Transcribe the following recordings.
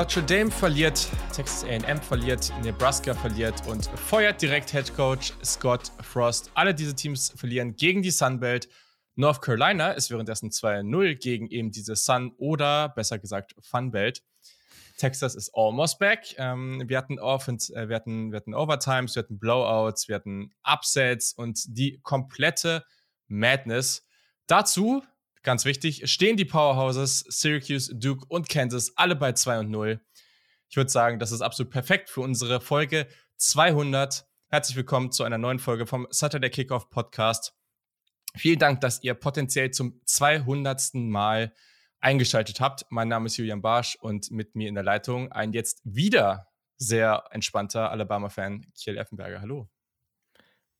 Notre Dame verliert, Texas AM verliert, Nebraska verliert und feuert direkt Head Coach Scott Frost. Alle diese Teams verlieren gegen die Sunbelt. North Carolina ist währenddessen 2-0 gegen eben diese Sun oder besser gesagt Funbelt. Texas ist almost back. Ähm, wir, hatten Offense, äh, wir, hatten, wir hatten Overtimes, wir hatten Blowouts, wir hatten Upsets und die komplette Madness. Dazu Ganz wichtig, stehen die Powerhouses Syracuse, Duke und Kansas alle bei 2 und 0. Ich würde sagen, das ist absolut perfekt für unsere Folge 200. Herzlich willkommen zu einer neuen Folge vom Saturday Kickoff Podcast. Vielen Dank, dass ihr potenziell zum 200. Mal eingeschaltet habt. Mein Name ist Julian Barsch und mit mir in der Leitung ein jetzt wieder sehr entspannter Alabama-Fan, Kiel Effenberger. Hallo.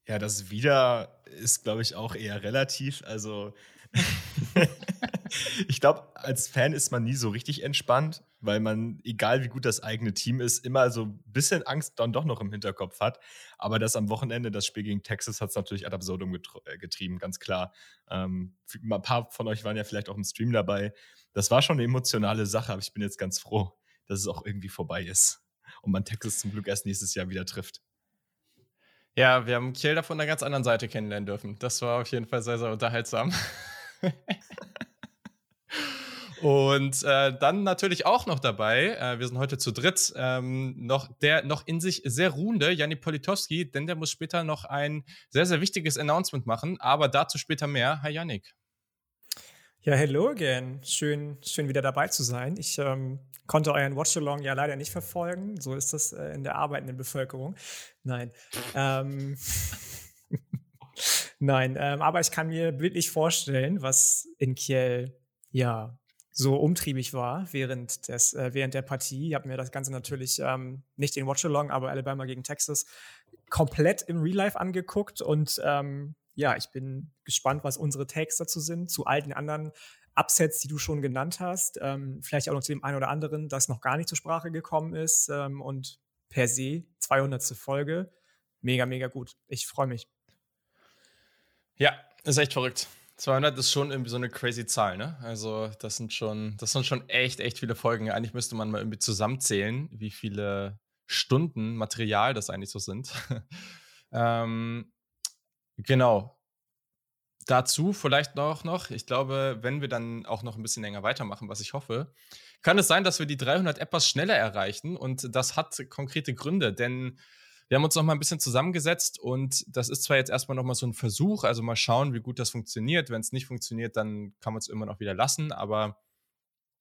Ja, das wieder ist, glaube ich, auch eher relativ. Also ich glaube, als Fan ist man nie so richtig entspannt, weil man, egal wie gut das eigene Team ist, immer so ein bisschen Angst dann doch noch im Hinterkopf hat. Aber das am Wochenende, das Spiel gegen Texas, hat es natürlich ad absurdum äh, getrieben, ganz klar. Ähm, ein paar von euch waren ja vielleicht auch im Stream dabei. Das war schon eine emotionale Sache, aber ich bin jetzt ganz froh, dass es auch irgendwie vorbei ist und man Texas zum Glück erst nächstes Jahr wieder trifft. Ja, wir haben Kiel da von einer ganz anderen Seite kennenlernen dürfen. Das war auf jeden Fall sehr, sehr unterhaltsam. Und äh, dann natürlich auch noch dabei, äh, wir sind heute zu dritt, ähm, noch der noch in sich sehr ruhende Janik Politowski, denn der muss später noch ein sehr, sehr wichtiges Announcement machen, aber dazu später mehr. Hi Janik. Ja, hello again. Schön, schön wieder dabei zu sein. Ich ähm, konnte euren Watchalong ja leider nicht verfolgen. So ist das äh, in der arbeitenden Bevölkerung. Nein. ähm, Nein, ähm, aber ich kann mir bildlich vorstellen, was in Kiel ja so umtriebig war während, des, äh, während der Partie. Ich habe mir das Ganze natürlich ähm, nicht in Watchalong, aber Alabama gegen Texas komplett im Real Life angeguckt und ähm, ja, ich bin gespannt, was unsere Takes dazu sind, zu all den anderen Upsets, die du schon genannt hast. Ähm, vielleicht auch noch zu dem einen oder anderen, das noch gar nicht zur Sprache gekommen ist ähm, und per se 200. Folge. Mega, mega gut. Ich freue mich. Ja, ist echt verrückt. 200 ist schon irgendwie so eine crazy Zahl, ne? Also, das sind schon, das sind schon echt, echt viele Folgen. Eigentlich müsste man mal irgendwie zusammenzählen, wie viele Stunden Material das eigentlich so sind. ähm, genau. Dazu vielleicht noch, noch, ich glaube, wenn wir dann auch noch ein bisschen länger weitermachen, was ich hoffe, kann es sein, dass wir die 300 etwas schneller erreichen. Und das hat konkrete Gründe, denn wir haben uns noch mal ein bisschen zusammengesetzt und das ist zwar jetzt erstmal noch mal so ein Versuch, also mal schauen, wie gut das funktioniert. Wenn es nicht funktioniert, dann kann man es immer noch wieder lassen. Aber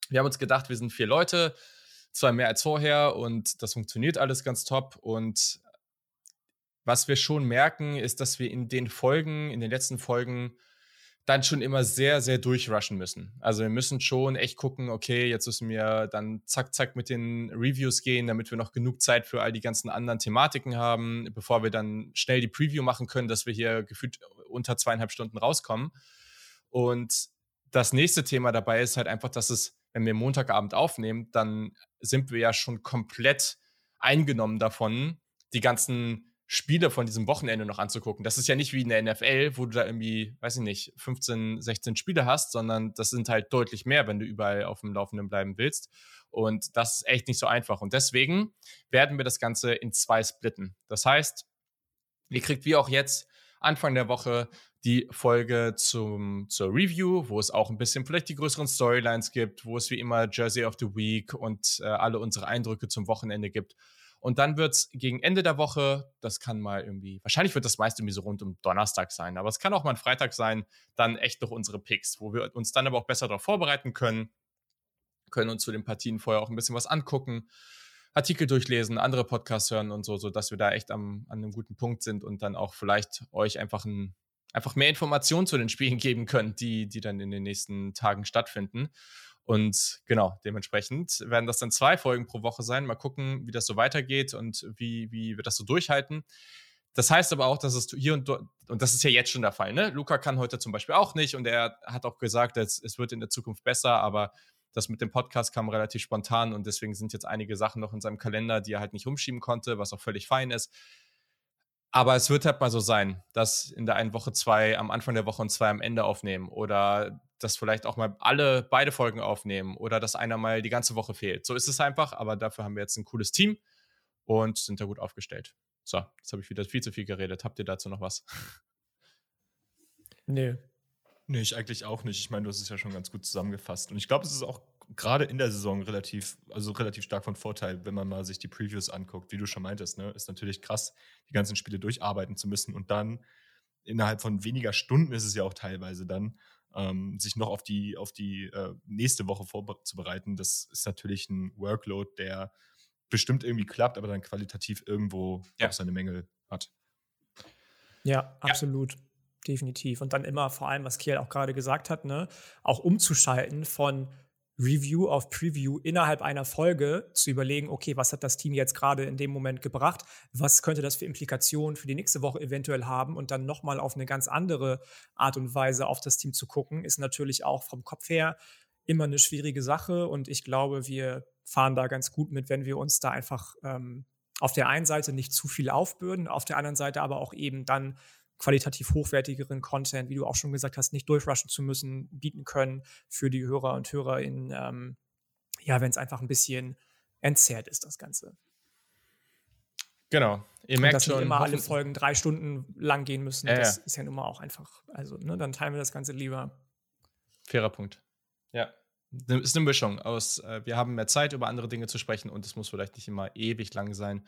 wir haben uns gedacht, wir sind vier Leute, zwar mehr als vorher und das funktioniert alles ganz top. Und was wir schon merken, ist, dass wir in den Folgen, in den letzten Folgen dann schon immer sehr, sehr durchrushen müssen. Also wir müssen schon echt gucken, okay, jetzt müssen wir dann zack, zack mit den Reviews gehen, damit wir noch genug Zeit für all die ganzen anderen Thematiken haben, bevor wir dann schnell die Preview machen können, dass wir hier gefühlt unter zweieinhalb Stunden rauskommen. Und das nächste Thema dabei ist halt einfach, dass es, wenn wir Montagabend aufnehmen, dann sind wir ja schon komplett eingenommen davon, die ganzen Spiele von diesem Wochenende noch anzugucken. Das ist ja nicht wie in der NFL, wo du da irgendwie, weiß ich nicht, 15, 16 Spiele hast, sondern das sind halt deutlich mehr, wenn du überall auf dem Laufenden bleiben willst. Und das ist echt nicht so einfach. Und deswegen werden wir das Ganze in zwei splitten. Das heißt, ihr kriegt wie auch jetzt Anfang der Woche die Folge zum, zur Review, wo es auch ein bisschen vielleicht die größeren Storylines gibt, wo es wie immer Jersey of the Week und äh, alle unsere Eindrücke zum Wochenende gibt. Und dann wird es gegen Ende der Woche, das kann mal irgendwie, wahrscheinlich wird das meist irgendwie so rund um Donnerstag sein, aber es kann auch mal ein Freitag sein, dann echt noch unsere Picks, wo wir uns dann aber auch besser darauf vorbereiten können, können uns zu den Partien vorher auch ein bisschen was angucken, Artikel durchlesen, andere Podcasts hören und so, sodass wir da echt am, an einem guten Punkt sind und dann auch vielleicht euch einfach ein, einfach mehr Informationen zu den Spielen geben können, die, die dann in den nächsten Tagen stattfinden. Und genau, dementsprechend werden das dann zwei Folgen pro Woche sein. Mal gucken, wie das so weitergeht und wie, wie wir das so durchhalten. Das heißt aber auch, dass es hier und dort, und das ist ja jetzt schon der Fall, ne? Luca kann heute zum Beispiel auch nicht und er hat auch gesagt, es, es wird in der Zukunft besser, aber das mit dem Podcast kam relativ spontan und deswegen sind jetzt einige Sachen noch in seinem Kalender, die er halt nicht umschieben konnte, was auch völlig fein ist. Aber es wird halt mal so sein, dass in der einen Woche zwei am Anfang der Woche und zwei am Ende aufnehmen oder dass vielleicht auch mal alle beide Folgen aufnehmen oder dass einer mal die ganze Woche fehlt. So ist es einfach, aber dafür haben wir jetzt ein cooles Team und sind da gut aufgestellt. So, jetzt habe ich wieder viel zu viel geredet. Habt ihr dazu noch was? Nee. Nee, ich eigentlich auch nicht. Ich meine, du hast es ja schon ganz gut zusammengefasst. Und ich glaube, es ist auch gerade in der Saison relativ, also relativ stark von Vorteil, wenn man mal sich die Previews anguckt. Wie du schon meintest, ne? Ist natürlich krass, die ganzen Spiele durcharbeiten zu müssen und dann innerhalb von weniger Stunden ist es ja auch teilweise dann, ähm, sich noch auf die, auf die äh, nächste Woche vorzubereiten. Das ist natürlich ein Workload, der bestimmt irgendwie klappt, aber dann qualitativ irgendwo ja. auch seine Mängel hat. Ja, absolut. Ja. Definitiv. Und dann immer vor allem, was Kiel auch gerade gesagt hat, ne, auch umzuschalten von Review auf Preview innerhalb einer Folge zu überlegen, okay, was hat das Team jetzt gerade in dem Moment gebracht? Was könnte das für Implikationen für die nächste Woche eventuell haben? Und dann nochmal auf eine ganz andere Art und Weise auf das Team zu gucken, ist natürlich auch vom Kopf her immer eine schwierige Sache. Und ich glaube, wir fahren da ganz gut mit, wenn wir uns da einfach ähm, auf der einen Seite nicht zu viel aufbürden, auf der anderen Seite aber auch eben dann qualitativ hochwertigeren Content, wie du auch schon gesagt hast, nicht durchrushen zu müssen, bieten können für die Hörer und Hörerinnen, ähm, ja, wenn es einfach ein bisschen entzerrt ist, das Ganze. Genau. Ihr merkt und dass schon, nicht immer alle Folgen drei Stunden lang gehen müssen. Ja, das ja. ist ja nun mal auch einfach. Also, ne, dann teilen wir das Ganze lieber. Fairer Punkt. Ja. Ist eine Mischung aus, äh, wir haben mehr Zeit, über andere Dinge zu sprechen und es muss vielleicht nicht immer ewig lang sein.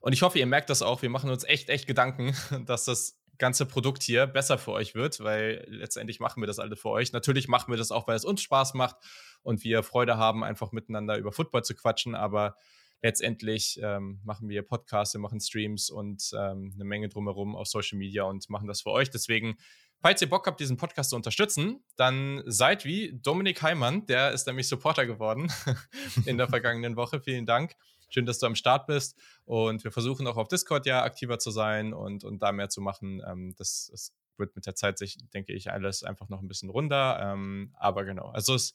Und ich hoffe, ihr merkt das auch. Wir machen uns echt, echt Gedanken, dass das ganze Produkt hier besser für euch wird, weil letztendlich machen wir das alle für euch. Natürlich machen wir das auch, weil es uns Spaß macht und wir Freude haben, einfach miteinander über Football zu quatschen, aber letztendlich ähm, machen wir Podcasts, wir machen Streams und ähm, eine Menge drumherum auf Social Media und machen das für euch. Deswegen, falls ihr Bock habt, diesen Podcast zu unterstützen, dann seid wie Dominik Heimann, der ist nämlich Supporter geworden in der vergangenen Woche. Vielen Dank. Schön, dass du am Start bist. Und wir versuchen auch auf Discord ja aktiver zu sein und, und da mehr zu machen. Ähm, das, das wird mit der Zeit sich, denke ich, alles einfach noch ein bisschen runder. Ähm, aber genau, also es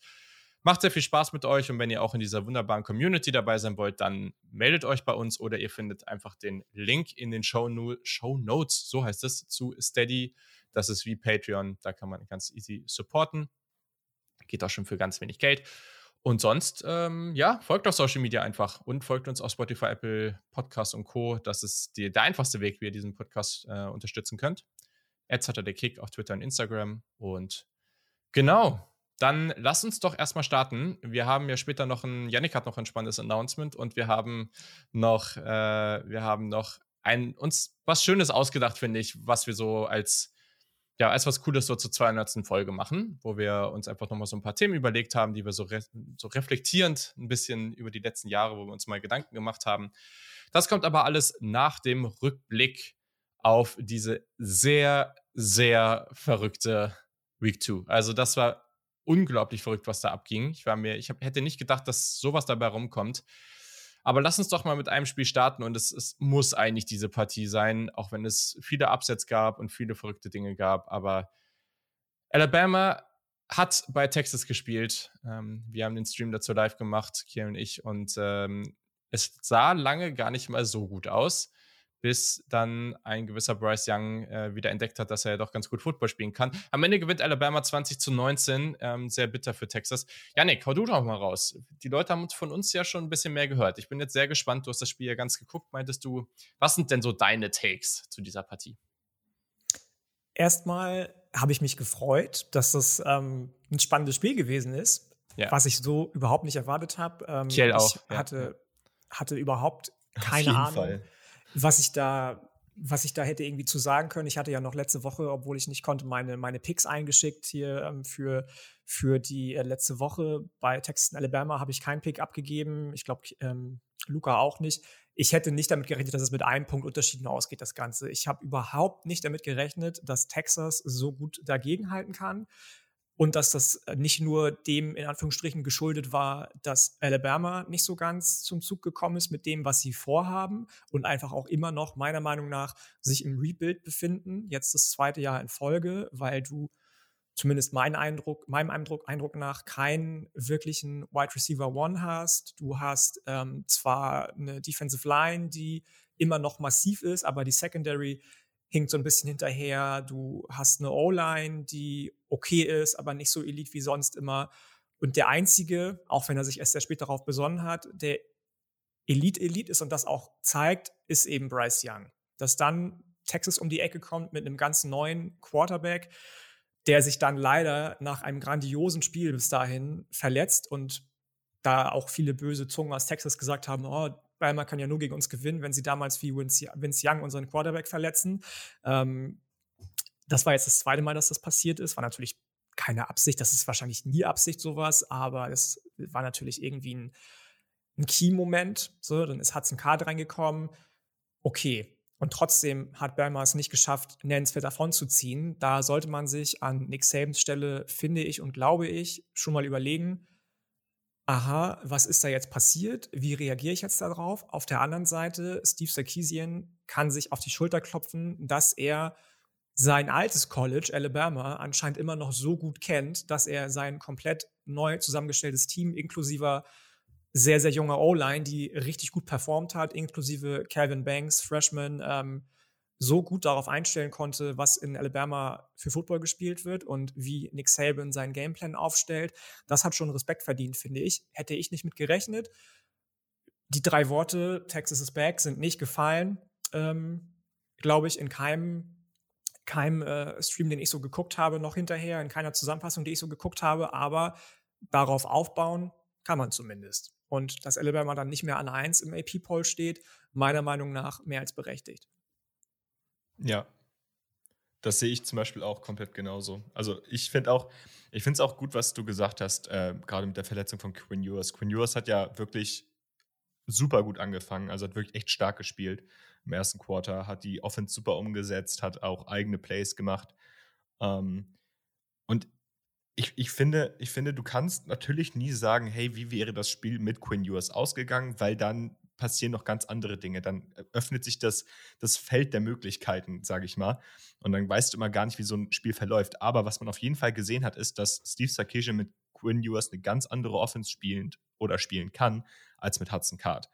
macht sehr viel Spaß mit euch und wenn ihr auch in dieser wunderbaren Community dabei sein wollt, dann meldet euch bei uns oder ihr findet einfach den Link in den Show, Show Notes, so heißt es, zu Steady. Das ist wie Patreon, da kann man ganz easy supporten. Geht auch schon für ganz wenig Geld. Und sonst, ähm, ja, folgt auf Social Media einfach und folgt uns auf Spotify, Apple, Podcast und Co. Das ist die, der einfachste Weg, wie ihr diesen Podcast äh, unterstützen könnt. Jetzt hat er der Kick auf Twitter und Instagram. Und genau, dann lasst uns doch erstmal starten. Wir haben ja später noch ein, Yannick hat noch ein spannendes Announcement und wir haben noch, äh, wir haben noch ein, uns was Schönes ausgedacht, finde ich, was wir so als ja, als was Cooles so zur 200. Folge machen, wo wir uns einfach nochmal so ein paar Themen überlegt haben, die wir so, re so reflektierend ein bisschen über die letzten Jahre, wo wir uns mal Gedanken gemacht haben. Das kommt aber alles nach dem Rückblick auf diese sehr, sehr verrückte Week 2. Also das war unglaublich verrückt, was da abging. Ich war mir, ich hab, hätte nicht gedacht, dass sowas dabei rumkommt. Aber lass uns doch mal mit einem Spiel starten und es, es muss eigentlich diese Partie sein, auch wenn es viele Upsets gab und viele verrückte Dinge gab. Aber Alabama hat bei Texas gespielt. Ähm, wir haben den Stream dazu live gemacht, Kiel und ich, und ähm, es sah lange gar nicht mal so gut aus bis dann ein gewisser Bryce Young äh, wieder entdeckt hat, dass er ja doch ganz gut Football spielen kann. Am Ende gewinnt Alabama 20 zu 19, ähm, sehr bitter für Texas. Janik, hau du doch mal raus. Die Leute haben von uns ja schon ein bisschen mehr gehört. Ich bin jetzt sehr gespannt, du hast das Spiel ja ganz geguckt, meintest du. Was sind denn so deine Takes zu dieser Partie? Erstmal habe ich mich gefreut, dass das ähm, ein spannendes Spiel gewesen ist, ja. was ich so überhaupt nicht erwartet habe. Ähm, ich auch. Hatte, ja. hatte überhaupt keine Ahnung. Fall was ich da was ich da hätte irgendwie zu sagen können. Ich hatte ja noch letzte Woche, obwohl ich nicht konnte, meine, meine Picks eingeschickt hier ähm, für, für die äh, letzte Woche. Bei Texas und Alabama habe ich keinen Pick abgegeben. Ich glaube, ähm, Luca auch nicht. Ich hätte nicht damit gerechnet, dass es mit einem Punkt Unterschied ausgeht, das Ganze. Ich habe überhaupt nicht damit gerechnet, dass Texas so gut dagegenhalten kann und dass das äh, nicht nur dem in Anführungsstrichen geschuldet war, dass Alabama nicht so ganz zum Zug gekommen ist mit dem, was sie vorhaben und einfach auch immer noch meiner Meinung nach sich im Rebuild befinden, jetzt das zweite Jahr in Folge, weil du zumindest mein Eindruck, meinem Eindruck, Eindruck nach keinen wirklichen Wide Receiver One hast. Du hast ähm, zwar eine Defensive Line, die immer noch massiv ist, aber die Secondary hinkt so ein bisschen hinterher. Du hast eine O-Line, die okay ist, aber nicht so elite wie sonst immer. Und der einzige, auch wenn er sich erst sehr spät darauf besonnen hat, der Elite-Elite ist und das auch zeigt, ist eben Bryce Young. Dass dann Texas um die Ecke kommt mit einem ganz neuen Quarterback, der sich dann leider nach einem grandiosen Spiel bis dahin verletzt und da auch viele böse Zungen aus Texas gesagt haben, oh, Bama kann ja nur gegen uns gewinnen, wenn sie damals wie Vince Young unseren Quarterback verletzen. Ähm, das war jetzt das zweite Mal, dass das passiert ist. War natürlich keine Absicht, das ist wahrscheinlich nie Absicht sowas, aber es war natürlich irgendwie ein, ein Key-Moment. So, dann ist Hudson Card reingekommen. Okay. Und trotzdem hat Bama es nicht geschafft, nennenswert davon zu ziehen. Da sollte man sich an Nick Sabans Stelle, finde ich und glaube ich, schon mal überlegen, aha, was ist da jetzt passiert? Wie reagiere ich jetzt darauf? Auf der anderen Seite, Steve Sarkisian kann sich auf die Schulter klopfen, dass er sein altes College, Alabama, anscheinend immer noch so gut kennt, dass er sein komplett neu zusammengestelltes Team inklusive sehr, sehr junger O-Line, die richtig gut performt hat, inklusive Calvin Banks, Freshman, ähm, so gut darauf einstellen konnte, was in Alabama für Football gespielt wird und wie Nick Saban seinen Gameplan aufstellt. Das hat schon Respekt verdient, finde ich. Hätte ich nicht mit gerechnet. Die drei Worte Texas is back sind nicht gefallen, ähm, glaube ich, in keinem, keinem äh, Stream, den ich so geguckt habe, noch hinterher, in keiner Zusammenfassung, die ich so geguckt habe, aber darauf aufbauen kann man zumindest. Und dass Alabama dann nicht mehr an 1 im AP-Poll steht, meiner Meinung nach mehr als berechtigt. Ja. Das sehe ich zum Beispiel auch komplett genauso. Also ich finde auch, ich finde es auch gut, was du gesagt hast, äh, gerade mit der Verletzung von Quinn Ewers. Quinn Ewers hat ja wirklich super gut angefangen, also hat wirklich echt stark gespielt im ersten Quarter, hat die Offense super umgesetzt, hat auch eigene Plays gemacht. Ähm, und ich, ich, finde, ich finde, du kannst natürlich nie sagen, hey, wie wäre das Spiel mit Quinn Ewers ausgegangen, weil dann passieren noch ganz andere Dinge. Dann äh, öffnet sich das, das Feld der Möglichkeiten, sage ich mal. Und dann weißt du immer gar nicht, wie so ein Spiel verläuft. Aber was man auf jeden Fall gesehen hat, ist, dass Steve Sarkisian mit Quinn Ewers eine ganz andere Offense spielend oder spielen kann, als mit Hudson Card.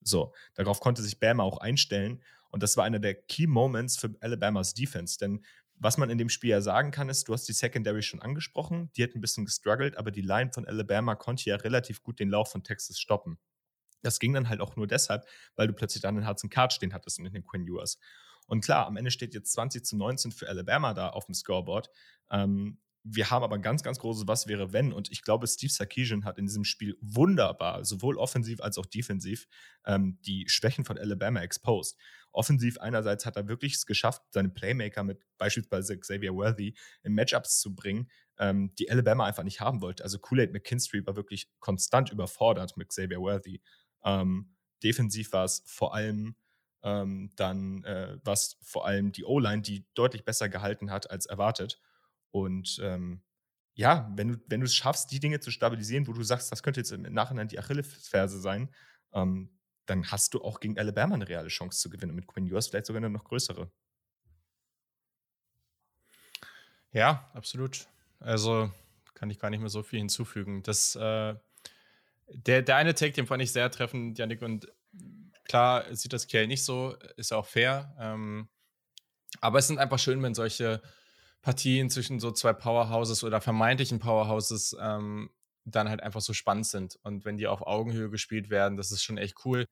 So, darauf konnte sich Bama auch einstellen. Und das war einer der Key Moments für Alabamas Defense. Denn was man in dem Spiel ja sagen kann, ist, du hast die Secondary schon angesprochen, die hat ein bisschen gestruggelt, aber die Line von Alabama konnte ja relativ gut den Lauf von Texas stoppen. Das ging dann halt auch nur deshalb, weil du plötzlich dann den Hudson Card stehen hattest und in den Quinn Ewers. Und klar, am Ende steht jetzt 20 zu 19 für Alabama da auf dem Scoreboard. Ähm, wir haben aber ein ganz, ganz großes Was wäre wenn. Und ich glaube, Steve Sarkisian hat in diesem Spiel wunderbar, sowohl offensiv als auch defensiv, ähm, die Schwächen von Alabama exposed. Offensiv einerseits hat er wirklich es geschafft, seine Playmaker mit beispielsweise Xavier Worthy in Matchups zu bringen, ähm, die Alabama einfach nicht haben wollte. Also Kool-Aid McKinstry war wirklich konstant überfordert mit Xavier Worthy. Ähm, defensiv war es vor allem ähm, dann äh, was vor allem die O-Line, die deutlich besser gehalten hat als erwartet. Und ähm, ja, wenn du, wenn du es schaffst, die Dinge zu stabilisieren, wo du sagst, das könnte jetzt im Nachhinein die Achillesferse sein, ähm, dann hast du auch gegen Alabama eine reale Chance zu gewinnen. Und mit Quinn Ewers vielleicht sogar eine noch größere. Ja, absolut. Also kann ich gar nicht mehr so viel hinzufügen. Das äh, der, der eine Take, den fand ich sehr treffend, Janik, und klar sieht das Kiel nicht so, ist auch fair. Ähm, aber es sind einfach schön, wenn solche Partien zwischen so zwei Powerhouses oder vermeintlichen Powerhouses ähm, dann halt einfach so spannend sind. Und wenn die auf Augenhöhe gespielt werden, das ist schon echt cool.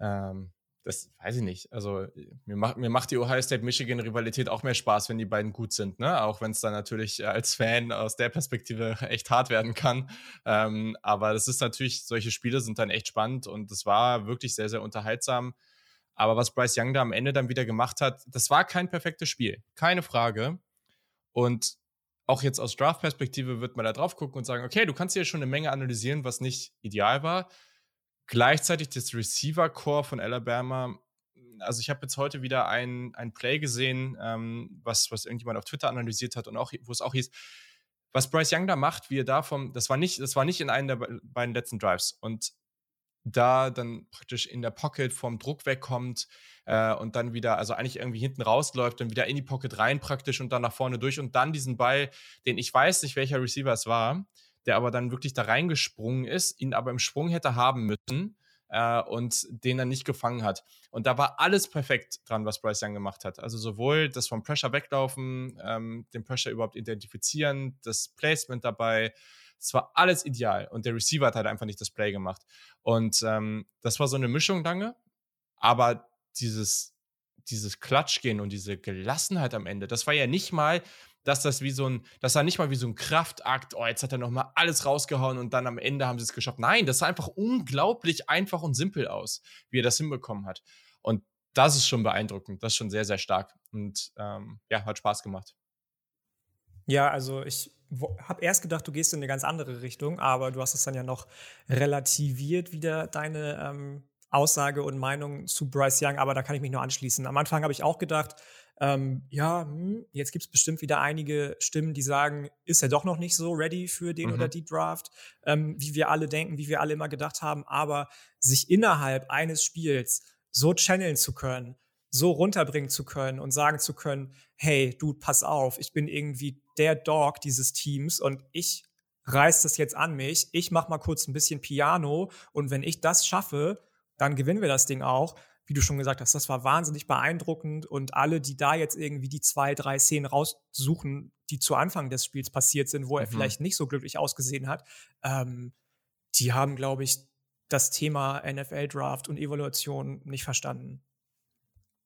Ähm, das weiß ich nicht. Also mir macht, mir macht die Ohio State-Michigan-Rivalität auch mehr Spaß, wenn die beiden gut sind, ne? Auch wenn es dann natürlich äh, als Fan aus der Perspektive echt hart werden kann. Ähm, aber das ist natürlich, solche Spiele sind dann echt spannend und es war wirklich sehr, sehr unterhaltsam. Aber was Bryce Young da am Ende dann wieder gemacht hat, das war kein perfektes Spiel. Keine Frage. Und auch jetzt aus Draft-Perspektive wird man da drauf gucken und sagen, okay, du kannst hier schon eine Menge analysieren, was nicht ideal war. Gleichzeitig das Receiver-Core von Alabama. Also ich habe jetzt heute wieder ein, ein Play gesehen, ähm, was, was irgendjemand auf Twitter analysiert hat und auch, wo es auch hieß, was Bryce Young da macht, wie er da vom, das war nicht, das war nicht in einem der beiden letzten Drives und da dann praktisch in der Pocket vom Druck wegkommt äh, und dann wieder, also eigentlich irgendwie hinten rausläuft, dann wieder in die Pocket rein praktisch und dann nach vorne durch und dann diesen Ball, den ich weiß nicht, welcher Receiver es war, der aber dann wirklich da reingesprungen ist, ihn aber im Sprung hätte haben müssen, äh, und den dann nicht gefangen hat. Und da war alles perfekt dran, was Bryce Young gemacht hat. Also sowohl das vom Pressure weglaufen, ähm, den Pressure überhaupt identifizieren, das Placement dabei. Es war alles ideal und der Receiver hat halt einfach nicht das Play gemacht. Und ähm, das war so eine Mischung lange, aber dieses, dieses Klatschgehen und diese Gelassenheit am Ende, das war ja nicht mal, dass das wie so ein, das sah nicht mal wie so ein Kraftakt, oh, jetzt hat er nochmal alles rausgehauen und dann am Ende haben sie es geschafft. Nein, das sah einfach unglaublich einfach und simpel aus, wie er das hinbekommen hat. Und das ist schon beeindruckend, das ist schon sehr, sehr stark und ähm, ja, hat Spaß gemacht. Ja, also ich habe erst gedacht, du gehst in eine ganz andere Richtung, aber du hast es dann ja noch relativiert wieder deine ähm, Aussage und Meinung zu Bryce Young, aber da kann ich mich nur anschließen. Am Anfang habe ich auch gedacht, ähm, ja, hm, jetzt gibt es bestimmt wieder einige Stimmen, die sagen, ist er doch noch nicht so ready für den mhm. oder die Draft, ähm, wie wir alle denken, wie wir alle immer gedacht haben, aber sich innerhalb eines Spiels so channeln zu können, so runterbringen zu können und sagen zu können, hey, du, pass auf, ich bin irgendwie der Dog dieses Teams und ich reiß das jetzt an mich, ich mach mal kurz ein bisschen Piano und wenn ich das schaffe, dann gewinnen wir das Ding auch wie du schon gesagt hast, das war wahnsinnig beeindruckend und alle, die da jetzt irgendwie die zwei, drei Szenen raussuchen, die zu Anfang des Spiels passiert sind, wo er mhm. vielleicht nicht so glücklich ausgesehen hat, ähm, die haben, glaube ich, das Thema NFL-Draft und Evaluation nicht verstanden.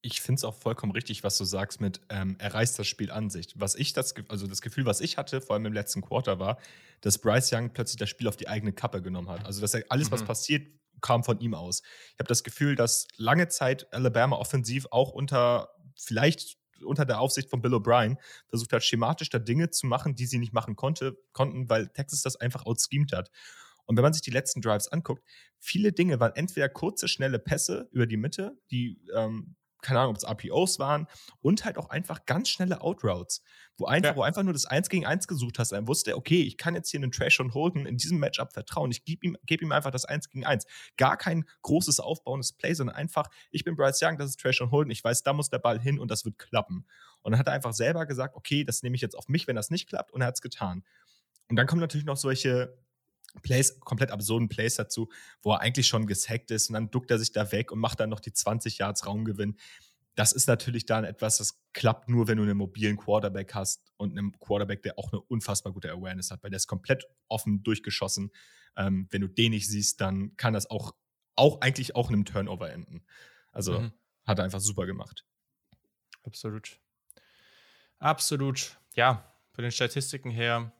Ich finde es auch vollkommen richtig, was du sagst mit, ähm, er reißt das Spiel an sich. Was ich das, also das Gefühl, was ich hatte, vor allem im letzten Quarter, war, dass Bryce Young plötzlich das Spiel auf die eigene Kappe genommen hat. Also, dass er alles, mhm. was passiert, kam von ihm aus. Ich habe das Gefühl, dass lange Zeit Alabama offensiv auch unter vielleicht unter der Aufsicht von Bill O'Brien versucht hat, schematisch da Dinge zu machen, die sie nicht machen konnte, konnten, weil Texas das einfach outschemed hat. Und wenn man sich die letzten Drives anguckt, viele Dinge waren entweder kurze, schnelle Pässe über die Mitte, die ähm, keine Ahnung, ob es RPOs waren und halt auch einfach ganz schnelle Outroutes, wo einfach, ja. wo einfach nur das Eins gegen Eins gesucht hast. Er wusste, okay, ich kann jetzt hier einen Trash und Holden in diesem Matchup vertrauen. Ich gebe ihm, geb ihm einfach das Eins gegen Eins. Gar kein großes aufbauendes Play, sondern einfach, ich bin Bryce Young, das ist Trash und Holden. Ich weiß, da muss der Ball hin und das wird klappen. Und dann hat er einfach selber gesagt, okay, das nehme ich jetzt auf mich, wenn das nicht klappt. Und er hat es getan. Und dann kommen natürlich noch solche Plays, komplett absurden Plays dazu, wo er eigentlich schon gesackt ist und dann duckt er sich da weg und macht dann noch die 20 Yards Raumgewinn. Das ist natürlich dann etwas, das klappt nur, wenn du einen mobilen Quarterback hast und einen Quarterback, der auch eine unfassbar gute Awareness hat, weil der ist komplett offen durchgeschossen. Ähm, wenn du den nicht siehst, dann kann das auch, auch eigentlich auch in einem Turnover enden. Also mhm. hat er einfach super gemacht. Absolut. Absolut. Ja, von den Statistiken her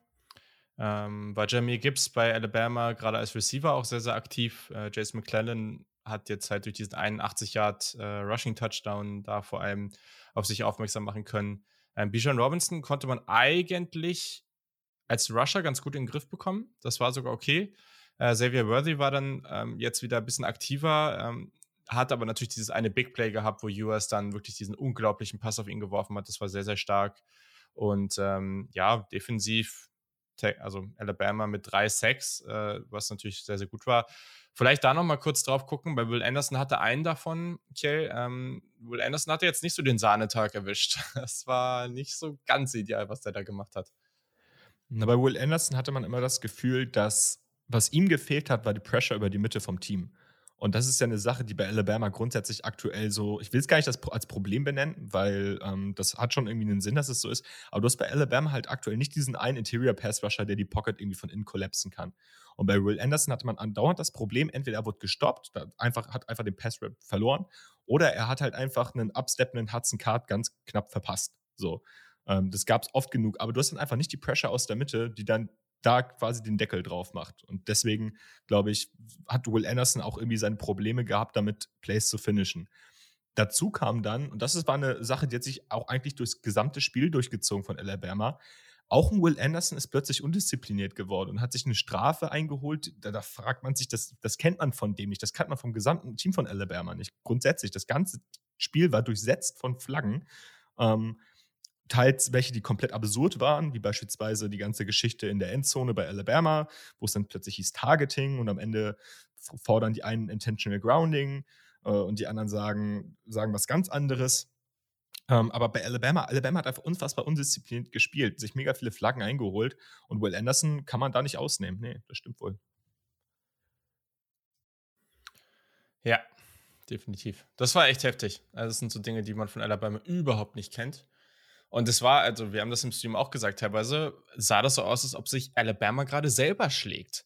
ähm, war Jamie Gibbs bei Alabama gerade als Receiver auch sehr, sehr aktiv. Äh, Jason McClellan hat jetzt halt durch diesen 81 Yard äh, Rushing Touchdown da vor allem auf sich aufmerksam machen können. Ähm, Bijan Robinson konnte man eigentlich als Rusher ganz gut in den Griff bekommen. Das war sogar okay. Äh, Xavier Worthy war dann ähm, jetzt wieder ein bisschen aktiver, ähm, hat aber natürlich dieses eine Big Play gehabt, wo US dann wirklich diesen unglaublichen Pass auf ihn geworfen hat. Das war sehr, sehr stark. Und ähm, ja, defensiv also Alabama mit drei Sacks, äh, was natürlich sehr, sehr gut war. Vielleicht da nochmal kurz drauf gucken, weil Will Anderson hatte einen davon, Kjell. Ähm, Will Anderson hatte jetzt nicht so den Sahnetag erwischt. Das war nicht so ganz ideal, was der da gemacht hat. Na, bei Will Anderson hatte man immer das Gefühl, dass was ihm gefehlt hat, war die Pressure über die Mitte vom Team. Und das ist ja eine Sache, die bei Alabama grundsätzlich aktuell so, ich will es gar nicht als Problem benennen, weil ähm, das hat schon irgendwie einen Sinn, dass es so ist. Aber du hast bei Alabama halt aktuell nicht diesen einen Interior Pass Rusher, der die Pocket irgendwie von innen kollapsen kann. Und bei Will Anderson hatte man andauernd das Problem, entweder er wurde gestoppt, einfach, hat einfach den Pass Rap verloren, oder er hat halt einfach einen absteppenden Hudson Card ganz knapp verpasst. So. Ähm, das gab es oft genug, aber du hast dann einfach nicht die Pressure aus der Mitte, die dann da quasi den Deckel drauf macht. Und deswegen, glaube ich, hat Will Anderson auch irgendwie seine Probleme gehabt, damit Plays zu finishen. Dazu kam dann, und das war eine Sache, die hat sich auch eigentlich durchs gesamte Spiel durchgezogen von Alabama, auch ein Will Anderson ist plötzlich undiszipliniert geworden und hat sich eine Strafe eingeholt. Da, da, fragt man sich, das, das kennt man von dem nicht. Das kennt man vom gesamten Team von Alabama nicht. Grundsätzlich, das ganze Spiel war durchsetzt von Flaggen. Ähm, teils welche, die komplett absurd waren, wie beispielsweise die ganze Geschichte in der Endzone bei Alabama, wo es dann plötzlich hieß Targeting und am Ende fordern die einen Intentional Grounding äh, und die anderen sagen, sagen was ganz anderes. Ähm, aber bei Alabama, Alabama hat einfach unfassbar undiszipliniert gespielt, sich mega viele Flaggen eingeholt und Will Anderson kann man da nicht ausnehmen. Nee, das stimmt wohl. Ja, definitiv. Das war echt heftig. Also, das sind so Dinge, die man von Alabama überhaupt nicht kennt. Und es war, also wir haben das im Stream auch gesagt, teilweise sah das so aus, als ob sich Alabama gerade selber schlägt.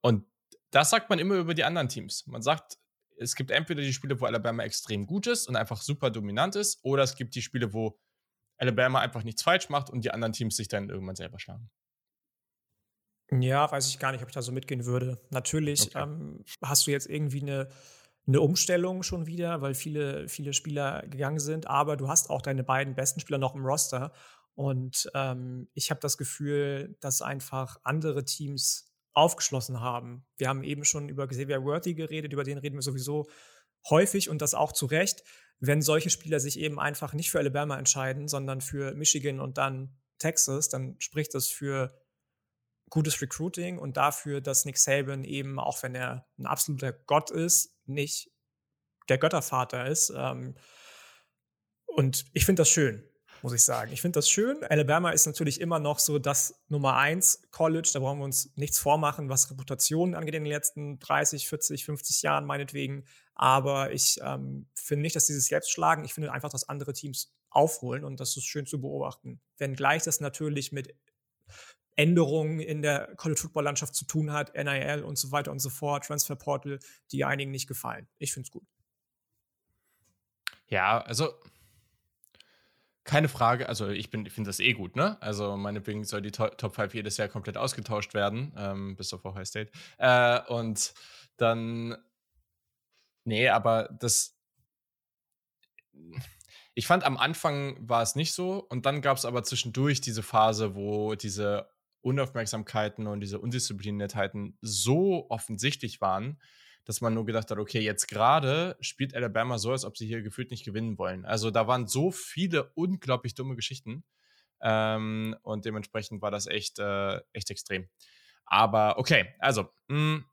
Und das sagt man immer über die anderen Teams. Man sagt, es gibt entweder die Spiele, wo Alabama extrem gut ist und einfach super dominant ist, oder es gibt die Spiele, wo Alabama einfach nichts falsch macht und die anderen Teams sich dann irgendwann selber schlagen. Ja, weiß ich gar nicht, ob ich da so mitgehen würde. Natürlich okay. ähm, hast du jetzt irgendwie eine, eine Umstellung schon wieder, weil viele, viele Spieler gegangen sind, aber du hast auch deine beiden besten Spieler noch im Roster. Und ähm, ich habe das Gefühl, dass einfach andere Teams aufgeschlossen haben. Wir haben eben schon über Xavier Worthy geredet, über den reden wir sowieso häufig und das auch zu Recht. Wenn solche Spieler sich eben einfach nicht für Alabama entscheiden, sondern für Michigan und dann Texas, dann spricht das für gutes Recruiting und dafür, dass Nick Saban eben, auch wenn er ein absoluter Gott ist, nicht der Göttervater ist. Ähm, und ich finde das schön, muss ich sagen. Ich finde das schön. Alabama ist natürlich immer noch so das Nummer eins College. Da brauchen wir uns nichts vormachen, was Reputationen angeht in den letzten 30, 40, 50 Jahren meinetwegen. Aber ich ähm, finde nicht, dass sie sich selbst schlagen. Ich finde einfach, dass andere Teams aufholen und das ist schön zu beobachten. Wenngleich das natürlich mit Änderungen in der College-Football-Landschaft zu tun hat, NIL und so weiter und so fort, Transfer Portal, die einigen nicht gefallen. Ich finde es gut. Ja, also keine Frage, also ich, ich finde das eh gut, ne? Also meinetwegen soll die to Top 5 jedes Jahr komplett ausgetauscht werden, ähm, bis auf Ohio State. Äh, und dann, nee, aber das, ich fand am Anfang war es nicht so und dann gab es aber zwischendurch diese Phase, wo diese Unaufmerksamkeiten und diese Undiszipliniertheiten so offensichtlich waren, dass man nur gedacht hat, okay, jetzt gerade spielt Alabama so, als ob sie hier gefühlt nicht gewinnen wollen. Also da waren so viele unglaublich dumme Geschichten ähm, und dementsprechend war das echt, äh, echt extrem. Aber okay, also mh, hm,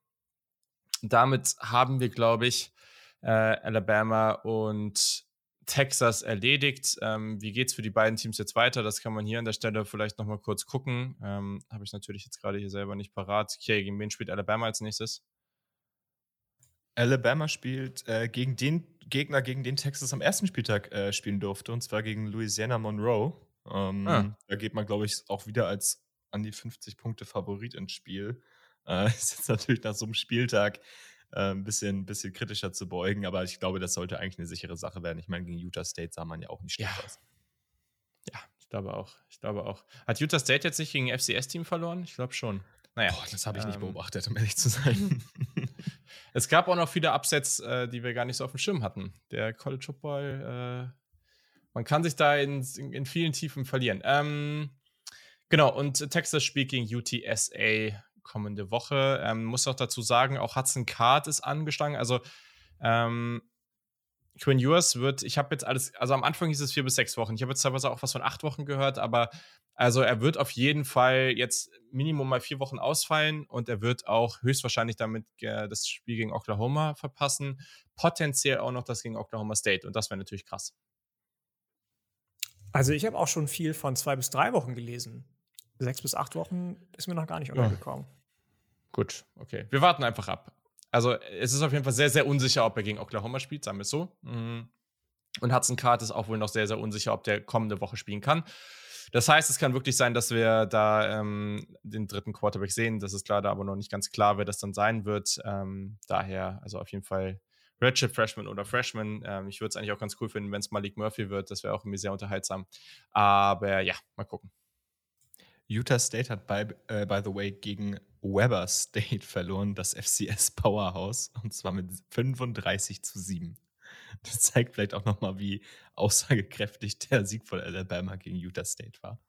damit haben wir, glaube ich, äh, Alabama und Texas erledigt. Ähm, wie geht es für die beiden Teams jetzt weiter? Das kann man hier an der Stelle vielleicht nochmal kurz gucken. Ähm, Habe ich natürlich jetzt gerade hier selber nicht parat. Okay, gegen wen spielt Alabama als nächstes? Alabama spielt äh, gegen den Gegner, gegen den Texas am ersten Spieltag äh, spielen durfte, und zwar gegen Louisiana Monroe. Ähm, ah. Da geht man, glaube ich, auch wieder als an die 50 Punkte Favorit ins Spiel. Äh, ist jetzt natürlich nach so einem Spieltag äh, ein bisschen, bisschen kritischer zu beugen, aber ich glaube, das sollte eigentlich eine sichere Sache werden. Ich meine, gegen Utah State sah man ja auch nicht schlecht ja. aus. Ja, ich glaube auch. Ich glaube auch. Hat Utah State jetzt nicht gegen ein FCS-Team verloren? Ich glaube schon. Naja. Boah, das habe ich ähm, nicht beobachtet, um ehrlich zu sein. es gab auch noch viele Upsets, äh, die wir gar nicht so auf dem Schirm hatten. Der College Football, äh, man kann sich da in, in, vielen Tiefen verlieren. Ähm, genau, und Texas spielt gegen UTSA kommende Woche. Ähm, muss auch dazu sagen, auch Hudson Card ist angeschlagen. Also ähm, Quinn Ewers wird, ich habe jetzt alles, also am Anfang hieß es vier bis sechs Wochen. Ich habe jetzt teilweise auch was von acht Wochen gehört, aber also er wird auf jeden Fall jetzt Minimum mal vier Wochen ausfallen und er wird auch höchstwahrscheinlich damit äh, das Spiel gegen Oklahoma verpassen. Potenziell auch noch das gegen Oklahoma State und das wäre natürlich krass. Also ich habe auch schon viel von zwei bis drei Wochen gelesen. Sechs bis acht Wochen ist mir noch gar nicht untergekommen. Ja. Gut, okay. Wir warten einfach ab. Also, es ist auf jeden Fall sehr, sehr unsicher, ob er gegen Oklahoma spielt, sagen wir es so. Mhm. Und Hudson Card ist auch wohl noch sehr, sehr unsicher, ob der kommende Woche spielen kann. Das heißt, es kann wirklich sein, dass wir da ähm, den dritten Quarterback sehen. Das ist leider aber noch nicht ganz klar, wer das dann sein wird. Ähm, daher, also auf jeden Fall Redshift Freshman oder Freshman. Ähm, ich würde es eigentlich auch ganz cool finden, wenn es Malik Murphy wird. Das wäre auch irgendwie sehr unterhaltsam. Aber ja, mal gucken. Utah State hat, by, äh, by the way, gegen Weber State verloren, das FCS Powerhouse, und zwar mit 35 zu 7. Das zeigt vielleicht auch nochmal, wie aussagekräftig der Sieg von Alabama gegen Utah State war.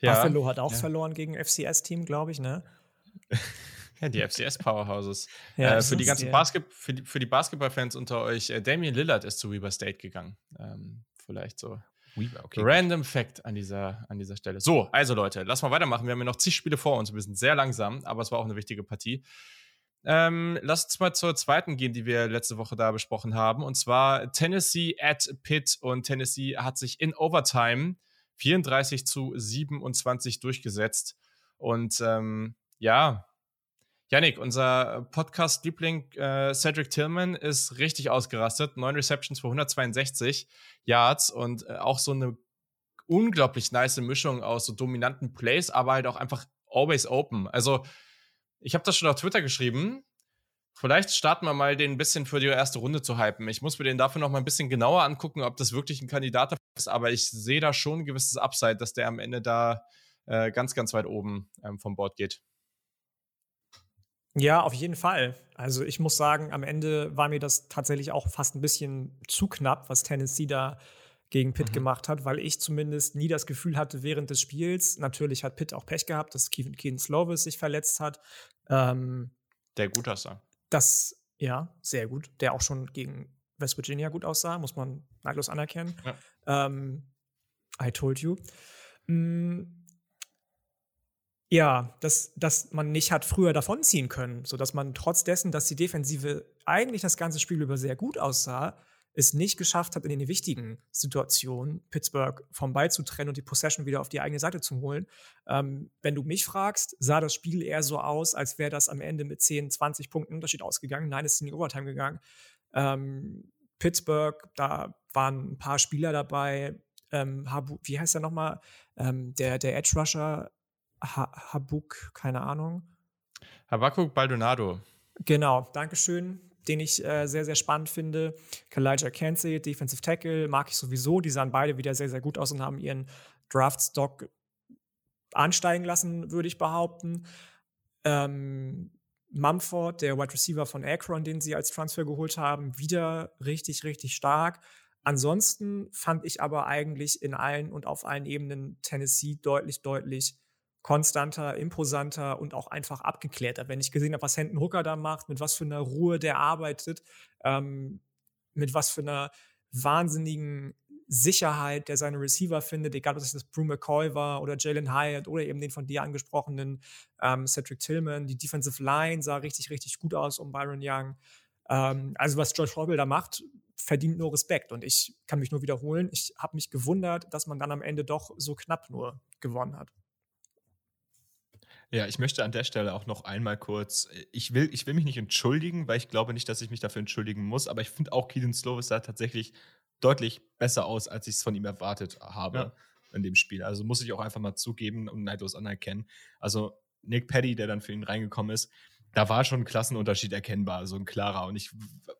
Ja, Buffalo hat auch ja. verloren gegen FCS-Team, glaube ich, ne? Ja, die FCS Powerhouses. ja, äh, für, die ganzen Basket für die, für die Basketballfans unter euch, äh, Damian Lillard ist zu Weber State gegangen. Ähm, vielleicht so Weaver, okay. Random Fact an dieser, an dieser Stelle. So, also Leute, lass mal weitermachen. Wir haben ja noch zig Spiele vor uns. Wir sind sehr langsam, aber es war auch eine wichtige Partie. Ähm, lass uns mal zur zweiten gehen, die wir letzte Woche da besprochen haben. Und zwar Tennessee at Pitt. Und Tennessee hat sich in Overtime 34 zu 27 durchgesetzt. Und ähm, ja, Janik, unser Podcast-Liebling äh, Cedric Tillman ist richtig ausgerastet. Neun Receptions für 162 Yards und äh, auch so eine unglaublich nice Mischung aus so dominanten Plays, aber halt auch einfach always open. Also, ich habe das schon auf Twitter geschrieben. Vielleicht starten wir mal den ein bisschen für die erste Runde zu hypen. Ich muss mir den dafür noch mal ein bisschen genauer angucken, ob das wirklich ein Kandidat ist, aber ich sehe da schon ein gewisses Upside, dass der am Ende da äh, ganz, ganz weit oben ähm, vom Board geht. Ja, auf jeden Fall. Also ich muss sagen, am Ende war mir das tatsächlich auch fast ein bisschen zu knapp, was Tennessee da gegen Pitt mhm. gemacht hat, weil ich zumindest nie das Gefühl hatte während des Spiels, natürlich hat Pitt auch Pech gehabt, dass Kevin Keen Slovis sich verletzt hat. Ähm, der gut aussah. Das, ja, sehr gut. Der auch schon gegen West Virginia gut aussah, muss man neidlos anerkennen. Ja. Ähm, I told you. Mm, ja, dass, dass man nicht hat früher davonziehen können, sodass man trotz dessen, dass die Defensive eigentlich das ganze Spiel über sehr gut aussah, es nicht geschafft hat, in den wichtigen Situationen Pittsburgh vom Ball zu trennen und die Possession wieder auf die eigene Seite zu holen. Ähm, wenn du mich fragst, sah das Spiel eher so aus, als wäre das am Ende mit 10, 20 Punkten Unterschied ausgegangen. Nein, es ist in die Overtime gegangen. Ähm, Pittsburgh, da waren ein paar Spieler dabei. Ähm, Habu, wie heißt er nochmal? Ähm, der, der Edge Rusher, ha Habuk, keine Ahnung. Habakuk Baldonado. Genau, Dankeschön. Den ich äh, sehr, sehr spannend finde. Kalijah Kansey, Defensive Tackle, mag ich sowieso. Die sahen beide wieder sehr, sehr gut aus und haben ihren Draftstock ansteigen lassen, würde ich behaupten. Ähm, Mumford, der Wide Receiver von Akron, den sie als Transfer geholt haben, wieder richtig, richtig stark. Ansonsten fand ich aber eigentlich in allen und auf allen Ebenen Tennessee deutlich, deutlich konstanter, imposanter und auch einfach abgeklärter. Wenn ich gesehen habe, was Hendon Hooker da macht, mit was für einer Ruhe der arbeitet, ähm, mit was für einer wahnsinnigen Sicherheit, der seine Receiver findet, egal ob das Brew McCoy war oder Jalen Hyatt oder eben den von dir angesprochenen ähm, Cedric Tillman. Die Defensive Line sah richtig, richtig gut aus um Byron Young. Ähm, also was George Hobble da macht, verdient nur Respekt. Und ich kann mich nur wiederholen, ich habe mich gewundert, dass man dann am Ende doch so knapp nur gewonnen hat. Ja, ich möchte an der Stelle auch noch einmal kurz, ich will, ich will mich nicht entschuldigen, weil ich glaube nicht, dass ich mich dafür entschuldigen muss, aber ich finde auch Keaton Slovis sah tatsächlich deutlich besser aus, als ich es von ihm erwartet habe ja. in dem Spiel. Also muss ich auch einfach mal zugeben und neidlos anerkennen. Also Nick Paddy, der dann für ihn reingekommen ist, da war schon ein Klassenunterschied erkennbar, so ein klarer. Und ich,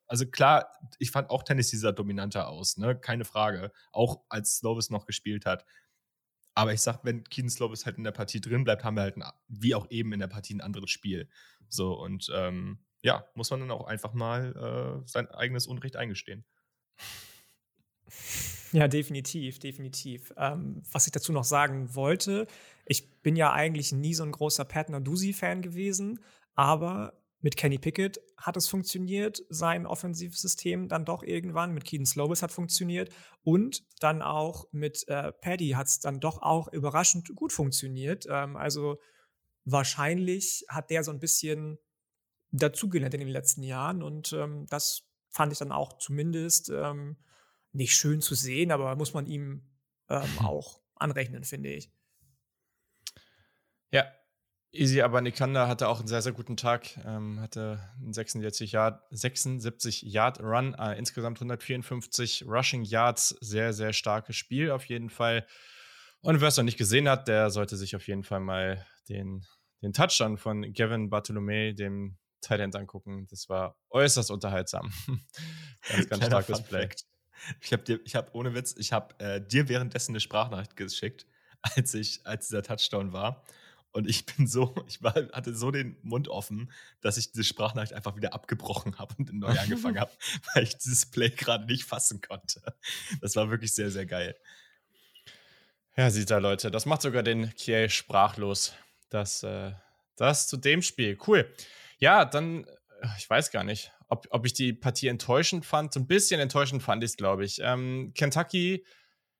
also klar, ich fand auch Tennessee sah dominanter aus, ne? Keine Frage. Auch als Slovis noch gespielt hat. Aber ich sag, wenn Keaton Slovis halt in der Partie drin bleibt, haben wir halt, ein, wie auch eben in der Partie, ein anderes Spiel. So, und ähm, ja, muss man dann auch einfach mal äh, sein eigenes Unrecht eingestehen. Ja, definitiv, definitiv. Ähm, was ich dazu noch sagen wollte, ich bin ja eigentlich nie so ein großer Pat Narduzzi-Fan gewesen, aber mit Kenny Pickett hat es funktioniert, sein offensives System dann doch irgendwann. Mit Keaton Slovis hat funktioniert. Und dann auch mit äh, Paddy hat es dann doch auch überraschend gut funktioniert. Ähm, also wahrscheinlich hat der so ein bisschen dazugelernt in den letzten Jahren. Und ähm, das fand ich dann auch zumindest ähm, nicht schön zu sehen, aber muss man ihm ähm, auch anrechnen, finde ich. Ja, Easy aber Nikanda hatte auch einen sehr, sehr guten Tag. Ähm, hatte einen 76 Yard, 76 Yard Run, äh, insgesamt 154 Rushing Yards. Sehr, sehr starkes Spiel auf jeden Fall. Und wer es noch nicht gesehen hat, der sollte sich auf jeden Fall mal den, den Touchdown von Gavin Bartolome, dem Tight angucken. Das war äußerst unterhaltsam. ganz, ganz starkes Play. Ich habe dir, ich habe ohne Witz, ich habe äh, dir währenddessen eine Sprachnachricht geschickt, als ich, als dieser Touchdown war. Und ich bin so, ich war, hatte so den Mund offen, dass ich diese Sprachnachricht einfach wieder abgebrochen habe und neu angefangen habe, weil ich dieses Play gerade nicht fassen konnte. Das war wirklich sehr, sehr geil. Ja, sieht da, Leute. Das macht sogar den Kiel sprachlos. Das, äh, das zu dem Spiel. Cool. Ja, dann, äh, ich weiß gar nicht, ob, ob ich die Partie enttäuschend fand. So ein bisschen enttäuschend fand ich es, glaube ich. Ähm, Kentucky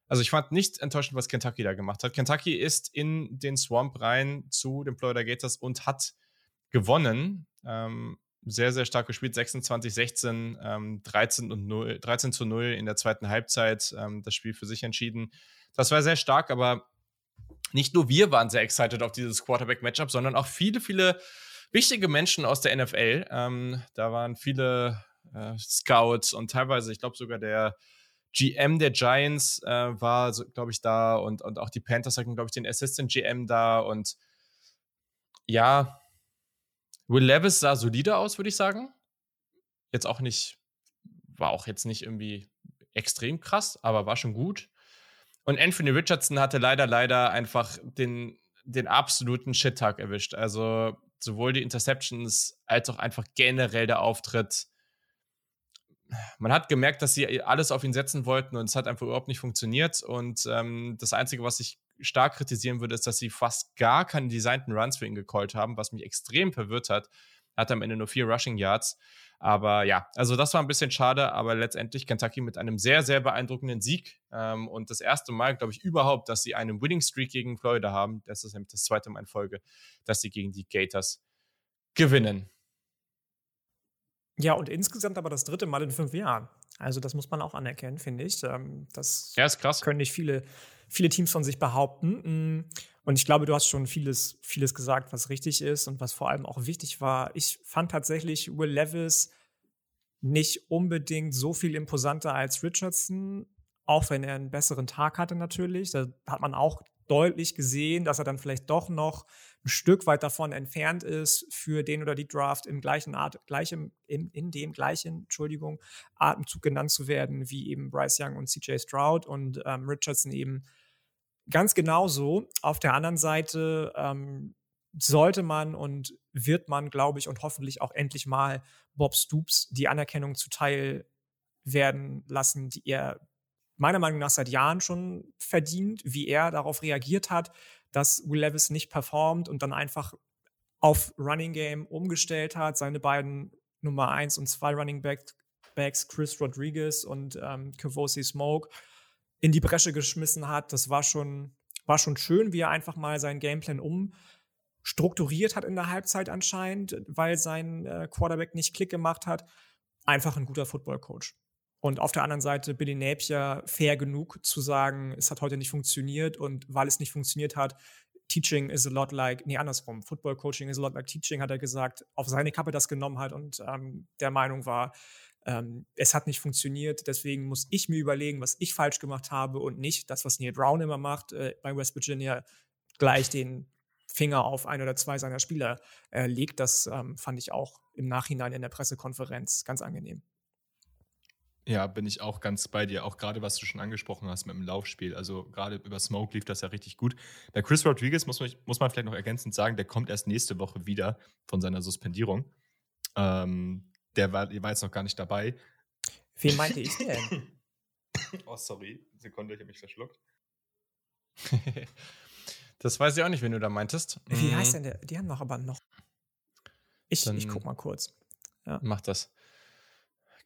also ich fand nicht enttäuschend, was Kentucky da gemacht hat. Kentucky ist in den Swamp rein zu den Florida Gators und hat gewonnen. Ähm, sehr, sehr stark gespielt. 26, 16, ähm, 13, und 0, 13 zu 0 in der zweiten Halbzeit. Ähm, das Spiel für sich entschieden. Das war sehr stark, aber nicht nur wir waren sehr excited auf dieses Quarterback-Matchup, sondern auch viele, viele wichtige Menschen aus der NFL. Ähm, da waren viele äh, Scouts und teilweise, ich glaube sogar der GM der Giants äh, war, glaube ich, da und, und auch die Panthers hatten, glaube ich, den Assistant GM da und ja, Will Levis sah solide aus, würde ich sagen. Jetzt auch nicht, war auch jetzt nicht irgendwie extrem krass, aber war schon gut. Und Anthony Richardson hatte leider, leider einfach den, den absoluten Shit-Tag erwischt. Also sowohl die Interceptions als auch einfach generell der Auftritt. Man hat gemerkt, dass sie alles auf ihn setzen wollten und es hat einfach überhaupt nicht funktioniert. Und ähm, das Einzige, was ich stark kritisieren würde, ist, dass sie fast gar keine designten Runs für ihn gecallt haben, was mich extrem verwirrt hat. Er hatte am Ende nur vier Rushing Yards. Aber ja, also das war ein bisschen schade, aber letztendlich Kentucky mit einem sehr, sehr beeindruckenden Sieg. Ähm, und das erste Mal, glaube ich, überhaupt, dass sie einen Winning Streak gegen Florida haben. Das ist nämlich das zweite Mal in Folge, dass sie gegen die Gators gewinnen. Ja, und insgesamt aber das dritte Mal in fünf Jahren. Also, das muss man auch anerkennen, finde ich. Ähm, das ja, ist krass. können nicht viele, viele Teams von sich behaupten. Mm, und ich glaube, du hast schon vieles, vieles gesagt, was richtig ist und was vor allem auch wichtig war. Ich fand tatsächlich Will Levis nicht unbedingt so viel imposanter als Richardson, auch wenn er einen besseren Tag hatte natürlich. Da hat man auch deutlich gesehen, dass er dann vielleicht doch noch ein Stück weit davon entfernt ist, für den oder die Draft im gleichen Art, gleichem, in, in dem gleichen, Entschuldigung, Atemzug genannt zu werden, wie eben Bryce Young und CJ Stroud und ähm, Richardson eben ganz genauso. Auf der anderen Seite ähm, sollte man und wird man, glaube ich, und hoffentlich auch endlich mal Bob Stoops die Anerkennung zuteil werden lassen, die er meiner Meinung nach seit Jahren schon verdient, wie er darauf reagiert hat, dass Will Levis nicht performt und dann einfach auf Running Game umgestellt hat, seine beiden Nummer 1 und 2 Running Backs, Chris Rodriguez und ähm, Kavosi Smoke, in die Bresche geschmissen hat. Das war schon, war schon schön, wie er einfach mal seinen Gameplan umstrukturiert hat in der Halbzeit anscheinend, weil sein äh, Quarterback nicht Klick gemacht hat. Einfach ein guter Football-Coach. Und auf der anderen Seite Billy Napier fair genug zu sagen, es hat heute nicht funktioniert und weil es nicht funktioniert hat, Teaching is a lot like, nee, andersrum, Football Coaching is a lot like Teaching, hat er gesagt, auf seine Kappe das genommen hat und ähm, der Meinung war, ähm, es hat nicht funktioniert, deswegen muss ich mir überlegen, was ich falsch gemacht habe und nicht das, was Neil Brown immer macht äh, bei West Virginia, gleich den Finger auf ein oder zwei seiner Spieler äh, legt. Das ähm, fand ich auch im Nachhinein in der Pressekonferenz ganz angenehm. Ja, bin ich auch ganz bei dir. Auch gerade, was du schon angesprochen hast mit dem Laufspiel. Also gerade über Smoke lief das ja richtig gut. Bei Chris Rodriguez muss man, muss man vielleicht noch ergänzend sagen, der kommt erst nächste Woche wieder von seiner Suspendierung. Ähm, der, war, der war jetzt noch gar nicht dabei. Wen meinte ich denn? oh, sorry. Sekunde, ich habe mich verschluckt. das weiß ich auch nicht, wen du da meintest. Wie mhm. heißt denn der? Die haben noch aber noch. Ich, ich guck mal kurz. Ja. Mach das.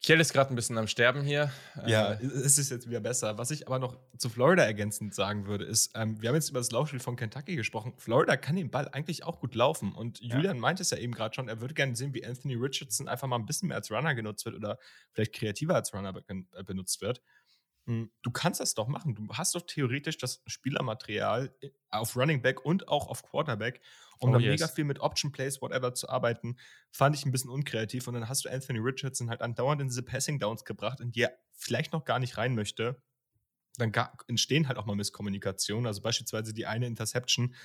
Kiel ist gerade ein bisschen am Sterben hier. Ja, äh, es ist jetzt wieder besser. Was ich aber noch zu Florida ergänzend sagen würde, ist, ähm, wir haben jetzt über das Laufspiel von Kentucky gesprochen. Florida kann den Ball eigentlich auch gut laufen. Und Julian ja. meinte es ja eben gerade schon, er würde gerne sehen, wie Anthony Richardson einfach mal ein bisschen mehr als Runner genutzt wird oder vielleicht kreativer als Runner äh, benutzt wird. Hm, du kannst das doch machen. Du hast doch theoretisch das Spielermaterial äh, auf Running Back und auch auf Quarterback, um oh, dann yes. mega viel mit Option Plays, whatever zu arbeiten. Fand ich ein bisschen unkreativ. Und dann hast du Anthony Richardson halt andauernd in diese Passing Downs gebracht, in die er vielleicht noch gar nicht rein möchte. Dann entstehen halt auch mal Misskommunikationen. Also beispielsweise die eine Interception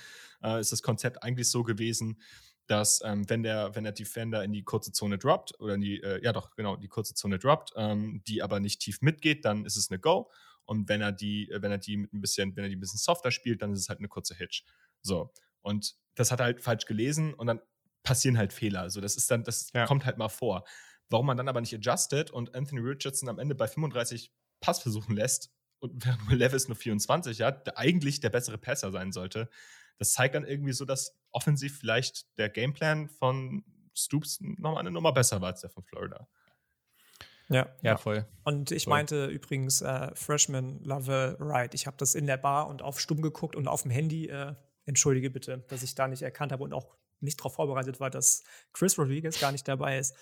äh, ist das Konzept eigentlich so gewesen, dass ähm, wenn der wenn der Defender in die kurze Zone droppt oder in die äh, ja doch genau die kurze Zone droppt, ähm, die aber nicht tief mitgeht, dann ist es eine Go und wenn er die äh, wenn er die mit ein bisschen wenn er die ein bisschen softer spielt, dann ist es halt eine kurze Hitch. So und das hat er halt falsch gelesen und dann passieren halt Fehler. Also das ist dann das ja. kommt halt mal vor. Warum man dann aber nicht adjusted und Anthony Richardson am Ende bei 35 Passversuchen lässt und während Levis nur 24 hat, der eigentlich der bessere Passer sein sollte, das zeigt dann irgendwie so, dass offensiv vielleicht der Gameplan von Stoops nochmal eine Nummer besser war als der von Florida. Ja, ja, voll. Und ich voll. meinte übrigens äh, Freshman Love Right. Ich habe das in der Bar und auf Stumm geguckt und auf dem Handy. Äh, entschuldige bitte, dass ich da nicht erkannt habe und auch nicht darauf vorbereitet war, dass Chris Rodriguez gar nicht dabei ist.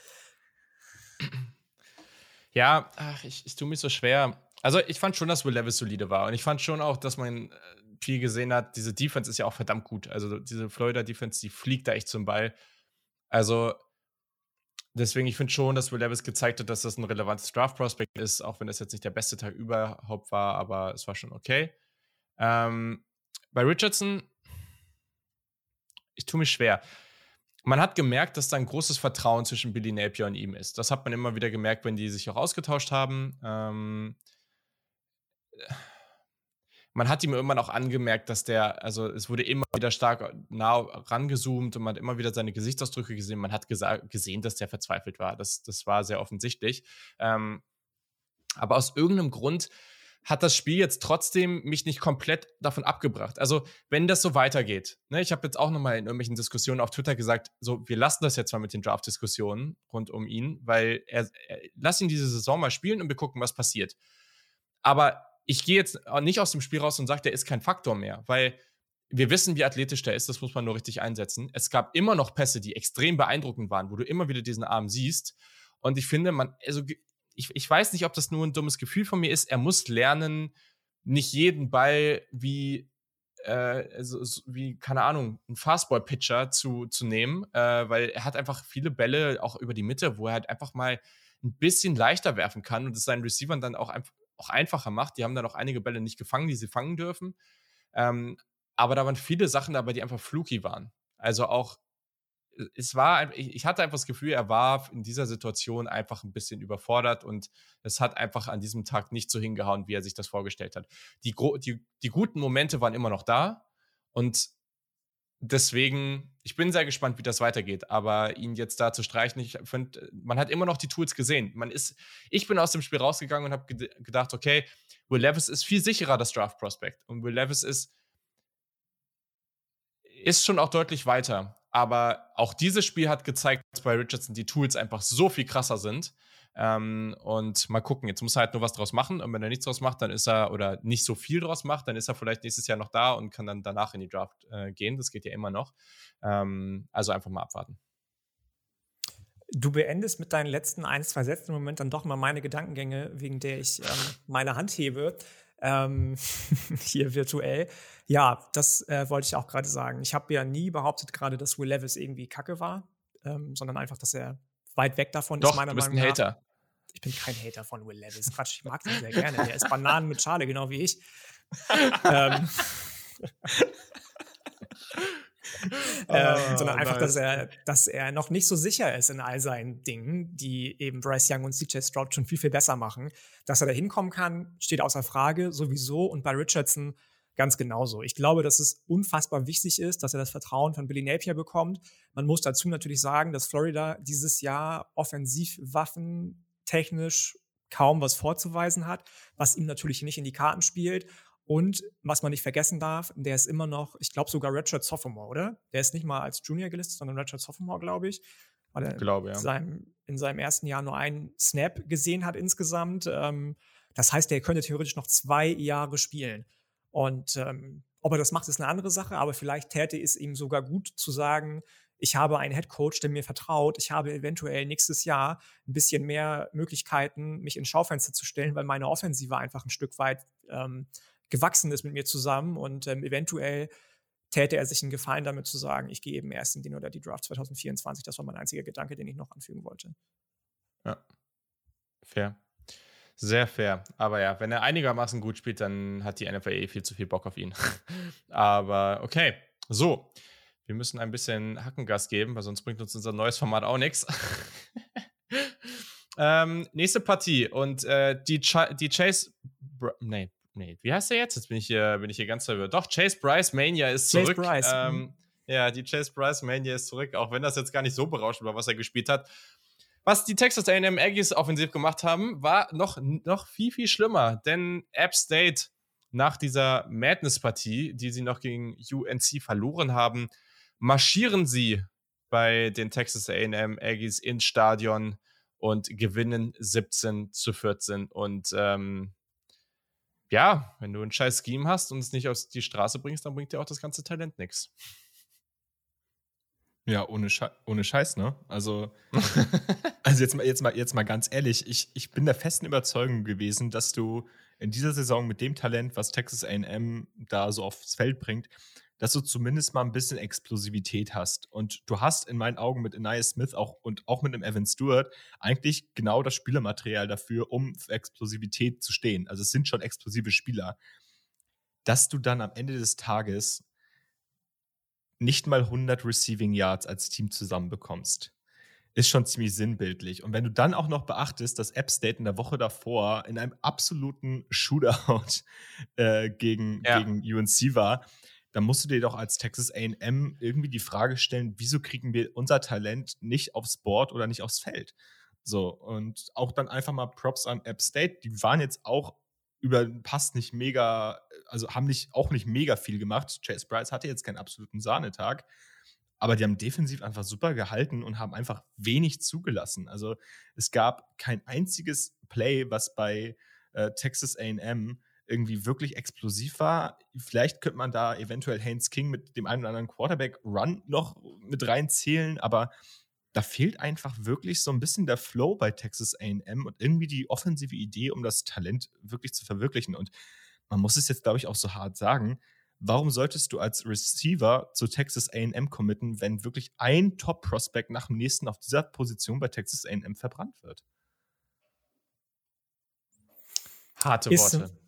Ja, ach, ich, ich tue mich so schwer. Also ich fand schon, dass Will Levis solide war. Und ich fand schon auch, dass man äh, viel gesehen hat, diese Defense ist ja auch verdammt gut. Also diese Florida Defense, die fliegt da echt zum Ball. Also deswegen, ich finde schon, dass Will Levis gezeigt hat, dass das ein relevantes Draft-Prospect ist, auch wenn das jetzt nicht der beste Tag überhaupt war, aber es war schon okay. Ähm, bei Richardson, ich tue mich schwer. Man hat gemerkt, dass da ein großes Vertrauen zwischen Billy Napier und ihm ist. Das hat man immer wieder gemerkt, wenn die sich auch ausgetauscht haben. Ähm, man hat ihm irgendwann auch angemerkt, dass der, also es wurde immer wieder stark nah rangezoomt und man hat immer wieder seine Gesichtsausdrücke gesehen. Man hat gesehen, dass der verzweifelt war. Das, das war sehr offensichtlich. Ähm, aber aus irgendeinem Grund hat das Spiel jetzt trotzdem mich nicht komplett davon abgebracht. Also, wenn das so weitergeht, ne, ich habe jetzt auch nochmal in irgendwelchen Diskussionen auf Twitter gesagt, so, wir lassen das jetzt mal mit den Draft-Diskussionen rund um ihn, weil er, er lass ihn diese Saison mal spielen und wir gucken, was passiert. Aber ich gehe jetzt nicht aus dem Spiel raus und sage, der ist kein Faktor mehr, weil wir wissen, wie athletisch der ist, das muss man nur richtig einsetzen. Es gab immer noch Pässe, die extrem beeindruckend waren, wo du immer wieder diesen Arm siehst. Und ich finde, man, also ich, ich weiß nicht, ob das nur ein dummes Gefühl von mir ist. Er muss lernen, nicht jeden Ball wie, äh, also, wie keine Ahnung, ein Fastball-Pitcher zu, zu nehmen, äh, weil er hat einfach viele Bälle auch über die Mitte, wo er halt einfach mal ein bisschen leichter werfen kann und es seinen Receivern dann auch einfach auch einfacher macht. Die haben dann auch einige Bälle nicht gefangen, die sie fangen dürfen. Ähm, aber da waren viele Sachen dabei, die einfach fluky waren. Also auch, äh, es war, ich hatte einfach das Gefühl, er war in dieser Situation einfach ein bisschen überfordert und es hat einfach an diesem Tag nicht so hingehauen, wie er sich das vorgestellt hat. Die, die, die guten Momente waren immer noch da und deswegen, ich bin sehr gespannt, wie das weitergeht. Aber ihn jetzt da zu streichen, ich finde, man hat immer noch die Tools gesehen. Man ist, ich bin aus dem Spiel rausgegangen und habe gedacht, okay, Will Levis ist viel sicherer das Draft Prospect und Will Levis ist ist schon auch deutlich weiter. Aber auch dieses Spiel hat gezeigt, dass bei Richardson die Tools einfach so viel krasser sind. Ähm, und mal gucken, jetzt muss er halt nur was draus machen. Und wenn er nichts draus macht, dann ist er, oder nicht so viel draus macht, dann ist er vielleicht nächstes Jahr noch da und kann dann danach in die Draft äh, gehen. Das geht ja immer noch. Ähm, also einfach mal abwarten. Du beendest mit deinen letzten ein, zwei Sätzen im Moment dann doch mal meine Gedankengänge, wegen der ich ähm, meine Hand hebe. Ähm, hier virtuell. Ja, das äh, wollte ich auch gerade sagen. Ich habe ja nie behauptet gerade, dass Will Levis irgendwie kacke war, ähm, sondern einfach, dass er weit weg davon Doch, ist, meiner du bist Meinung ein Hater. Ich bin kein Hater von Will Levis. Quatsch, ich mag den sehr gerne. Der ist Bananen mit Schale, genau wie ich. ähm, ähm, sondern einfach, nice. dass er, dass er noch nicht so sicher ist in all seinen Dingen, die eben Bryce Young und CJ Stroud schon viel, viel besser machen. Dass er da hinkommen kann, steht außer Frage, sowieso. Und bei Richardson ganz genauso. Ich glaube, dass es unfassbar wichtig ist, dass er das Vertrauen von Billy Napier bekommt. Man muss dazu natürlich sagen, dass Florida dieses Jahr Offensivwaffen technisch kaum was vorzuweisen hat, was ihm natürlich nicht in die Karten spielt. Und was man nicht vergessen darf, der ist immer noch, ich glaube sogar Redshirt Sophomore, oder? Der ist nicht mal als Junior gelistet, sondern Redshirt Sophomore, glaube ich. Weil er glaube, ja. in, seinem, in seinem ersten Jahr nur einen Snap gesehen hat insgesamt. Ähm, das heißt, der könnte theoretisch noch zwei Jahre spielen. Und ähm, ob er das macht, ist eine andere Sache, aber vielleicht täte es ihm sogar gut zu sagen, ich habe einen Head Coach, der mir vertraut. Ich habe eventuell nächstes Jahr ein bisschen mehr Möglichkeiten, mich ins Schaufenster zu stellen, weil meine Offensive einfach ein Stück weit ähm, gewachsen ist mit mir zusammen und ähm, eventuell täte er sich einen Gefallen damit zu sagen, ich gehe eben erst in den oder die Draft 2024. Das war mein einziger Gedanke, den ich noch anfügen wollte. Ja, fair. Sehr fair. Aber ja, wenn er einigermaßen gut spielt, dann hat die NFL eh viel zu viel Bock auf ihn. Aber okay, so. Wir müssen ein bisschen Hackengas geben, weil sonst bringt uns unser neues Format auch nichts. ähm, nächste Partie und äh, die, Ch die Chase. Br nee, nee, wie heißt der jetzt? Jetzt bin ich hier, bin ich hier ganz verwirrt. Doch, Chase Bryce Mania ist zurück. Chase Bryce. Ähm, mhm. ja, die Chase Bryce Mania ist zurück, auch wenn das jetzt gar nicht so berauschend war, was er gespielt hat. Was die Texas A&M Aggies offensiv gemacht haben, war noch, noch viel, viel schlimmer, denn App State nach dieser Madness-Partie, die sie noch gegen UNC verloren haben, marschieren sie bei den Texas A&M Aggies ins Stadion und gewinnen 17 zu 14. Und ähm, ja, wenn du ein scheiß Scheme hast und es nicht auf die Straße bringst, dann bringt dir auch das ganze Talent nichts. Ja, ohne, Schei ohne Scheiß, ne? Also, also jetzt, mal, jetzt, mal, jetzt mal ganz ehrlich, ich, ich bin der festen Überzeugung gewesen, dass du in dieser Saison mit dem Talent, was Texas AM da so aufs Feld bringt, dass du zumindest mal ein bisschen Explosivität hast. Und du hast in meinen Augen mit Anaya Smith auch und auch mit dem Evan Stewart eigentlich genau das Spielermaterial dafür, um für Explosivität zu stehen. Also es sind schon explosive Spieler. Dass du dann am Ende des Tages nicht mal 100 Receiving Yards als Team zusammenbekommst, ist schon ziemlich sinnbildlich. Und wenn du dann auch noch beachtest, dass App State in der Woche davor in einem absoluten Shootout äh, gegen, ja. gegen UNC war, dann musst du dir doch als Texas AM irgendwie die Frage stellen, wieso kriegen wir unser Talent nicht aufs Board oder nicht aufs Feld? So, und auch dann einfach mal Props an App State. Die waren jetzt auch über den Pass nicht mega, also haben nicht, auch nicht mega viel gemacht. Chase Bryce hatte jetzt keinen absoluten Sahnetag, aber die haben defensiv einfach super gehalten und haben einfach wenig zugelassen. Also es gab kein einziges Play, was bei äh, Texas AM irgendwie wirklich explosiv war. Vielleicht könnte man da eventuell Haynes King mit dem einen oder anderen Quarterback-Run noch mit reinzählen, aber da fehlt einfach wirklich so ein bisschen der Flow bei Texas AM und irgendwie die offensive Idee, um das Talent wirklich zu verwirklichen. Und man muss es jetzt, glaube ich, auch so hart sagen. Warum solltest du als Receiver zu Texas AM committen, wenn wirklich ein Top-Prospect nach dem nächsten auf dieser Position bei Texas AM verbrannt wird? Harte Worte.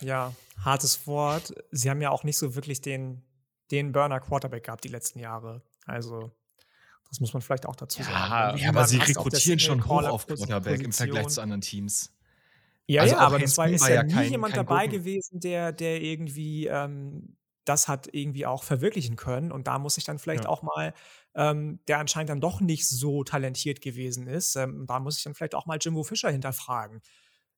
Ja, hartes Wort. Sie haben ja auch nicht so wirklich den, den Burner Quarterback gehabt die letzten Jahre. Also, das muss man vielleicht auch dazu sagen. Ja, aber sie rekrutieren schon hoch auf Quarterback im Vergleich zu anderen Teams. Ja, also ja, aber das war, ist ja, ja nie kein, jemand kein dabei Gucken. gewesen, der, der irgendwie ähm, das hat irgendwie auch verwirklichen können. Und da muss ich dann vielleicht ja. auch mal, ähm, der anscheinend dann doch nicht so talentiert gewesen ist, ähm, da muss ich dann vielleicht auch mal Jimbo Fischer hinterfragen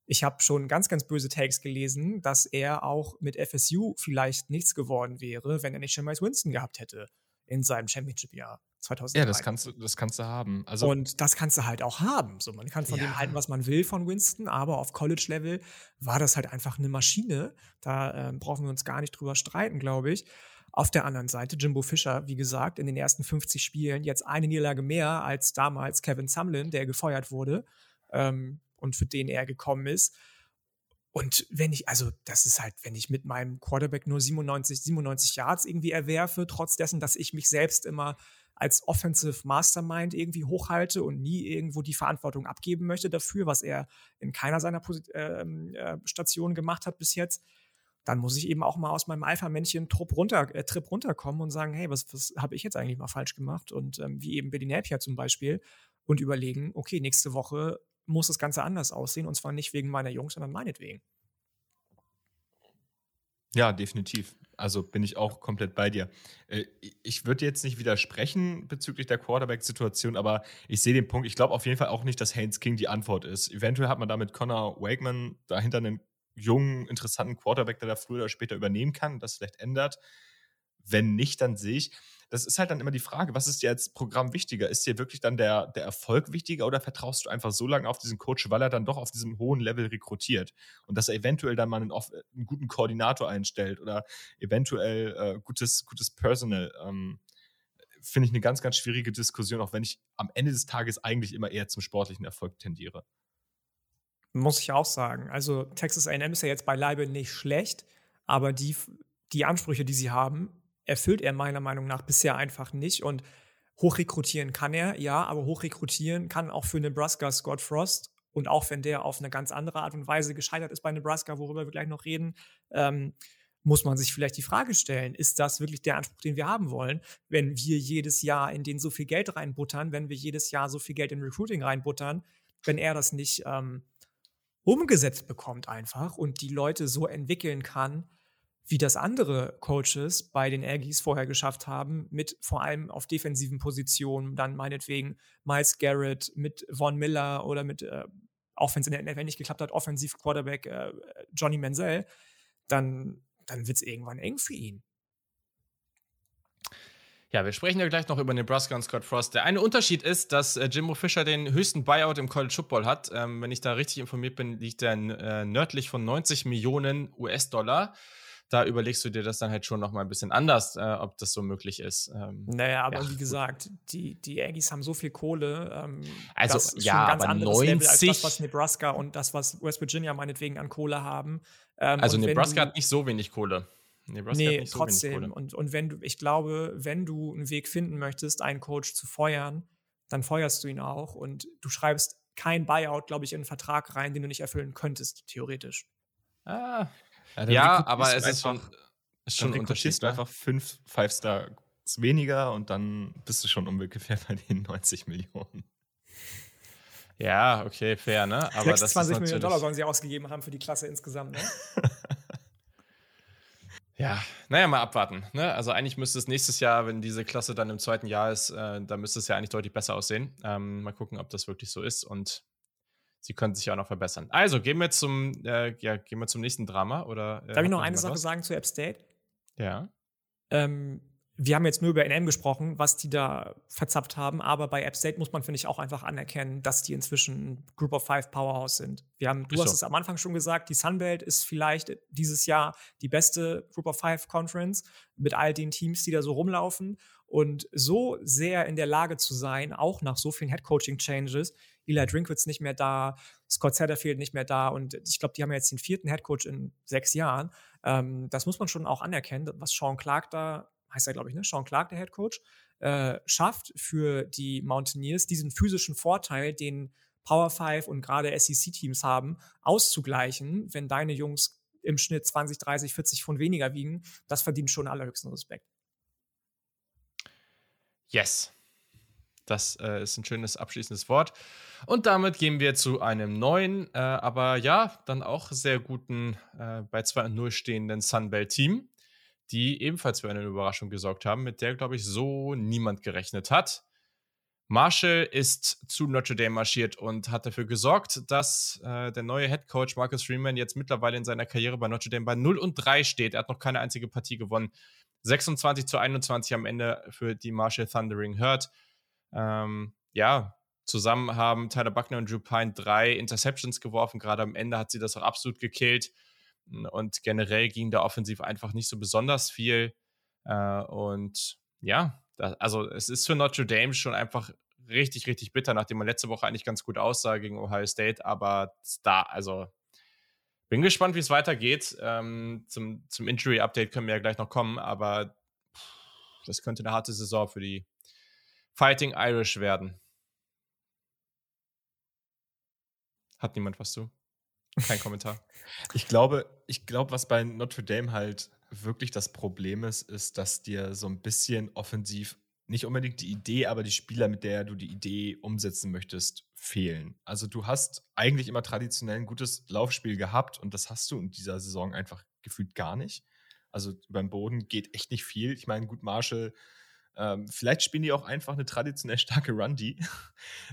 ich habe schon ganz, ganz böse Takes gelesen, dass er auch mit FSU vielleicht nichts geworden wäre, wenn er nicht Jameis Winston gehabt hätte in seinem Championship-Jahr 2003. Ja, das kannst, du, das kannst du haben. Also und das kannst du halt auch haben. So, man kann von ja. dem halten, was man will von Winston, aber auf College-Level war das halt einfach eine Maschine. Da äh, brauchen wir uns gar nicht drüber streiten, glaube ich. Auf der anderen Seite, Jimbo Fischer, wie gesagt, in den ersten 50 Spielen jetzt eine Niederlage mehr als damals Kevin Sumlin, der gefeuert wurde. Ähm, und für den er gekommen ist. Und wenn ich, also das ist halt, wenn ich mit meinem Quarterback nur 97, 97 Yards irgendwie erwerfe, trotz dessen, dass ich mich selbst immer als Offensive Mastermind irgendwie hochhalte und nie irgendwo die Verantwortung abgeben möchte dafür, was er in keiner seiner ähm, äh, Stationen gemacht hat bis jetzt, dann muss ich eben auch mal aus meinem Alpha-Männchen-Trip runter, äh, Trip runterkommen und sagen, hey, was, was habe ich jetzt eigentlich mal falsch gemacht? Und ähm, wie eben Billy Napier zum Beispiel und überlegen, okay, nächste Woche muss das Ganze anders aussehen und zwar nicht wegen meiner Jungs, sondern meinetwegen. Ja, definitiv. Also bin ich auch komplett bei dir. Äh, ich würde jetzt nicht widersprechen bezüglich der Quarterback-Situation, aber ich sehe den Punkt. Ich glaube auf jeden Fall auch nicht, dass Haynes King die Antwort ist. Eventuell hat man da mit Connor Wakeman dahinter einen jungen, interessanten Quarterback, der da früher oder später übernehmen kann, das vielleicht ändert. Wenn nicht, dann sehe ich, das ist halt dann immer die Frage, was ist dir als Programm wichtiger? Ist dir wirklich dann der, der Erfolg wichtiger oder vertraust du einfach so lange auf diesen Coach, weil er dann doch auf diesem hohen Level rekrutiert und dass er eventuell dann mal einen, einen guten Koordinator einstellt oder eventuell äh, gutes, gutes Personal? Ähm, Finde ich eine ganz, ganz schwierige Diskussion, auch wenn ich am Ende des Tages eigentlich immer eher zum sportlichen Erfolg tendiere. Muss ich auch sagen. Also Texas AM ist ja jetzt beileibe nicht schlecht, aber die, die Ansprüche, die sie haben, erfüllt er meiner Meinung nach bisher einfach nicht. Und hochrekrutieren kann er, ja, aber hochrekrutieren kann auch für Nebraska Scott Frost. Und auch wenn der auf eine ganz andere Art und Weise gescheitert ist bei Nebraska, worüber wir gleich noch reden, ähm, muss man sich vielleicht die Frage stellen, ist das wirklich der Anspruch, den wir haben wollen, wenn wir jedes Jahr in den so viel Geld reinbuttern, wenn wir jedes Jahr so viel Geld in Recruiting reinbuttern, wenn er das nicht ähm, umgesetzt bekommt einfach und die Leute so entwickeln kann, wie das andere Coaches bei den Aggies vorher geschafft haben, mit vor allem auf defensiven Positionen, dann meinetwegen Miles Garrett, mit Von Miller oder mit, äh, auch wenn es in der NFL nicht geklappt hat, Offensiv Quarterback äh, Johnny Manziel, dann, dann wird es irgendwann eng für ihn. Ja, wir sprechen ja gleich noch über Nebraska und Scott Frost. Der eine Unterschied ist, dass äh, Jimbo Fischer den höchsten Buyout im College Football hat. Ähm, wenn ich da richtig informiert bin, liegt er äh, nördlich von 90 Millionen US-Dollar da überlegst du dir das dann halt schon noch mal ein bisschen anders, äh, ob das so möglich ist. Ähm, naja, aber ja, wie gesagt, die, die Aggies haben so viel Kohle. Ähm, also, das ist ja, schon ein ganz aber anderes 90 Level als das, was Nebraska und das, was West Virginia meinetwegen an Kohle haben. Ähm, also, Nebraska hat nicht so wenig Kohle. Nebraska nee, so trotzdem. Und, und wenn du, ich glaube, wenn du einen Weg finden möchtest, einen Coach zu feuern, dann feuerst du ihn auch und du schreibst kein Buyout, glaube ich, in einen Vertrag rein, den du nicht erfüllen könntest, theoretisch. Ah. Ja, ja aber es ist schon, ist schon ein Unterschied. Du einfach fünf Five-Star weniger und dann bist du schon ungefähr bei den 90 Millionen. Ja, okay, fair, ne? Aber 26 Millionen Dollar sollen sie ausgegeben haben für die Klasse insgesamt, ne? Ja, naja, mal abwarten. Ne? Also eigentlich müsste es nächstes Jahr, wenn diese Klasse dann im zweiten Jahr ist, äh, da müsste es ja eigentlich deutlich besser aussehen. Ähm, mal gucken, ob das wirklich so ist und sie können sich ja auch noch verbessern. Also gehen wir zum, äh, ja, gehen wir zum nächsten Drama oder. Äh, Darf ich noch eine Sache was? sagen zu App State? Ja. Ähm, wir haben jetzt nur über NM gesprochen, was die da verzapft haben, aber bei App State muss man, finde ich, auch einfach anerkennen, dass die inzwischen Group of Five Powerhouse sind. Wir haben, du so. hast es am Anfang schon gesagt, die Sunbelt ist vielleicht dieses Jahr die beste Group of Five Conference mit all den Teams, die da so rumlaufen. Und so sehr in der Lage zu sein, auch nach so vielen Headcoaching-Changes, Eli Drinkwitz nicht mehr da, Scott Satterfield nicht mehr da und ich glaube, die haben jetzt den vierten Headcoach in sechs Jahren. Ähm, das muss man schon auch anerkennen, was Sean Clark da heißt er, glaube ich, ne? Sean Clark, der Head Coach, äh, schafft für die Mountaineers diesen physischen Vorteil, den Power 5 und gerade SEC-Teams haben, auszugleichen, wenn deine Jungs im Schnitt 20, 30, 40 Pfund weniger wiegen, das verdient schon allerhöchsten Respekt. Yes. Das äh, ist ein schönes abschließendes Wort. Und damit gehen wir zu einem neuen, äh, aber ja, dann auch sehr guten, äh, bei 2 und 0 stehenden Sunbelt-Team die ebenfalls für eine Überraschung gesorgt haben, mit der, glaube ich, so niemand gerechnet hat. Marshall ist zu Notre Dame marschiert und hat dafür gesorgt, dass äh, der neue Head Coach Marcus Freeman jetzt mittlerweile in seiner Karriere bei Notre Dame bei 0 und 3 steht. Er hat noch keine einzige Partie gewonnen. 26 zu 21 am Ende für die Marshall Thundering Hurt. Ähm, ja, zusammen haben Tyler Buckner und Drew Pine drei Interceptions geworfen. Gerade am Ende hat sie das auch absolut gekillt. Und generell ging da offensiv einfach nicht so besonders viel. Äh, und ja, das, also es ist für Notre Dame schon einfach richtig, richtig bitter, nachdem man letzte Woche eigentlich ganz gut aussah gegen Ohio State. Aber da, also bin gespannt, wie es weitergeht. Ähm, zum, zum Injury-Update können wir ja gleich noch kommen, aber das könnte eine harte Saison für die Fighting Irish werden. Hat niemand was zu? Kein Kommentar. Ich glaube, ich glaube, was bei Notre Dame halt wirklich das Problem ist, ist, dass dir so ein bisschen offensiv nicht unbedingt die Idee, aber die Spieler, mit der du die Idee umsetzen möchtest, fehlen. Also du hast eigentlich immer traditionell ein gutes Laufspiel gehabt und das hast du in dieser Saison einfach gefühlt gar nicht. Also beim Boden geht echt nicht viel. Ich meine, gut, Marshall ähm, vielleicht spielen die auch einfach eine traditionell starke Run-D.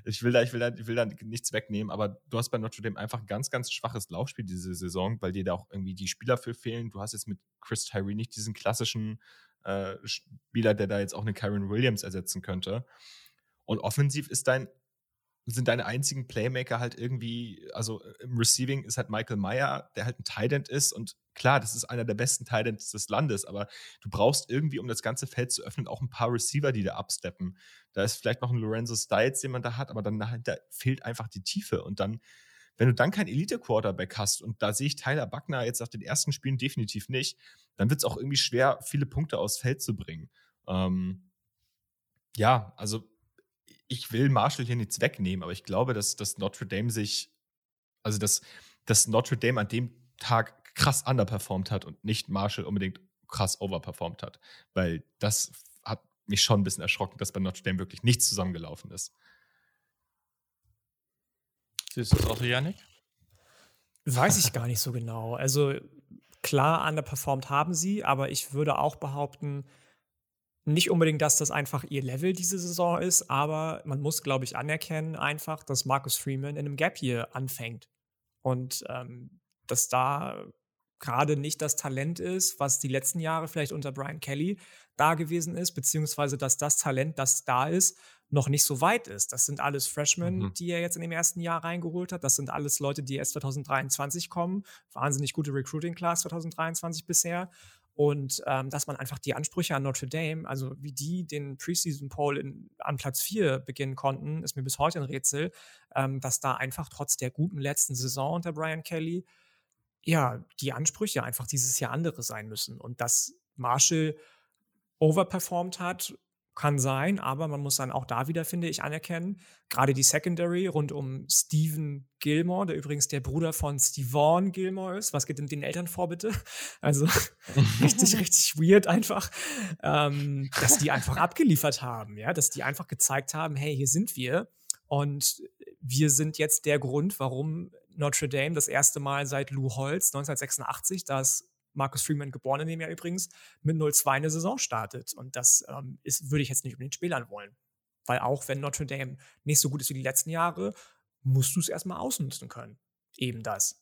Ich will da, ich ich will da nichts wegnehmen, aber du hast bei Notre Dame einfach ein ganz, ganz schwaches Laufspiel diese Saison, weil dir da auch irgendwie die Spieler für fehlen. Du hast jetzt mit Chris Tyree nicht diesen klassischen äh, Spieler, der da jetzt auch eine Karen Williams ersetzen könnte. Und offensiv ist dein sind deine einzigen Playmaker halt irgendwie, also im Receiving ist halt Michael Meyer, der halt ein Tident ist und klar, das ist einer der besten Tidents des Landes, aber du brauchst irgendwie, um das ganze Feld zu öffnen, auch ein paar Receiver, die da absteppen. Da ist vielleicht noch ein Lorenzo Stiles, den man da hat, aber dann da fehlt einfach die Tiefe und dann, wenn du dann kein Elite-Quarterback hast und da sehe ich Tyler Buckner jetzt nach den ersten Spielen definitiv nicht, dann wird es auch irgendwie schwer, viele Punkte aufs Feld zu bringen. Ähm, ja, also ich will Marshall hier nichts wegnehmen, aber ich glaube, dass, dass Notre Dame sich, also dass, dass Notre Dame an dem Tag krass underperformed hat und nicht Marshall unbedingt krass overperformed hat. Weil das hat mich schon ein bisschen erschrocken, dass bei Notre Dame wirklich nichts zusammengelaufen ist. Siehst du das auch so, Janik? Weiß ich gar nicht so genau. Also klar, underperformed haben sie, aber ich würde auch behaupten, nicht unbedingt, dass das einfach ihr Level diese Saison ist, aber man muss, glaube ich, anerkennen einfach, dass Marcus Freeman in einem Gap hier anfängt. Und ähm, dass da gerade nicht das Talent ist, was die letzten Jahre vielleicht unter Brian Kelly da gewesen ist, beziehungsweise dass das Talent, das da ist, noch nicht so weit ist. Das sind alles Freshmen, mhm. die er jetzt in dem ersten Jahr reingeholt hat. Das sind alles Leute, die erst 2023 kommen. Wahnsinnig gute Recruiting Class 2023 bisher. Und ähm, dass man einfach die Ansprüche an Notre Dame, also wie die den Preseason Poll an Platz 4 beginnen konnten, ist mir bis heute ein Rätsel, ähm, dass da einfach trotz der guten letzten Saison unter Brian Kelly ja, die Ansprüche einfach dieses Jahr andere sein müssen. Und dass Marshall overperformed hat, kann sein, aber man muss dann auch da wieder, finde ich, anerkennen, gerade die Secondary rund um Stephen Gilmore, der übrigens der Bruder von Stevon Gilmore ist. Was geht denn den Eltern vor, bitte? Also richtig, richtig weird einfach, ähm, dass die einfach abgeliefert haben, ja, dass die einfach gezeigt haben, hey, hier sind wir und wir sind jetzt der Grund, warum Notre Dame das erste Mal seit Lou Holtz 1986 das Marcus Freeman geboren in dem Jahr übrigens, mit 0-2 eine Saison startet. Und das ähm, ist, würde ich jetzt nicht unbedingt Spielern wollen. Weil auch wenn Notre Dame nicht so gut ist wie die letzten Jahre, musst du es erstmal ausnutzen können. Eben das.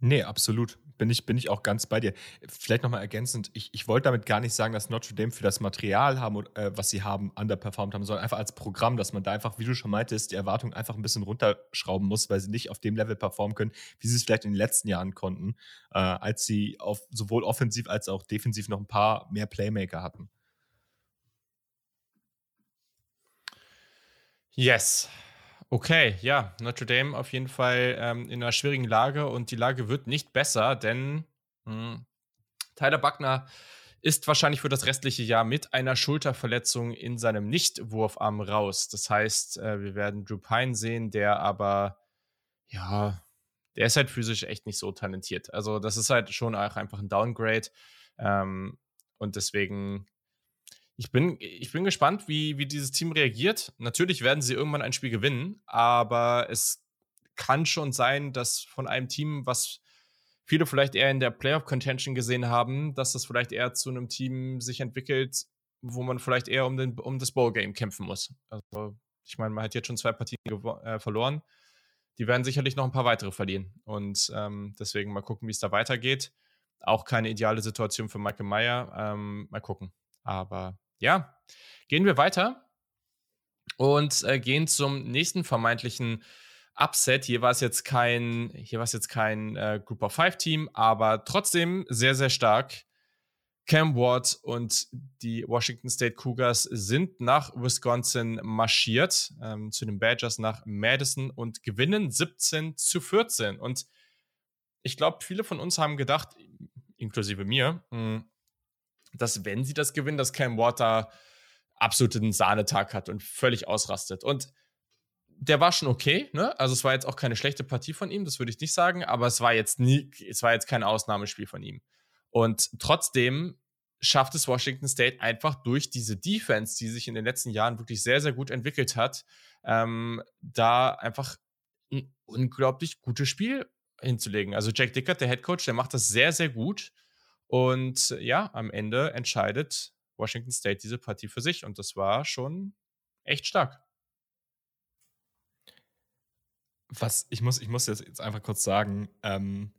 Nee, absolut. Bin ich, bin ich auch ganz bei dir. Vielleicht nochmal ergänzend, ich, ich wollte damit gar nicht sagen, dass Notre Dame für das Material haben, äh, was sie haben, underperformed haben, sondern einfach als Programm, dass man da einfach, wie du schon meintest, die Erwartungen einfach ein bisschen runterschrauben muss, weil sie nicht auf dem Level performen können, wie sie es vielleicht in den letzten Jahren konnten, äh, als sie auf sowohl offensiv als auch defensiv noch ein paar mehr Playmaker hatten. Yes. Okay, ja, Notre Dame auf jeden Fall ähm, in einer schwierigen Lage und die Lage wird nicht besser, denn mh, hm, Tyler Buckner ist wahrscheinlich für das restliche Jahr mit einer Schulterverletzung in seinem Nicht-Wurfarm raus. Das heißt, äh, wir werden Drew Pine sehen, der aber, ja, der ist halt physisch echt nicht so talentiert. Also, das ist halt schon auch einfach ein Downgrade. Ähm, und deswegen ich bin, ich bin gespannt, wie, wie dieses Team reagiert. Natürlich werden sie irgendwann ein Spiel gewinnen, aber es kann schon sein, dass von einem Team, was viele vielleicht eher in der Playoff-Contention gesehen haben, dass das vielleicht eher zu einem Team sich entwickelt, wo man vielleicht eher um, den, um das Bowl-Game kämpfen muss. Also, ich meine, man hat jetzt schon zwei Partien äh, verloren. Die werden sicherlich noch ein paar weitere verlieren. Und ähm, deswegen mal gucken, wie es da weitergeht. Auch keine ideale Situation für Michael Meyer. Ähm, mal gucken. Aber ja, gehen wir weiter und äh, gehen zum nächsten vermeintlichen Upset. Hier war es jetzt kein, hier war es jetzt kein äh, Group of Five Team, aber trotzdem sehr, sehr stark. Cam Ward und die Washington State Cougars sind nach Wisconsin marschiert, ähm, zu den Badgers nach Madison und gewinnen 17 zu 14. Und ich glaube, viele von uns haben gedacht, inklusive mir, mh, hm, dass wenn sie das gewinnen, dass Cam Water absoluten Sahnetag hat und völlig ausrastet. Und der war schon okay, ne? Also es war jetzt auch keine schlechte Partie von ihm, das würde ich nicht sagen, aber es war jetzt nie, es war jetzt kein Ausnahmespiel von ihm. Und trotzdem schafft es Washington State einfach durch diese Defense, die sich in den letzten Jahren wirklich sehr, sehr gut entwickelt hat, ähm, da einfach ein unglaublich gutes Spiel hinzulegen. Also Jack Dickert, der Head Coach, der macht das sehr, sehr gut. Und ja, am Ende entscheidet Washington State diese Partie für sich. Und das war schon echt stark. Was ich muss, ich muss jetzt einfach kurz sagen, ähm,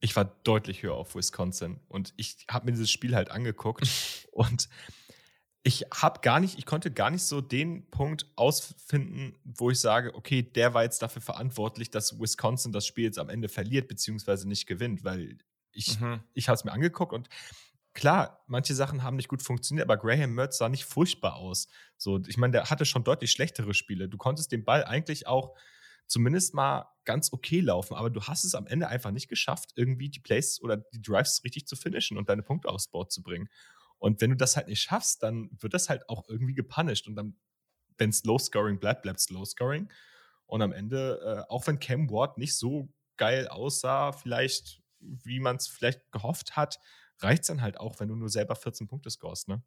ich war deutlich höher auf Wisconsin und ich habe mir dieses Spiel halt angeguckt und ich habe gar nicht, ich konnte gar nicht so den Punkt ausfinden, wo ich sage, okay, der war jetzt dafür verantwortlich, dass Wisconsin das Spiel jetzt am Ende verliert beziehungsweise nicht gewinnt, weil ich, mhm. ich habe es mir angeguckt und klar, manche Sachen haben nicht gut funktioniert, aber Graham Mertz sah nicht furchtbar aus. So, ich meine, der hatte schon deutlich schlechtere Spiele. Du konntest den Ball eigentlich auch zumindest mal ganz okay laufen, aber du hast es am Ende einfach nicht geschafft, irgendwie die Plays oder die Drives richtig zu finishen und deine Punkte aufs Board zu bringen. Und wenn du das halt nicht schaffst, dann wird das halt auch irgendwie gepunished und dann, wenn es Low-Scoring bleibt, bleibt es Low-Scoring. Und am Ende, äh, auch wenn Cam Ward nicht so geil aussah, vielleicht wie man es vielleicht gehofft hat, reicht es dann halt auch, wenn du nur selber 14 Punkte scorest, ne?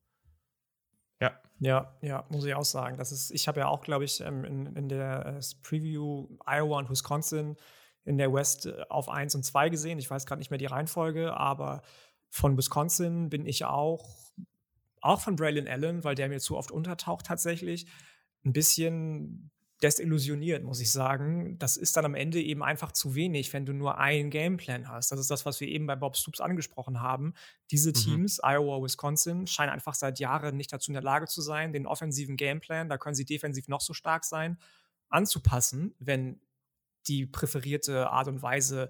Ja. Ja, ja, muss ich auch sagen. Das ist, ich habe ja auch, glaube ich, ähm, in, in der äh, Preview Iowa und Wisconsin in der West äh, auf 1 und 2 gesehen. Ich weiß gerade nicht mehr die Reihenfolge, aber von Wisconsin bin ich auch, auch von Braylon Allen, weil der mir zu oft untertaucht tatsächlich, ein bisschen desillusioniert, muss ich sagen. Das ist dann am Ende eben einfach zu wenig, wenn du nur einen Gameplan hast. Das ist das, was wir eben bei Bob Stoops angesprochen haben. Diese mhm. Teams, mhm. Iowa, Wisconsin, scheinen einfach seit Jahren nicht dazu in der Lage zu sein, den offensiven Gameplan, da können sie defensiv noch so stark sein, anzupassen, wenn die präferierte Art und Weise,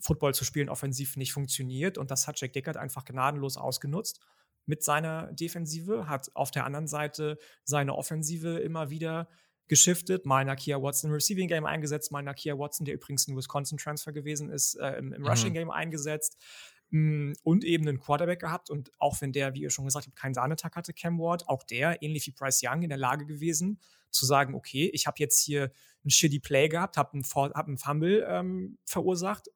Football zu spielen, offensiv nicht funktioniert. Und das hat Jack Dickert einfach gnadenlos ausgenutzt mit seiner Defensive, hat auf der anderen Seite seine Offensive immer wieder geschiftet, mal Nakia Watson im Receiving Game eingesetzt, mal Nakia Watson, der übrigens ein Wisconsin Transfer gewesen ist, äh, im, im, Rushing mhm. Game eingesetzt mm, und eben einen Quarterback gehabt und auch wenn der, wie ihr schon gesagt habt, keinen Sahnetag hatte, Cam Ward, auch der, ähnlich wie Bryce Young, in der Lage gewesen, zu sagen, okay, ich habe jetzt hier ein shitty Play gehabt, habe einen, hab einen Fumble ähm, verursacht,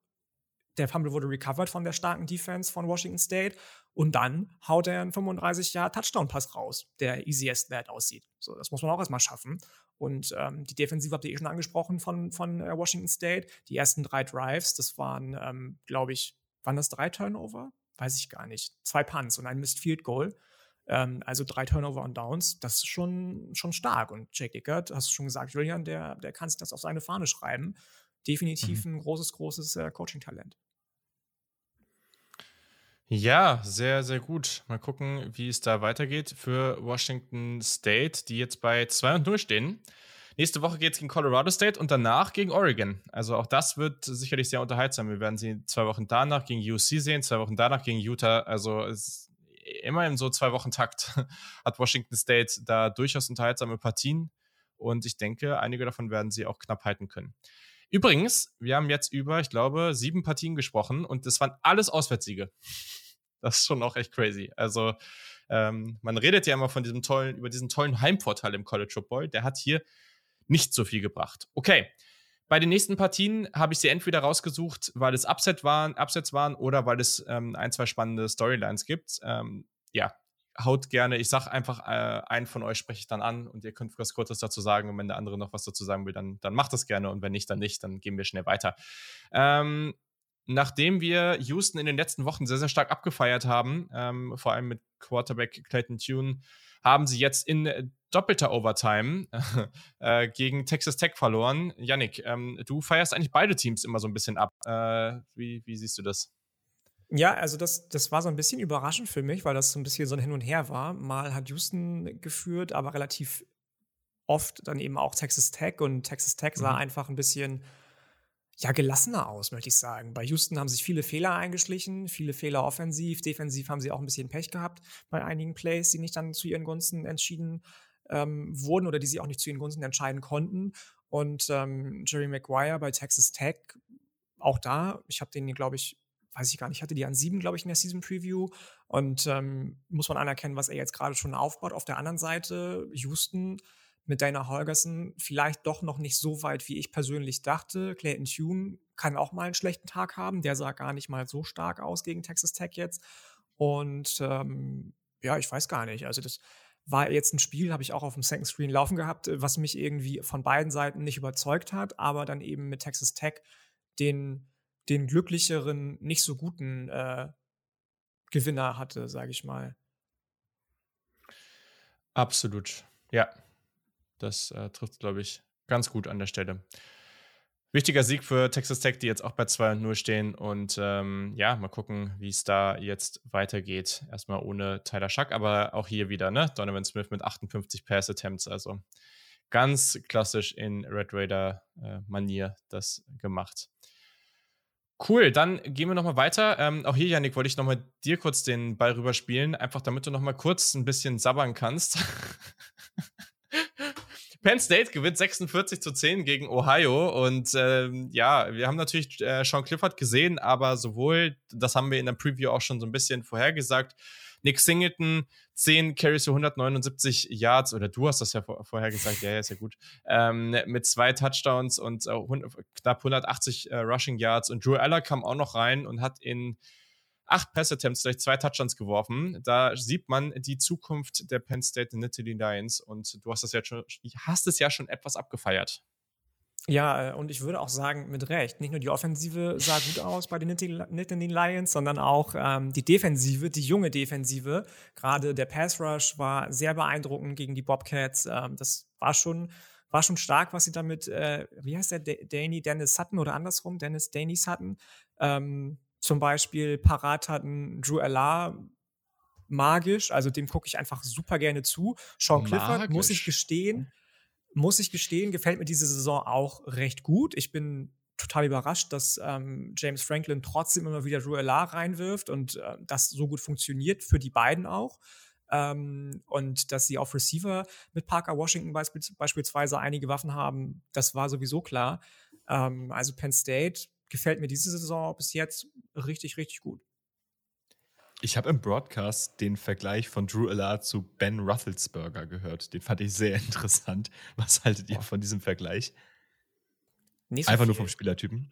der Fumble wurde recovered von der starken Defense von Washington State und dann haut er einen 35 Jahr Touchdown-Pass raus, der easy as that aussieht. So, das muss man auch erstmal schaffen. Und ähm, die Defensive habt ihr eh schon angesprochen von, von äh, Washington State. Die ersten drei Drives, das waren, ähm, glaube ich, waren das drei Turnover? Weiß ich gar nicht. Zwei Punts und ein Missed Field Goal. Ähm, also drei Turnover und Downs, das ist schon, schon stark. Und Jake Dickert, hast du schon gesagt, Julian, der, der kann sich das auf seine Fahne schreiben. Definitiv mhm. ein großes, großes äh, Coaching-Talent. Ja, sehr, sehr gut. Mal gucken, wie es da weitergeht für Washington State, die jetzt bei 2 und 0 stehen. Nächste Woche geht es gegen Colorado State und danach gegen Oregon. Also auch das wird sicherlich sehr unterhaltsam. Wir werden sie zwei Wochen danach gegen UC sehen, zwei Wochen danach gegen Utah. Also es immer in so zwei Wochen Takt hat Washington State da durchaus unterhaltsame Partien und ich denke, einige davon werden sie auch knapp halten können. Übrigens, wir haben jetzt über, ich glaube, sieben Partien gesprochen und das waren alles Auswärtssiege. Das ist schon auch echt crazy. Also, ähm, man redet ja immer von diesem tollen, über diesen tollen Heimvorteil im College Football. Der hat hier nicht so viel gebracht. Okay. Bei den nächsten Partien habe ich sie entweder rausgesucht, weil es Upset waren, Upsets waren oder weil es ähm, ein, zwei spannende Storylines gibt. Ähm, ja, haut gerne, ich sage einfach, äh, einen von euch spreche ich dann an und ihr könnt was Kurzes dazu sagen und wenn der andere noch was dazu sagen will, dann, dann macht das gerne und wenn nicht, dann nicht, dann gehen wir schnell weiter. Ähm, nachdem wir Houston in den letzten Wochen sehr, sehr stark abgefeiert haben, ähm, vor allem mit Quarterback Clayton Tune, haben sie jetzt in doppelter Overtime äh, gegen Texas Tech verloren. Yannick, ähm, du feierst eigentlich beide Teams immer so ein bisschen ab. Äh, wie, wie siehst du das? Ja, also das, das war so ein bisschen überraschend für mich, weil das so ein bisschen so ein Hin und Her war. Mal hat Houston geführt, aber relativ oft dann eben auch Texas Tech und Texas Tech sah mhm. einfach ein bisschen ja, gelassener aus, möchte ich sagen. Bei Houston haben sich viele Fehler eingeschlichen, viele Fehler offensiv, defensiv haben sie auch ein bisschen Pech gehabt bei einigen Plays, die nicht dann zu ihren Gunsten entschieden ähm, wurden oder die sie auch nicht zu ihren Gunsten entscheiden konnten. Und ähm, Jerry Maguire bei Texas Tech, auch da, ich habe den, glaube ich, weiß ich gar nicht, hatte die an sieben, glaube ich, in der Season Preview. Und ähm, muss man anerkennen, was er jetzt gerade schon aufbaut. Auf der anderen Seite, Houston mit Dana Holgerson vielleicht doch noch nicht so weit, wie ich persönlich dachte. Clayton Tune kann auch mal einen schlechten Tag haben. Der sah gar nicht mal so stark aus gegen Texas Tech jetzt. Und ähm, ja, ich weiß gar nicht. Also das war jetzt ein Spiel, habe ich auch auf dem Second Screen laufen gehabt, was mich irgendwie von beiden Seiten nicht überzeugt hat, aber dann eben mit Texas Tech den den glücklicheren, nicht so guten äh, Gewinner hatte, sage ich mal. Absolut. Ja, das äh, trifft, glaube ich, ganz gut an der Stelle. Wichtiger Sieg für Texas Tech, die jetzt auch bei 2 und 0 stehen. Und ähm, ja, mal gucken, wie es da jetzt weitergeht. Erstmal ohne Tyler Schack, aber auch hier wieder, ne? Donovan Smith mit 58 Pass Attempts. Also ganz klassisch in Red Raider-Manier äh, das gemacht. Cool, dann gehen wir nochmal weiter. Ähm, auch hier, Janik, wollte ich nochmal dir kurz den Ball rüberspielen, einfach damit du nochmal kurz ein bisschen sabbern kannst. Penn State gewinnt 46 zu 10 gegen Ohio und ähm, ja, wir haben natürlich äh, Sean Clifford gesehen, aber sowohl, das haben wir in der Preview auch schon so ein bisschen vorhergesagt, Nick Singleton, 10 Carries für 179 Yards, oder du hast das ja vor, vorher gesagt, ja, ja, ist ja gut, ähm, mit zwei Touchdowns und äh, knapp 180 äh, Rushing Yards. Und Drew Aller kam auch noch rein und hat in acht Pass-Attempts gleich zwei Touchdowns geworfen. Da sieht man die Zukunft der Penn State Nittany Lions und du hast das ja schon, hast es ja schon etwas abgefeiert. Ja, äh, und ich würde auch sagen, mit Recht. Nicht nur die Offensive sah gut aus bei den Nittany Lions, sondern auch ähm, die Defensive, die junge Defensive. Gerade der Pass Rush war sehr beeindruckend gegen die Bobcats. Ähm, das war schon, war schon stark, was sie damit, äh, wie heißt der, Danny Dennis Sutton oder andersrum, Dennis Danny Sutton, ähm, zum Beispiel parat hatten. Drew Allar, magisch, also dem gucke ich einfach super gerne zu. Sean Clifford, magisch. muss ich gestehen, muss ich gestehen, gefällt mir diese Saison auch recht gut. Ich bin total überrascht, dass ähm, James Franklin trotzdem immer wieder Drew Ruelar reinwirft und äh, das so gut funktioniert, für die beiden auch. Ähm, und dass sie auf Receiver mit Parker Washington beisp beispielsweise einige Waffen haben, das war sowieso klar. Ähm, also Penn State gefällt mir diese Saison bis jetzt richtig, richtig gut. Ich habe im Broadcast den Vergleich von Drew Allard zu Ben Roethlisberger gehört. Den fand ich sehr interessant. Was haltet ihr von diesem Vergleich? So Einfach viel. nur vom Spielertypen.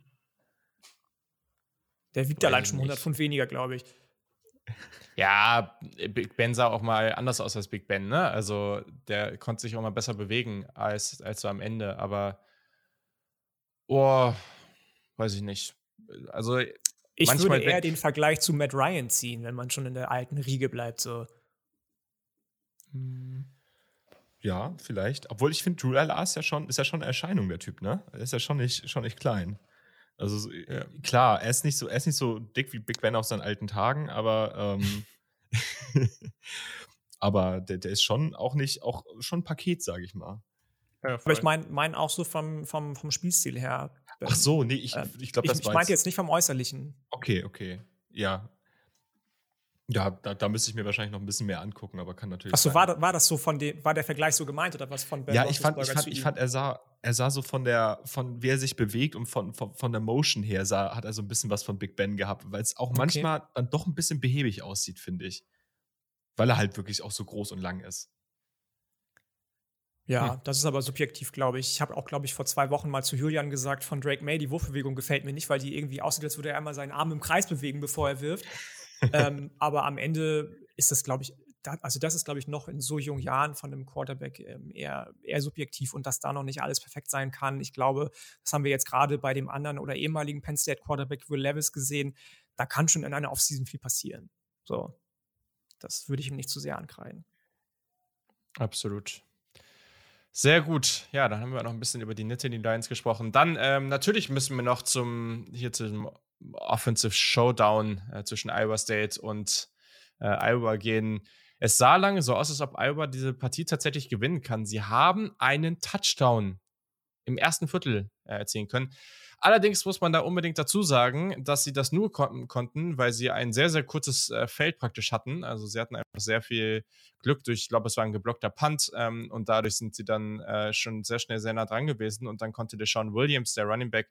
Der wiegt allein schon 100 Pfund weniger, glaube ich. Ja, Big Ben sah auch mal anders aus als Big Ben, ne? Also der konnte sich auch mal besser bewegen als, als so am Ende, aber oh, weiß ich nicht. Also ich würde eher den Vergleich zu Matt Ryan ziehen, wenn man schon in der alten Riege bleibt, so. Hm. Ja, vielleicht. Obwohl ich finde, Drew L.A. ist ja schon, ist ja schon eine Erscheinung, der Typ, ne? Er ist ja schon nicht, schon nicht klein. Also ja. klar, er ist nicht so, er ist nicht so dick wie Big Ben auf seinen alten Tagen, aber ähm, aber der, der ist schon auch nicht, auch schon ein Paket, sage ich mal. Ja, aber ich meine mein auch so vom, vom, vom Spielstil her. Ach so, nee, ich, äh, ich glaube, das Ich, ich meinte jetzt nicht vom Äußerlichen. Okay, okay. Ja, ja, da, da müsste ich mir wahrscheinlich noch ein bisschen mehr angucken, aber kann natürlich. Achso, war, war das so von dem, war der Vergleich so gemeint oder was von Ben Ja, ich fand, ich fand, ich fand, er sah, er sah so von der, von wie er sich bewegt und von, von, von der Motion her sah, hat er so ein bisschen was von Big Ben gehabt, weil es auch okay. manchmal dann doch ein bisschen behäbig aussieht, finde ich. Weil er halt wirklich auch so groß und lang ist. Ja, hm. das ist aber subjektiv, glaube ich. Ich habe auch, glaube ich, vor zwei Wochen mal zu Julian gesagt von Drake May, die Wurfbewegung gefällt mir nicht, weil die irgendwie aussieht, als würde er einmal seinen Arm im Kreis bewegen, bevor er wirft ähm, aber am Ende ist das, glaube ich, da, also das ist, glaube ich, noch in so jungen Jahren von einem Quarterback ähm, eher, eher subjektiv und dass da noch nicht alles perfekt sein kann. Ich glaube, das haben wir jetzt gerade bei dem anderen oder ehemaligen Penn State Quarterback Will Levis gesehen. Da kann schon in einer Offseason viel passieren. So, das würde ich ihm nicht zu sehr ankreiden. Absolut. Sehr gut. Ja, dann haben wir noch ein bisschen über die Nittany Lions gesprochen. Dann ähm, natürlich müssen wir noch zum hier zum Offensive Showdown äh, zwischen Iowa State und äh, Iowa gehen. Es sah lange so aus, als ob Iowa diese Partie tatsächlich gewinnen kann. Sie haben einen Touchdown im ersten Viertel äh, erzielen können. Allerdings muss man da unbedingt dazu sagen, dass sie das nur kon konnten, weil sie ein sehr, sehr kurzes äh, Feld praktisch hatten. Also sie hatten einfach sehr viel Glück durch, ich glaube, es war ein geblockter Punt ähm, und dadurch sind sie dann äh, schon sehr schnell sehr nah dran gewesen und dann konnte der Sean Williams, der Running Back,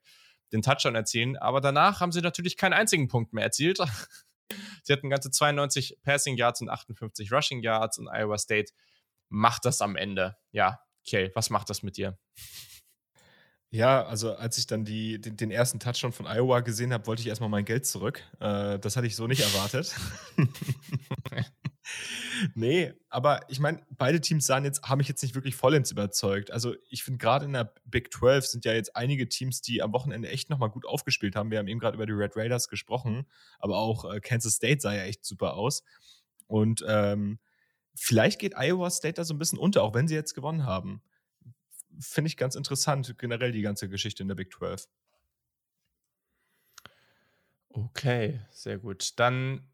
den Touchdown erzielen. Aber danach haben sie natürlich keinen einzigen Punkt mehr erzielt. sie hatten ganze 92 Passing Yards und 58 Rushing Yards und Iowa State macht das am Ende. Ja, okay, was macht das mit dir? Ja, also als ich dann die, den, den ersten Touchdown von Iowa gesehen habe, wollte ich erstmal mein Geld zurück. Äh, das hatte ich so nicht erwartet. nee, aber ich meine, beide Teams sahen jetzt, haben mich jetzt nicht wirklich vollends überzeugt. Also ich finde gerade in der Big 12 sind ja jetzt einige Teams, die am Wochenende echt nochmal gut aufgespielt haben. Wir haben eben gerade über die Red Raiders gesprochen, aber auch äh, Kansas State sah ja echt super aus. Und ähm, vielleicht geht Iowa State da so ein bisschen unter, auch wenn sie jetzt gewonnen haben finde ich ganz interessant, generell die ganze Geschichte in der Big 12. Okay, sehr gut. Dann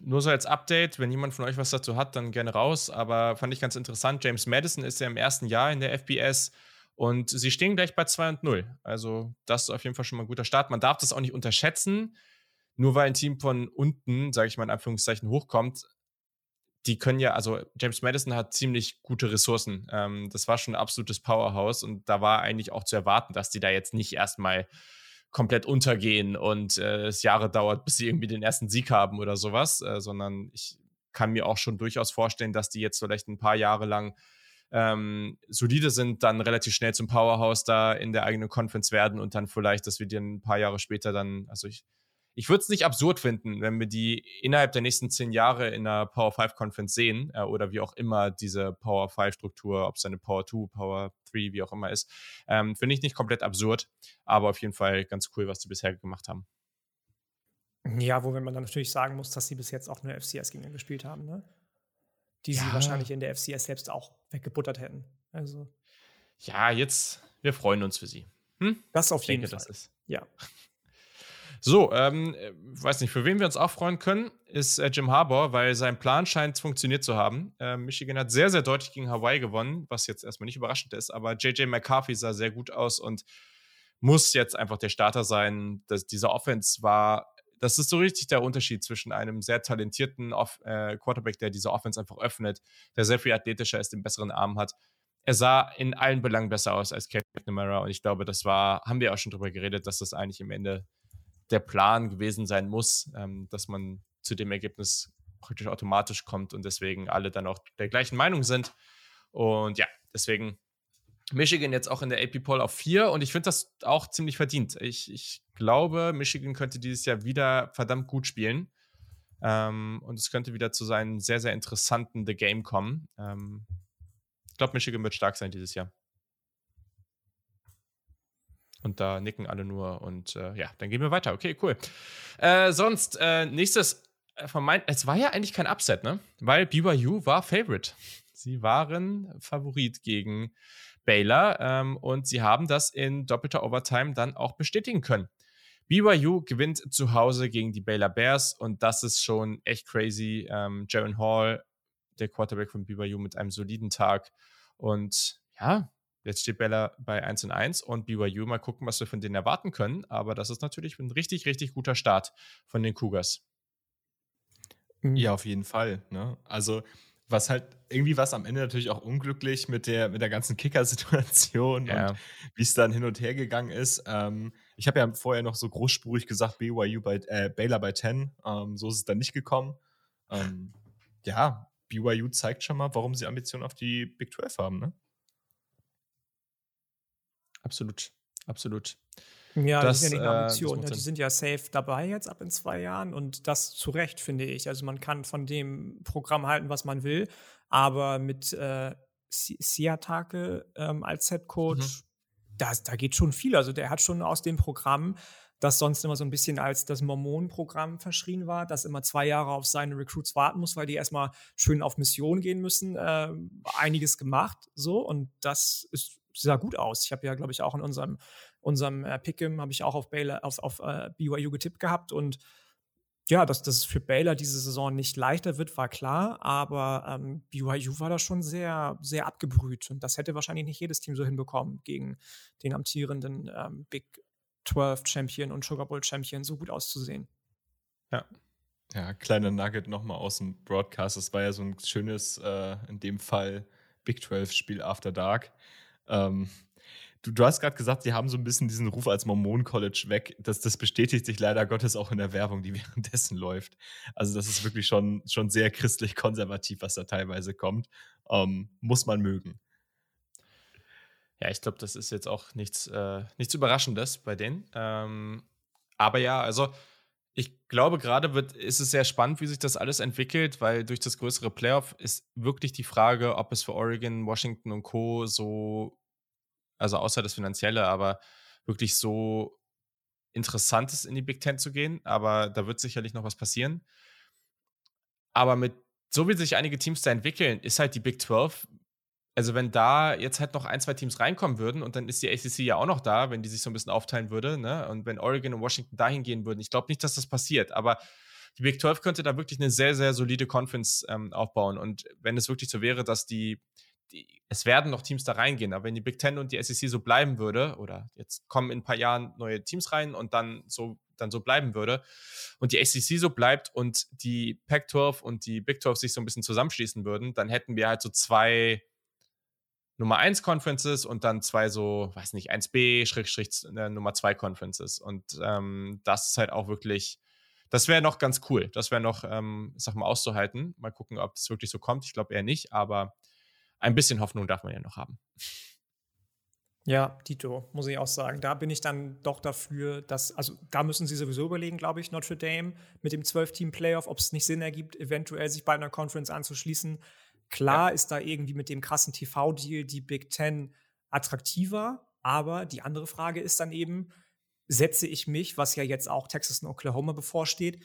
nur so als Update, wenn jemand von euch was dazu hat, dann gerne raus. Aber fand ich ganz interessant. James Madison ist ja im ersten Jahr in der FBS und sie stehen gleich bei 2 und 0. Also, das ist auf jeden Fall schon mal ein guter Start. Man darf das auch nicht unterschätzen. Nur weil ein Team von unten, sage ich mal in Anführungszeichen, hochkommt, die können ja, also James Madison hat ziemlich gute Ressourcen. Ähm, das war schon ein absolutes Powerhouse und da war eigentlich auch zu erwarten, dass die da jetzt nicht erstmal komplett untergehen und äh, es Jahre dauert, bis sie irgendwie den ersten Sieg haben oder sowas, äh, sondern ich kann mir auch schon durchaus vorstellen, dass die jetzt vielleicht ein paar Jahre lang ähm, solide sind, dann relativ schnell zum Powerhouse da in der eigenen Conference werden und dann vielleicht, dass wir die ein paar Jahre später dann, also ich ich würde es nicht absurd finden, wenn wir die innerhalb der nächsten zehn Jahre in einer Power 5 Conference sehen äh, oder wie auch immer diese Power 5 Struktur, ob es eine Power 2, Power 3, wie auch immer ist. Ähm, Finde ich nicht komplett absurd, aber auf jeden Fall ganz cool, was sie bisher gemacht haben. Ja, wo man dann natürlich sagen muss, dass sie bis jetzt auch nur FCS-Gegner gespielt haben, ne? Die ja. sie wahrscheinlich in der FCS selbst auch weggebuttert hätten. Also. Ja, jetzt, wir freuen uns für sie. Hm? Das auf jeden denke, Fall. Das ist. Ja. So, ähm, weiß nicht, für wen wir uns auch freuen können, ist äh, Jim Harbour, weil sein Plan scheint funktioniert zu haben. Äh, Michigan hat sehr, sehr deutlich gegen Hawaii gewonnen, was jetzt erstmal nicht überraschend ist, aber JJ McCarthy sah sehr gut aus und muss jetzt einfach der Starter sein. Das, dieser Offense war das ist so richtig der Unterschied zwischen einem sehr talentierten Off äh, Quarterback, der diese Offense einfach öffnet, der sehr viel athletischer ist, den besseren Arm hat. Er sah in allen Belangen besser aus als Kate McNamara und ich glaube, das war, haben wir auch schon drüber geredet, dass das eigentlich im Ende der Plan gewesen sein muss, ähm, dass man zu dem Ergebnis praktisch automatisch kommt und deswegen alle dann auch der gleichen Meinung sind. Und ja, deswegen Michigan jetzt auch in der AP Poll auf 4 und ich finde das auch ziemlich verdient. Ich, ich glaube, Michigan könnte dieses Jahr wieder verdammt gut spielen. Ähm, und es könnte wieder zu seinen sehr, sehr interessanten The Game kommen. Ähm, ich glaube, Michigan wird stark sein dieses Jahr. Und da nicken alle nur und äh, ja, dann gehen wir weiter. Okay, cool. Äh, sonst, äh, nächstes äh, von mein, es war ja eigentlich kein Upset, ne? Weil BYU war Favorite. Sie waren Favorit gegen Baylor ähm, und sie haben das in doppelter Overtime dann auch bestätigen können. BYU gewinnt zu Hause gegen die Baylor Bears und das ist schon echt crazy. Ähm, Jaron Hall, der Quarterback von BYU, mit einem soliden Tag und ja, Jetzt steht Baylor bei 1 und 1 und BYU mal gucken, was wir von denen erwarten können. Aber das ist natürlich ein richtig, richtig guter Start von den Cougars. Ja, auf jeden Fall. Ne? Also was halt irgendwie was am Ende natürlich auch unglücklich mit der, mit der ganzen Kicker-Situation ja. und wie es dann hin und her gegangen ist. Ähm, ich habe ja vorher noch so großspurig gesagt, BYU bei, äh, Baylor bei 10. Ähm, so ist es dann nicht gekommen. Ähm, ja, BYU zeigt schon mal, warum sie Ambitionen auf die Big 12 haben, ne? Absolut, absolut. Ja, das, das ist ja nicht eine Ambition. Äh, die sind ja safe dabei jetzt ab in zwei Jahren und das zu Recht, finde ich. Also man kann von dem Programm halten, was man will, aber mit äh, Siatake ähm, als Head Coach, mhm. das, da geht schon viel. Also der hat schon aus dem Programm, das sonst immer so ein bisschen als das Mormonenprogramm verschrien war, das immer zwei Jahre auf seine Recruits warten muss, weil die erstmal schön auf Mission gehen müssen, äh, einiges gemacht so und das ist sah gut aus. Ich habe ja, glaube ich, auch in unserem unserem äh, Pick'em habe ich auch auf Baylor, auf, auf äh, BYU getippt gehabt und ja, dass das für Baylor diese Saison nicht leichter wird, war klar, aber ähm, BYU war da schon sehr, sehr abgebrüht und das hätte wahrscheinlich nicht jedes Team so hinbekommen, gegen den amtierenden ähm, Big 12 Champion und Sugar Bowl Champion so gut auszusehen. Ja. Ja, kleiner Nugget nochmal aus dem Broadcast. Das war ja so ein schönes, äh, in dem Fall Big 12 Spiel After Dark. Ähm, Du, du hast gerade gesagt, sie haben so ein bisschen diesen Ruf als Mormon-College weg. Das, das bestätigt sich leider Gottes auch in der Werbung, die währenddessen läuft. Also, das ist wirklich schon, schon sehr christlich-konservativ, was da teilweise kommt. Ähm, muss man mögen. Ja, ich glaube, das ist jetzt auch nichts, äh, nichts Überraschendes bei denen. Ähm, aber ja, also ich glaube, gerade wird, ist es sehr spannend, wie sich das alles entwickelt, weil durch das größere Playoff ist wirklich die Frage, ob es für Oregon, Washington und Co. so also außer das Finanzielle, aber wirklich so interessant ist, in die Big Ten zu gehen. Aber da wird sicherlich noch was passieren. Aber mit so wie sich einige Teams da entwickeln, ist halt die Big 12. Also, wenn da jetzt halt noch ein, zwei Teams reinkommen würden und dann ist die ACC ja auch noch da, wenn die sich so ein bisschen aufteilen würde, ne? Und wenn Oregon und Washington dahin gehen würden, ich glaube nicht, dass das passiert, aber die Big 12 könnte da wirklich eine sehr, sehr solide Conference ähm, aufbauen. Und wenn es wirklich so wäre, dass die die, es werden noch Teams da reingehen, aber wenn die Big Ten und die SEC so bleiben würde, oder jetzt kommen in ein paar Jahren neue Teams rein und dann so, dann so bleiben würde, und die SEC so bleibt und die Pac-12 und die Big 12 sich so ein bisschen zusammenschließen würden, dann hätten wir halt so zwei Nummer 1 Conferences und dann zwei so, weiß nicht, 1b, Schrägstrich äh, Nummer 2 Conferences. Und ähm, das ist halt auch wirklich, das wäre noch ganz cool. Das wäre noch, ähm, sag mal, auszuhalten. Mal gucken, ob das wirklich so kommt. Ich glaube eher nicht, aber ein bisschen Hoffnung darf man ja noch haben. Ja, Tito, muss ich auch sagen. Da bin ich dann doch dafür, dass, also da müssen sie sowieso überlegen, glaube ich, Notre Dame mit dem 12-Team-Playoff, ob es nicht Sinn ergibt, eventuell sich bei einer Conference anzuschließen. Klar ja. ist da irgendwie mit dem krassen TV-Deal die Big Ten attraktiver, aber die andere Frage ist dann eben, setze ich mich, was ja jetzt auch Texas und Oklahoma bevorsteht,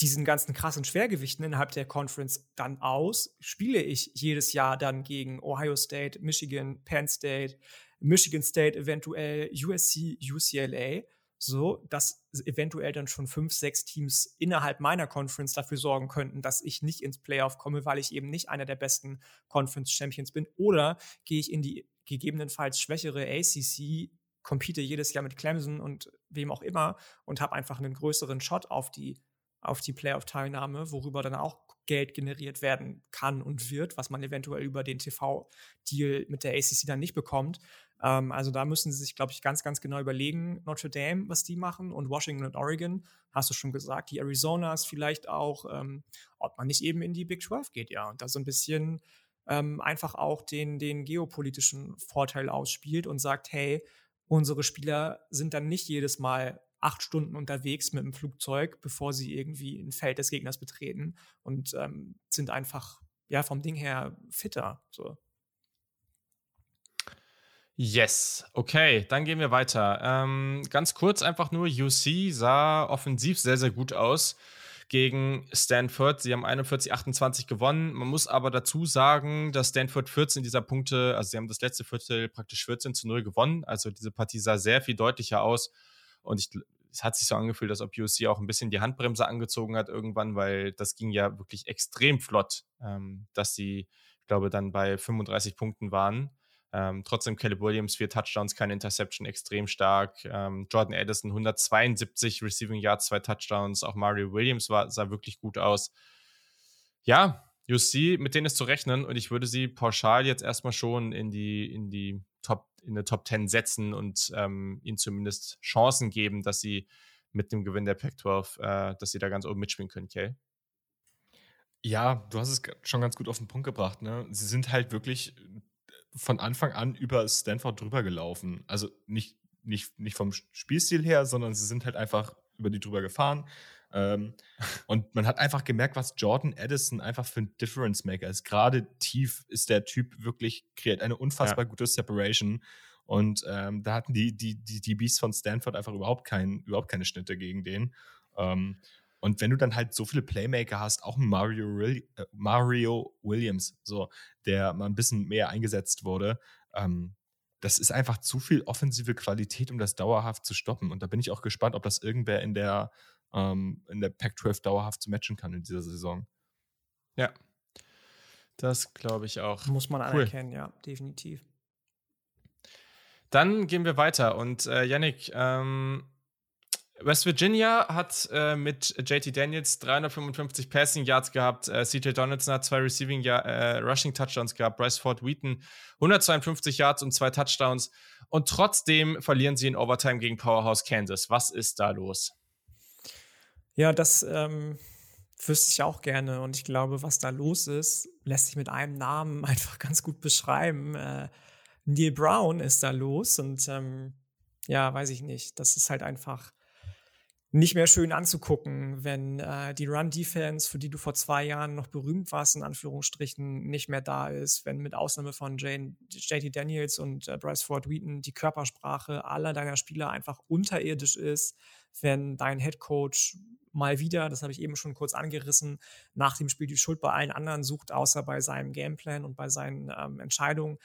diesen ganzen krassen Schwergewichten innerhalb der Conference dann aus? Spiele ich jedes Jahr dann gegen Ohio State, Michigan, Penn State, Michigan State, eventuell USC, UCLA? So, dass eventuell dann schon fünf, sechs Teams innerhalb meiner Conference dafür sorgen könnten, dass ich nicht ins Playoff komme, weil ich eben nicht einer der besten Conference Champions bin. Oder gehe ich in die gegebenenfalls schwächere ACC compete jedes Jahr mit Clemson und wem auch immer und habe einfach einen größeren Shot auf die, auf die Playoff-Teilnahme, worüber dann auch Geld generiert werden kann und wird, was man eventuell über den TV-Deal mit der ACC dann nicht bekommt. Ähm, also da müssen sie sich, glaube ich, ganz, ganz genau überlegen, Notre Dame, was die machen und Washington und Oregon, hast du schon gesagt, die Arizonas vielleicht auch, ähm, ob man nicht eben in die Big 12 geht, ja, und da so ein bisschen ähm, einfach auch den, den geopolitischen Vorteil ausspielt und sagt, hey, unsere Spieler sind dann nicht jedes Mal acht Stunden unterwegs mit dem Flugzeug, bevor sie irgendwie ein Feld des Gegners betreten und ähm, sind einfach ja vom Ding her fitter. So. Yes, okay, dann gehen wir weiter. Ähm, ganz kurz einfach nur, UC sah offensiv sehr, sehr gut aus gegen Stanford. Sie haben 41-28 gewonnen. Man muss aber dazu sagen, dass Stanford 14 dieser Punkte, also sie haben das letzte Viertel praktisch 14 zu 0 gewonnen. Also diese Partie sah sehr viel deutlicher aus. Und ich, es hat sich so angefühlt, als ob UC auch ein bisschen die Handbremse angezogen hat irgendwann, weil das ging ja wirklich extrem flott, ähm, dass sie, ich glaube, dann bei 35 Punkten waren. Ähm, trotzdem Caleb Williams, vier Touchdowns, keine Interception, extrem stark. Ähm, Jordan Addison, 172 Receiving Yards, zwei Touchdowns. Auch Mario Williams war, sah wirklich gut aus. Ja, UC, mit denen ist zu rechnen und ich würde sie pauschal jetzt erstmal schon in die, in die Top, in eine Top 10 setzen und ähm, ihnen zumindest Chancen geben, dass sie mit dem Gewinn der Pac-12, äh, dass sie da ganz oben mitspielen können, Kay. Ja, du hast es schon ganz gut auf den Punkt gebracht. Ne? Sie sind halt wirklich von Anfang an über Stanford drüber gelaufen. Also nicht, nicht, nicht vom Spielstil her, sondern sie sind halt einfach über die drüber gefahren. Ähm, und man hat einfach gemerkt, was Jordan Addison einfach für ein Difference Maker ist. Gerade tief ist der Typ wirklich, kreiert eine unfassbar ja. gute Separation. Und ähm, da hatten die, die, die, die Beasts von Stanford einfach überhaupt, kein, überhaupt keine Schnitte gegen den. Ähm, und wenn du dann halt so viele Playmaker hast, auch Mario, äh, Mario Williams, so, der mal ein bisschen mehr eingesetzt wurde, ähm, das ist einfach zu viel offensive Qualität, um das dauerhaft zu stoppen. Und da bin ich auch gespannt, ob das irgendwer in der ähm, in der Pac-12 dauerhaft zu matchen kann in dieser Saison. Ja, das glaube ich auch. Muss man cool. anerkennen, ja, definitiv. Dann gehen wir weiter und äh, Yannick, ähm, West Virginia hat äh, mit JT Daniels 355 Passing Yards gehabt. Äh, CJ Donaldson hat zwei Receiving äh, Rushing Touchdowns gehabt. Bryce Ford Wheaton 152 Yards und zwei Touchdowns. Und trotzdem verlieren sie in Overtime gegen Powerhouse Kansas. Was ist da los? Ja, das ähm, wüsste ich auch gerne. Und ich glaube, was da los ist, lässt sich mit einem Namen einfach ganz gut beschreiben. Äh, Neil Brown ist da los. Und ähm, ja, weiß ich nicht. Das ist halt einfach nicht mehr schön anzugucken, wenn äh, die Run-Defense, für die du vor zwei Jahren noch berühmt warst, in Anführungsstrichen, nicht mehr da ist, wenn mit Ausnahme von Jane, JT Daniels und äh, Bryce Ford Wheaton die Körpersprache aller deiner Spieler einfach unterirdisch ist, wenn dein Head Coach mal wieder, das habe ich eben schon kurz angerissen, nach dem Spiel die Schuld bei allen anderen sucht, außer bei seinem Gameplan und bei seinen ähm, Entscheidungen,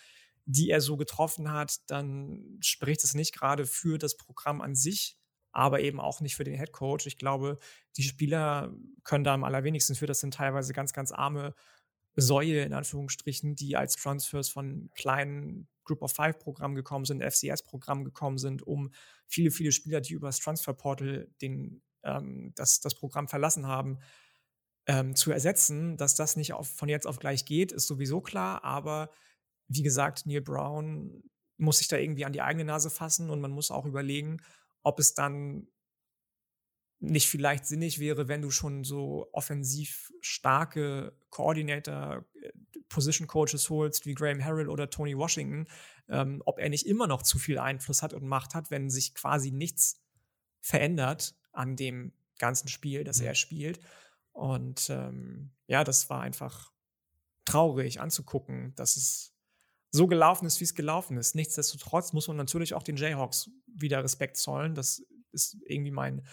die er so getroffen hat, dann spricht es nicht gerade für das Programm an sich, aber eben auch nicht für den Head Coach. Ich glaube, die Spieler können da am allerwenigsten für. Das sind teilweise ganz, ganz arme Säue in Anführungsstrichen, die als Transfers von kleinen Group of Five Programmen gekommen sind, FCS Programmen gekommen sind, um viele, viele Spieler, die über das Transfer Portal den, ähm, das, das Programm verlassen haben, ähm, zu ersetzen. Dass das nicht auf, von jetzt auf gleich geht, ist sowieso klar. Aber wie gesagt, Neil Brown muss sich da irgendwie an die eigene Nase fassen und man muss auch überlegen, ob es dann nicht vielleicht sinnig wäre, wenn du schon so offensiv starke Coordinator, äh, Position Coaches holst, wie Graham Harrell oder Tony Washington, ähm, ob er nicht immer noch zu viel Einfluss hat und Macht hat, wenn sich quasi nichts verändert an dem ganzen Spiel, das mhm. er spielt. Und ähm, ja, das war einfach traurig anzugucken, dass es so gelaufen ist, wie es gelaufen ist. Nichtsdestotrotz muss man natürlich auch den Jayhawks wieder Respekt zollen. Das ist irgendwie mein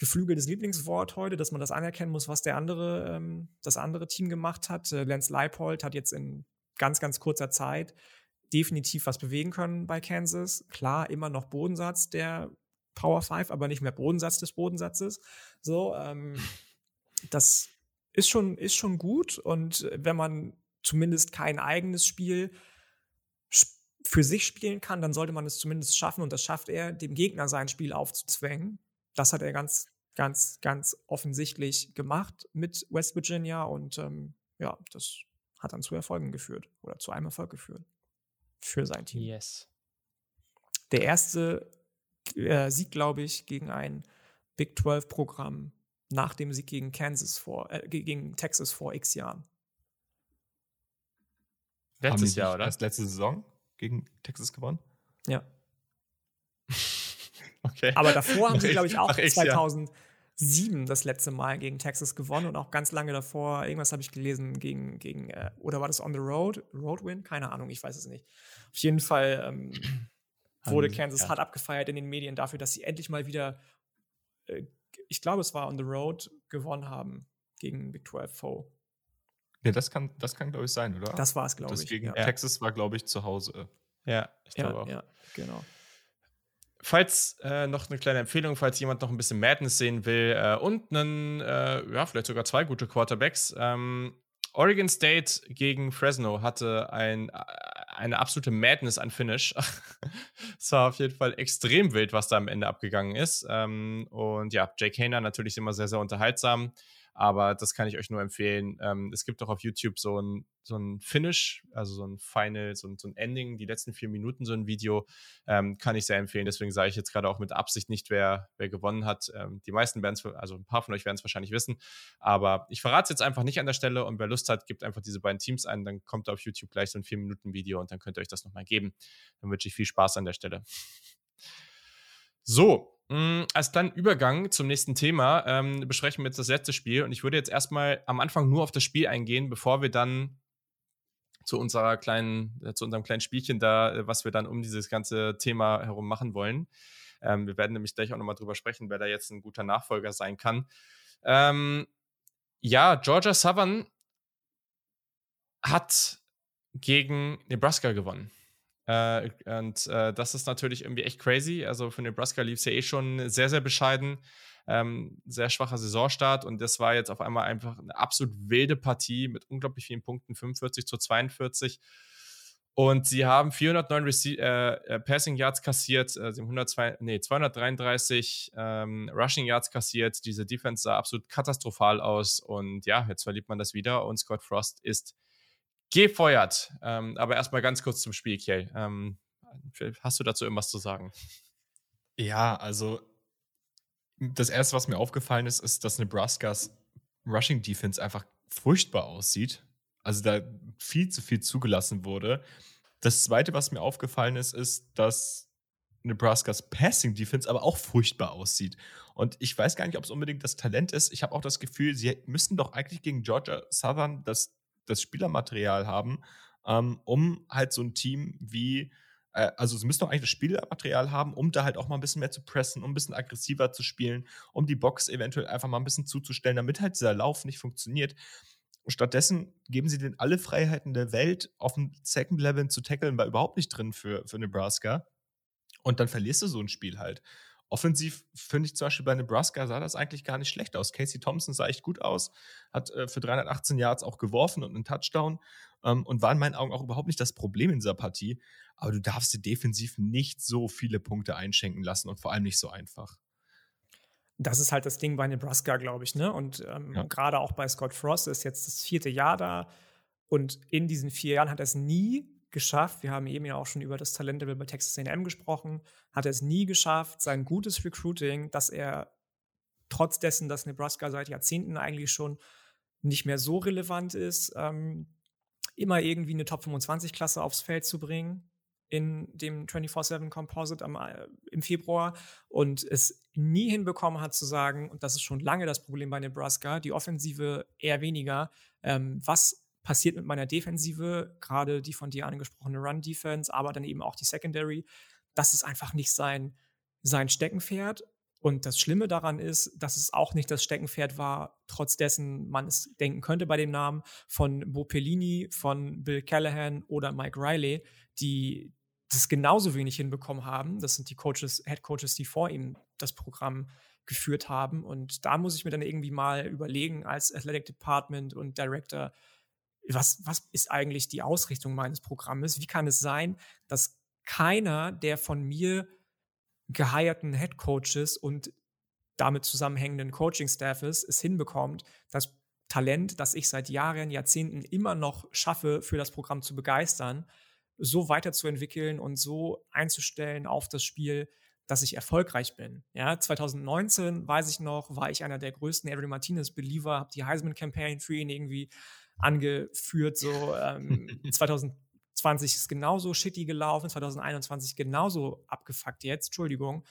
geflügeltes Lieblingswort heute, dass man das anerkennen muss, was der andere, ähm, das andere Team gemacht hat. Äh, Lance Leipold hat jetzt in ganz, ganz kurzer Zeit definitiv was bewegen können bei Kansas. Klar, immer noch Bodensatz der Power 5, aber nicht mehr Bodensatz des Bodensatzes. So, ähm, das ist schon, ist schon gut. Und wenn man zumindest kein eigenes Spiel für sich spielen kann, dann sollte man es zumindest schaffen und das schafft er, dem Gegner sein Spiel aufzuzwängen. Das hat er ganz, ganz, ganz offensichtlich gemacht mit West Virginia und ähm, ja, das hat dann zu Erfolgen geführt oder zu einem Erfolg geführt für sein Team. Yes. Der erste äh, Sieg, glaube ich, gegen ein Big 12-Programm nach dem Sieg gegen Kansas vor, äh, gegen Texas vor x Jahren. Letztes Jahr, oder? Erst letzte Saison gegen Texas gewonnen? Ja. okay. Aber davor haben sie, glaube ich, auch 2007 Jahr. das letzte Mal gegen Texas gewonnen und auch ganz lange davor, irgendwas habe ich gelesen, gegen, gegen äh, oder war das On the Road? Roadwin? Keine Ahnung, ich weiß es nicht. Auf jeden Fall ähm, wurde Kansas ja. hart abgefeiert in den Medien dafür, dass sie endlich mal wieder, äh, ich glaube, es war On the Road, gewonnen haben gegen Big 12 Foe. Ja, das kann, das kann glaube ich, sein, oder? Das war es, glaube ich. Gegen ja. Texas war, glaube ich, zu Hause. Ja, ich glaube ja, auch. Ja, genau. Falls äh, noch eine kleine Empfehlung, falls jemand noch ein bisschen Madness sehen will äh, und einen, äh, ja, vielleicht sogar zwei gute Quarterbacks. Ähm, Oregon State gegen Fresno hatte ein, äh, eine absolute Madness an Finish. es war auf jeden Fall extrem wild, was da am Ende abgegangen ist. Ähm, und ja, Jake Hayner natürlich immer sehr, sehr unterhaltsam. Aber das kann ich euch nur empfehlen. Ähm, es gibt auch auf YouTube so ein, so ein Finish, also so ein Final, so ein, so ein Ending, die letzten vier Minuten, so ein Video, ähm, kann ich sehr empfehlen. Deswegen sage ich jetzt gerade auch mit Absicht nicht, wer, wer gewonnen hat. Ähm, die meisten werden es, also ein paar von euch werden es wahrscheinlich wissen. Aber ich verrate es jetzt einfach nicht an der Stelle und wer Lust hat, gibt einfach diese beiden Teams ein. Dann kommt auf YouTube gleich so ein vier Minuten Video und dann könnt ihr euch das nochmal geben. Dann wünsche ich viel Spaß an der Stelle. So, als kleinen Übergang zum nächsten Thema ähm, besprechen wir jetzt das letzte Spiel und ich würde jetzt erstmal am Anfang nur auf das Spiel eingehen, bevor wir dann zu unserer kleinen, äh, zu unserem kleinen Spielchen da, äh, was wir dann um dieses ganze Thema herum machen wollen. Ähm, wir werden nämlich gleich auch nochmal drüber sprechen, wer da jetzt ein guter Nachfolger sein kann. Ähm, ja, Georgia Southern hat gegen Nebraska gewonnen. Äh, und äh, das ist natürlich irgendwie echt crazy. Also für Nebraska lief es ja eh schon sehr, sehr bescheiden. Ähm, sehr schwacher Saisonstart und das war jetzt auf einmal einfach eine absolut wilde Partie mit unglaublich vielen Punkten, 45 zu 42. Und sie haben 409 Rece äh, äh, Passing Yards kassiert, äh, sie haben 102, nee, 233 ähm, Rushing Yards kassiert. Diese Defense sah absolut katastrophal aus und ja, jetzt verliebt man das wieder und Scott Frost ist gefeuert. Ähm, aber erstmal ganz kurz zum Spiel, Kiel. Ähm, hast du dazu irgendwas zu sagen? Ja, also das erste, was mir aufgefallen ist, ist, dass Nebraskas Rushing Defense einfach furchtbar aussieht. Also da viel zu viel zugelassen wurde. Das zweite, was mir aufgefallen ist, ist, dass Nebraskas Passing Defense aber auch furchtbar aussieht. Und ich weiß gar nicht, ob es unbedingt das Talent ist. Ich habe auch das Gefühl, sie müssten doch eigentlich gegen Georgia Southern das das Spielermaterial haben, ähm, um halt so ein Team wie, äh, also sie müssen doch eigentlich das Spielermaterial haben, um da halt auch mal ein bisschen mehr zu pressen, um ein bisschen aggressiver zu spielen, um die Box eventuell einfach mal ein bisschen zuzustellen, damit halt dieser Lauf nicht funktioniert. Stattdessen geben sie denen alle Freiheiten der Welt, auf dem Second Level zu tackeln, war überhaupt nicht drin für, für Nebraska. Und dann verlierst du so ein Spiel halt. Offensiv finde ich zum Beispiel bei Nebraska sah das eigentlich gar nicht schlecht aus. Casey Thompson sah echt gut aus, hat äh, für 318 Yards auch geworfen und einen Touchdown ähm, und war in meinen Augen auch überhaupt nicht das Problem in dieser Partie. Aber du darfst dir defensiv nicht so viele Punkte einschenken lassen und vor allem nicht so einfach. Das ist halt das Ding bei Nebraska, glaube ich, ne? Und ähm, ja. gerade auch bei Scott Frost ist jetzt das vierte Jahr da. Und in diesen vier Jahren hat er es nie geschafft. Wir haben eben ja auch schon über das Talentlevel bei Texas A&M gesprochen. Hat er es nie geschafft, sein gutes Recruiting, dass er trotz dessen, dass Nebraska seit Jahrzehnten eigentlich schon nicht mehr so relevant ist, ähm, immer irgendwie eine Top 25 Klasse aufs Feld zu bringen in dem 24-7 Composite am, äh, im Februar und es nie hinbekommen hat zu sagen, und das ist schon lange das Problem bei Nebraska, die Offensive eher weniger, ähm, was passiert mit meiner Defensive, gerade die von dir angesprochene Run-Defense, aber dann eben auch die Secondary. Das ist einfach nicht sein, sein Steckenpferd. Und das Schlimme daran ist, dass es auch nicht das Steckenpferd war, trotz dessen man es denken könnte bei dem Namen von Bo Pellini, von Bill Callahan oder Mike Riley, die das genauso wenig hinbekommen haben. Das sind die Coaches, Head Coaches, die vor ihm das Programm geführt haben. Und da muss ich mir dann irgendwie mal überlegen, als Athletic Department und Director, was, was ist eigentlich die Ausrichtung meines Programmes? Wie kann es sein, dass keiner der von mir gehirten Head Coaches und damit zusammenhängenden Coaching-Staffes es hinbekommt, das Talent, das ich seit Jahren, Jahrzehnten immer noch schaffe, für das Programm zu begeistern, so weiterzuentwickeln und so einzustellen auf das Spiel, dass ich erfolgreich bin. Ja, 2019 weiß ich noch, war ich einer der größten Avery Martinez Believer, habe die Heisman Campaign für ihn irgendwie angeführt. So ähm, 2020 ist genauso shitty gelaufen, 2021 genauso abgefuckt jetzt. Entschuldigung.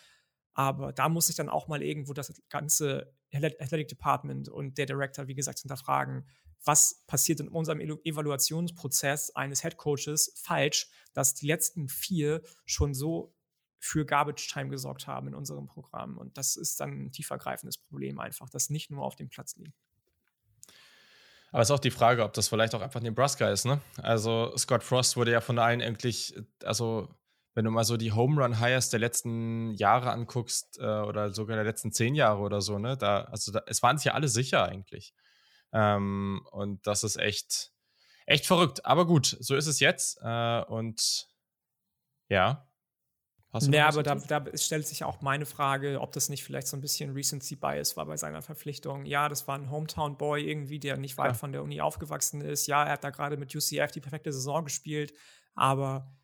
Aber da muss ich dann auch mal irgendwo das ganze Athletic Department und der Director, wie gesagt, hinterfragen, was passiert in unserem Evaluationsprozess eines Head Coaches falsch, dass die letzten vier schon so für Garbage Time gesorgt haben in unserem Programm. Und das ist dann ein tiefergreifendes Problem einfach, das nicht nur auf dem Platz liegt. Aber es ist auch die Frage, ob das vielleicht auch einfach Nebraska ist, ne? Also Scott Frost wurde ja von allen eigentlich, also wenn du mal so die Home Run Highs der letzten Jahre anguckst äh, oder sogar der letzten zehn Jahre oder so, ne? Da, also da, es waren sich ja alle sicher eigentlich. Ähm, und das ist echt, echt verrückt. Aber gut, so ist es jetzt. Äh, und ja. Ja, aber da, da, stellt sich auch meine Frage, ob das nicht vielleicht so ein bisschen Recency Bias war bei seiner Verpflichtung. Ja, das war ein Hometown Boy irgendwie, der nicht weit ja. von der Uni aufgewachsen ist. Ja, er hat da gerade mit UCF die perfekte Saison gespielt, aber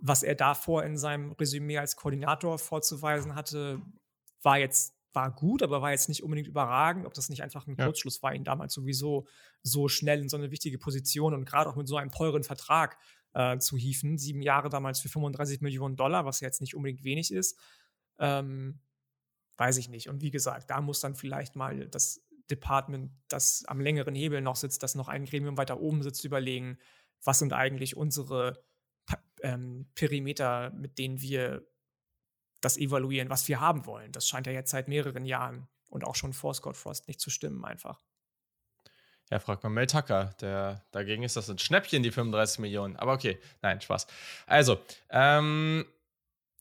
was er davor in seinem Resümee als Koordinator vorzuweisen hatte, war jetzt war gut, aber war jetzt nicht unbedingt überragend, ob das nicht einfach ein ja. Kurzschluss war, ihn damals sowieso so schnell in so eine wichtige Position und gerade auch mit so einem teuren Vertrag äh, zu hieven. Sieben Jahre damals für 35 Millionen Dollar, was jetzt nicht unbedingt wenig ist. Ähm, weiß ich nicht. Und wie gesagt, da muss dann vielleicht mal das Department, das am längeren Hebel noch sitzt, das noch ein Gremium weiter oben sitzt, überlegen, was sind eigentlich unsere ähm, Perimeter, mit denen wir das evaluieren, was wir haben wollen. Das scheint ja jetzt seit mehreren Jahren und auch schon vor Scott Frost nicht zu stimmen, einfach. Ja, fragt mal Mel Tucker. Der, dagegen ist das ein Schnäppchen, die 35 Millionen. Aber okay, nein, Spaß. Also, ähm,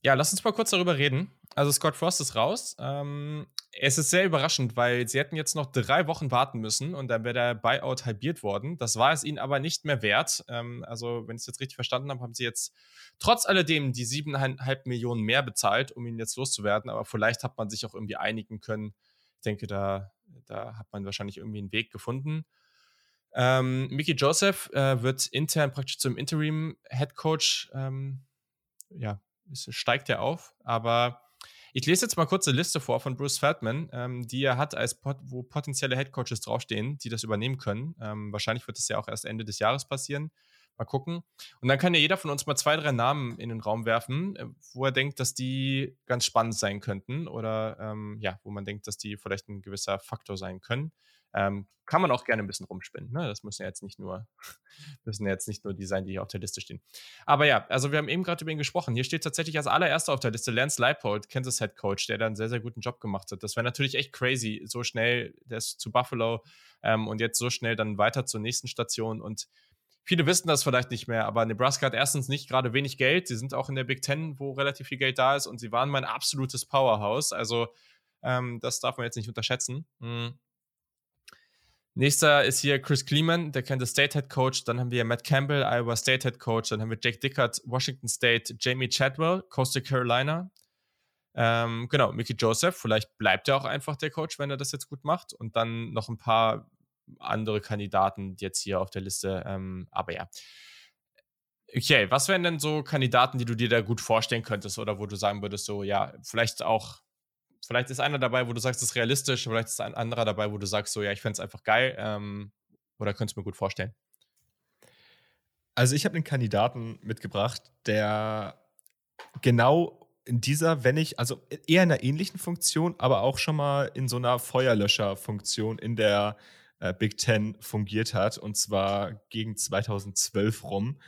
ja, lass uns mal kurz darüber reden. Also, Scott Frost ist raus. Ähm, es ist sehr überraschend, weil sie hätten jetzt noch drei Wochen warten müssen und dann wäre der Buyout halbiert worden. Das war es ihnen aber nicht mehr wert. Ähm, also, wenn ich es jetzt richtig verstanden habe, haben sie jetzt trotz alledem die siebeneinhalb Millionen mehr bezahlt, um ihn jetzt loszuwerden. Aber vielleicht hat man sich auch irgendwie einigen können. Ich denke, da, da hat man wahrscheinlich irgendwie einen Weg gefunden. Ähm, Mickey Joseph äh, wird intern praktisch zum Interim Head Coach. Ähm, ja, steigt er auf. Aber ich lese jetzt mal kurz eine Liste vor von Bruce Feldman, ähm, die er hat, als pot wo potenzielle Head Coaches draufstehen, die das übernehmen können. Ähm, wahrscheinlich wird das ja auch erst Ende des Jahres passieren. Mal gucken. Und dann kann ja jeder von uns mal zwei, drei Namen in den Raum werfen, äh, wo er denkt, dass die ganz spannend sein könnten oder ähm, ja, wo man denkt, dass die vielleicht ein gewisser Faktor sein können. Ähm, kann man auch gerne ein bisschen rumspinnen. Ne? Das müssen ja jetzt nicht nur, müssen jetzt nicht nur die sein, die hier auf der Liste stehen. Aber ja, also wir haben eben gerade über ihn gesprochen. Hier steht tatsächlich als allererster auf der Liste Lance Leipold, Kansas Head Coach, der da einen sehr, sehr guten Job gemacht hat. Das wäre natürlich echt crazy, so schnell, der ist zu Buffalo ähm, und jetzt so schnell dann weiter zur nächsten Station und Viele wissen das vielleicht nicht mehr, aber Nebraska hat erstens nicht gerade wenig Geld. Sie sind auch in der Big Ten, wo relativ viel Geld da ist und sie waren mein absolutes Powerhouse. Also ähm, das darf man jetzt nicht unterschätzen. Mhm. Nächster ist hier Chris Kleeman, der Kansas State Head Coach. Dann haben wir Matt Campbell, Iowa State Head Coach. Dann haben wir Jake Dickert, Washington State. Jamie Chadwell, Coastal Carolina. Ähm, genau, Mickey Joseph. Vielleicht bleibt er auch einfach der Coach, wenn er das jetzt gut macht. Und dann noch ein paar andere Kandidaten jetzt hier auf der Liste. Ähm, aber ja. Okay, was wären denn so Kandidaten, die du dir da gut vorstellen könntest oder wo du sagen würdest, so, ja, vielleicht auch vielleicht ist einer dabei, wo du sagst, das ist realistisch, vielleicht ist ein anderer dabei, wo du sagst, so, ja, ich fände es einfach geil ähm, oder könntest mir gut vorstellen. Also ich habe einen Kandidaten mitgebracht, der genau in dieser, wenn ich, also eher in einer ähnlichen Funktion, aber auch schon mal in so einer Feuerlöscherfunktion in der äh, Big Ten fungiert hat, und zwar gegen 2012 rum.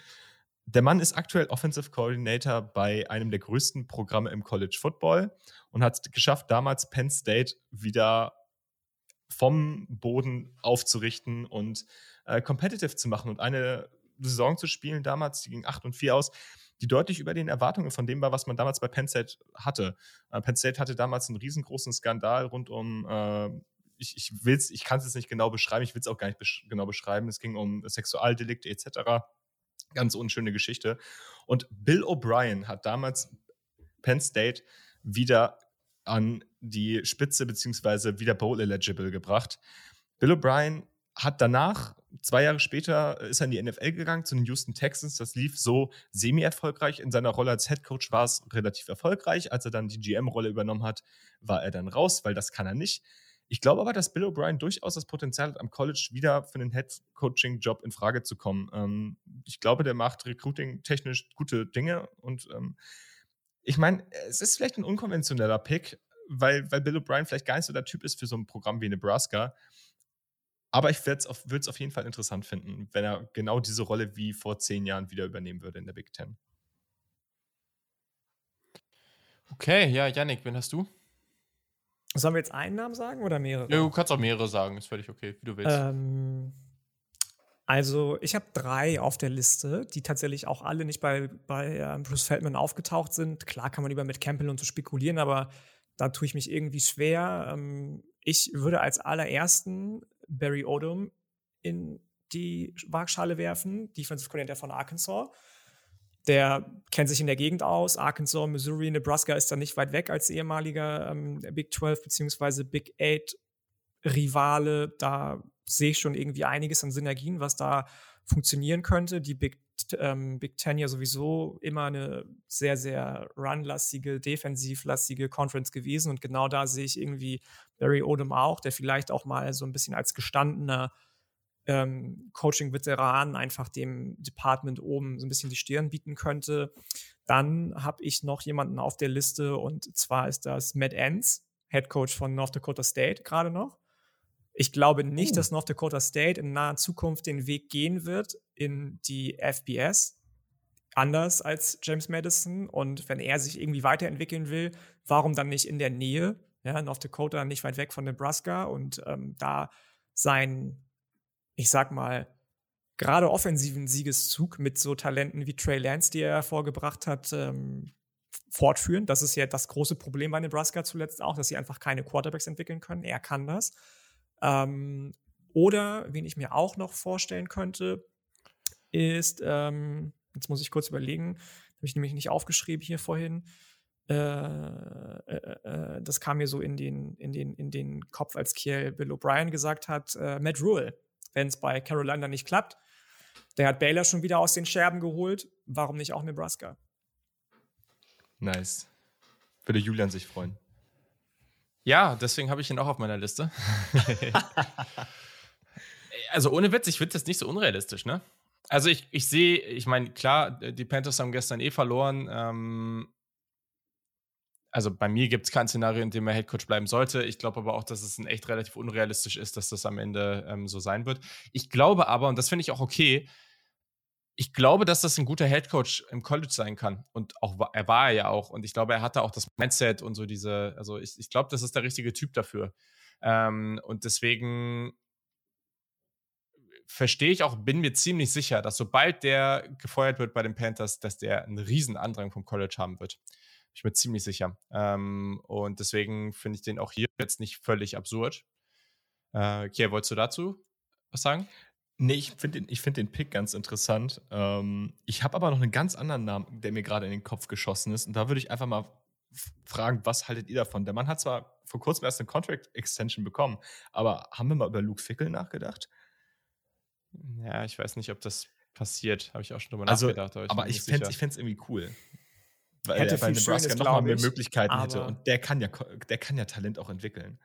Der Mann ist aktuell Offensive Coordinator bei einem der größten Programme im College Football und hat es geschafft, damals Penn State wieder vom Boden aufzurichten und äh, competitive zu machen und eine Saison zu spielen, damals, die ging 8 und 4 aus, die deutlich über den Erwartungen von dem war, was man damals bei Penn State hatte. Äh, Penn State hatte damals einen riesengroßen Skandal rund um äh, ich, ich ich kann es jetzt nicht genau beschreiben, ich will es auch gar nicht besch genau beschreiben. Es ging um Sexualdelikte etc. Ganz unschöne Geschichte. Und Bill O'Brien hat damals Penn State wieder an die Spitze beziehungsweise wieder Bowl eligible gebracht. Bill O'Brien hat danach, zwei Jahre später, ist er in die NFL gegangen zu den Houston Texans. Das lief so semi-erfolgreich. In seiner Rolle als Head Coach war es relativ erfolgreich. Als er dann die GM-Rolle übernommen hat, war er dann raus, weil das kann er nicht. Ich glaube aber, dass Bill O'Brien durchaus das Potenzial hat, am College wieder für einen Head-Coaching-Job in Frage zu kommen. Ähm, ich glaube, der macht recruiting-technisch gute Dinge und ähm, ich meine, es ist vielleicht ein unkonventioneller Pick, weil, weil Bill O'Brien vielleicht gar nicht so der Typ ist für so ein Programm wie Nebraska. Aber ich würde es auf, auf jeden Fall interessant finden, wenn er genau diese Rolle wie vor zehn Jahren wieder übernehmen würde in der Big Ten. Okay, ja, Yannick, wen hast du? Sollen wir jetzt einen Namen sagen oder mehrere? Ja, du kannst auch mehrere sagen, ist völlig okay, wie du willst. Ähm, also, ich habe drei auf der Liste, die tatsächlich auch alle nicht bei, bei ähm, Bruce Feldman aufgetaucht sind. Klar kann man über mit Campbell und so spekulieren, aber da tue ich mich irgendwie schwer. Ähm, ich würde als allerersten Barry Odom in die Waagschale werfen, Defensive Coordinator von Arkansas. Der kennt sich in der Gegend aus. Arkansas, Missouri, Nebraska ist da nicht weit weg als ehemaliger ähm, Big 12 bzw. Big 8 Rivale. Da sehe ich schon irgendwie einiges an Synergien, was da funktionieren könnte. Die Big, ähm, Big Ten ja sowieso immer eine sehr, sehr runlastige, defensivlastige Conference gewesen. Und genau da sehe ich irgendwie Barry Odom auch, der vielleicht auch mal so ein bisschen als gestandener ähm, Coaching-Veteran einfach dem Department oben so ein bisschen die Stirn bieten könnte. Dann habe ich noch jemanden auf der Liste und zwar ist das Matt Enns, Head Coach von North Dakota State gerade noch. Ich glaube nicht, uh. dass North Dakota State in naher Zukunft den Weg gehen wird in die FBS, anders als James Madison. Und wenn er sich irgendwie weiterentwickeln will, warum dann nicht in der Nähe? Ja, North Dakota nicht weit weg von Nebraska und ähm, da sein, ich sag mal, gerade offensiven Siegeszug mit so Talenten wie Trey Lance, die er hervorgebracht hat, ähm, fortführen. Das ist ja das große Problem bei Nebraska zuletzt auch, dass sie einfach keine Quarterbacks entwickeln können. Er kann das. Ähm, oder, wen ich mir auch noch vorstellen könnte, ist, ähm, jetzt muss ich kurz überlegen, habe ich nämlich nicht aufgeschrieben hier vorhin. Äh, äh, äh, das kam mir so in den, in den, in den Kopf, als Kiel Bill O'Brien gesagt hat, äh, Matt Rule, wenn es bei Carolina nicht klappt. Der hat Baylor schon wieder aus den Scherben geholt. Warum nicht auch Nebraska? Nice. Würde Julian sich freuen. Ja, deswegen habe ich ihn auch auf meiner Liste. also ohne Witz, ich finde das nicht so unrealistisch, ne? Also ich, ich sehe, ich meine, klar, die Panthers haben gestern eh verloren. Ähm, also bei mir gibt es kein Szenario, in dem er Headcoach bleiben sollte. Ich glaube aber auch, dass es ein echt relativ unrealistisch ist, dass das am Ende ähm, so sein wird. Ich glaube aber, und das finde ich auch okay, ich glaube, dass das ein guter Headcoach im College sein kann. Und auch er war er ja auch. Und ich glaube, er hatte auch das Mindset und so diese, also ich, ich glaube, das ist der richtige Typ dafür. Ähm, und deswegen verstehe ich auch, bin mir ziemlich sicher, dass sobald der gefeuert wird bei den Panthers, dass der einen riesen Andrang vom College haben wird. Ich bin ziemlich sicher. Ähm, und deswegen finde ich den auch hier jetzt nicht völlig absurd. Äh, Kier, wolltest du dazu was sagen? Nee, ich finde den, find den Pick ganz interessant. Ähm, ich habe aber noch einen ganz anderen Namen, der mir gerade in den Kopf geschossen ist. Und da würde ich einfach mal fragen, was haltet ihr davon? Der Mann hat zwar vor kurzem erst eine Contract Extension bekommen, aber haben wir mal über Luke Fickel nachgedacht? Ja, ich weiß nicht, ob das passiert. Habe ich auch schon drüber also, nachgedacht. Aber, aber ich fände es irgendwie cool. Weil hätte er bei Nebraska nochmal mehr Möglichkeiten hätte. Und der kann, ja, der kann ja Talent auch entwickeln.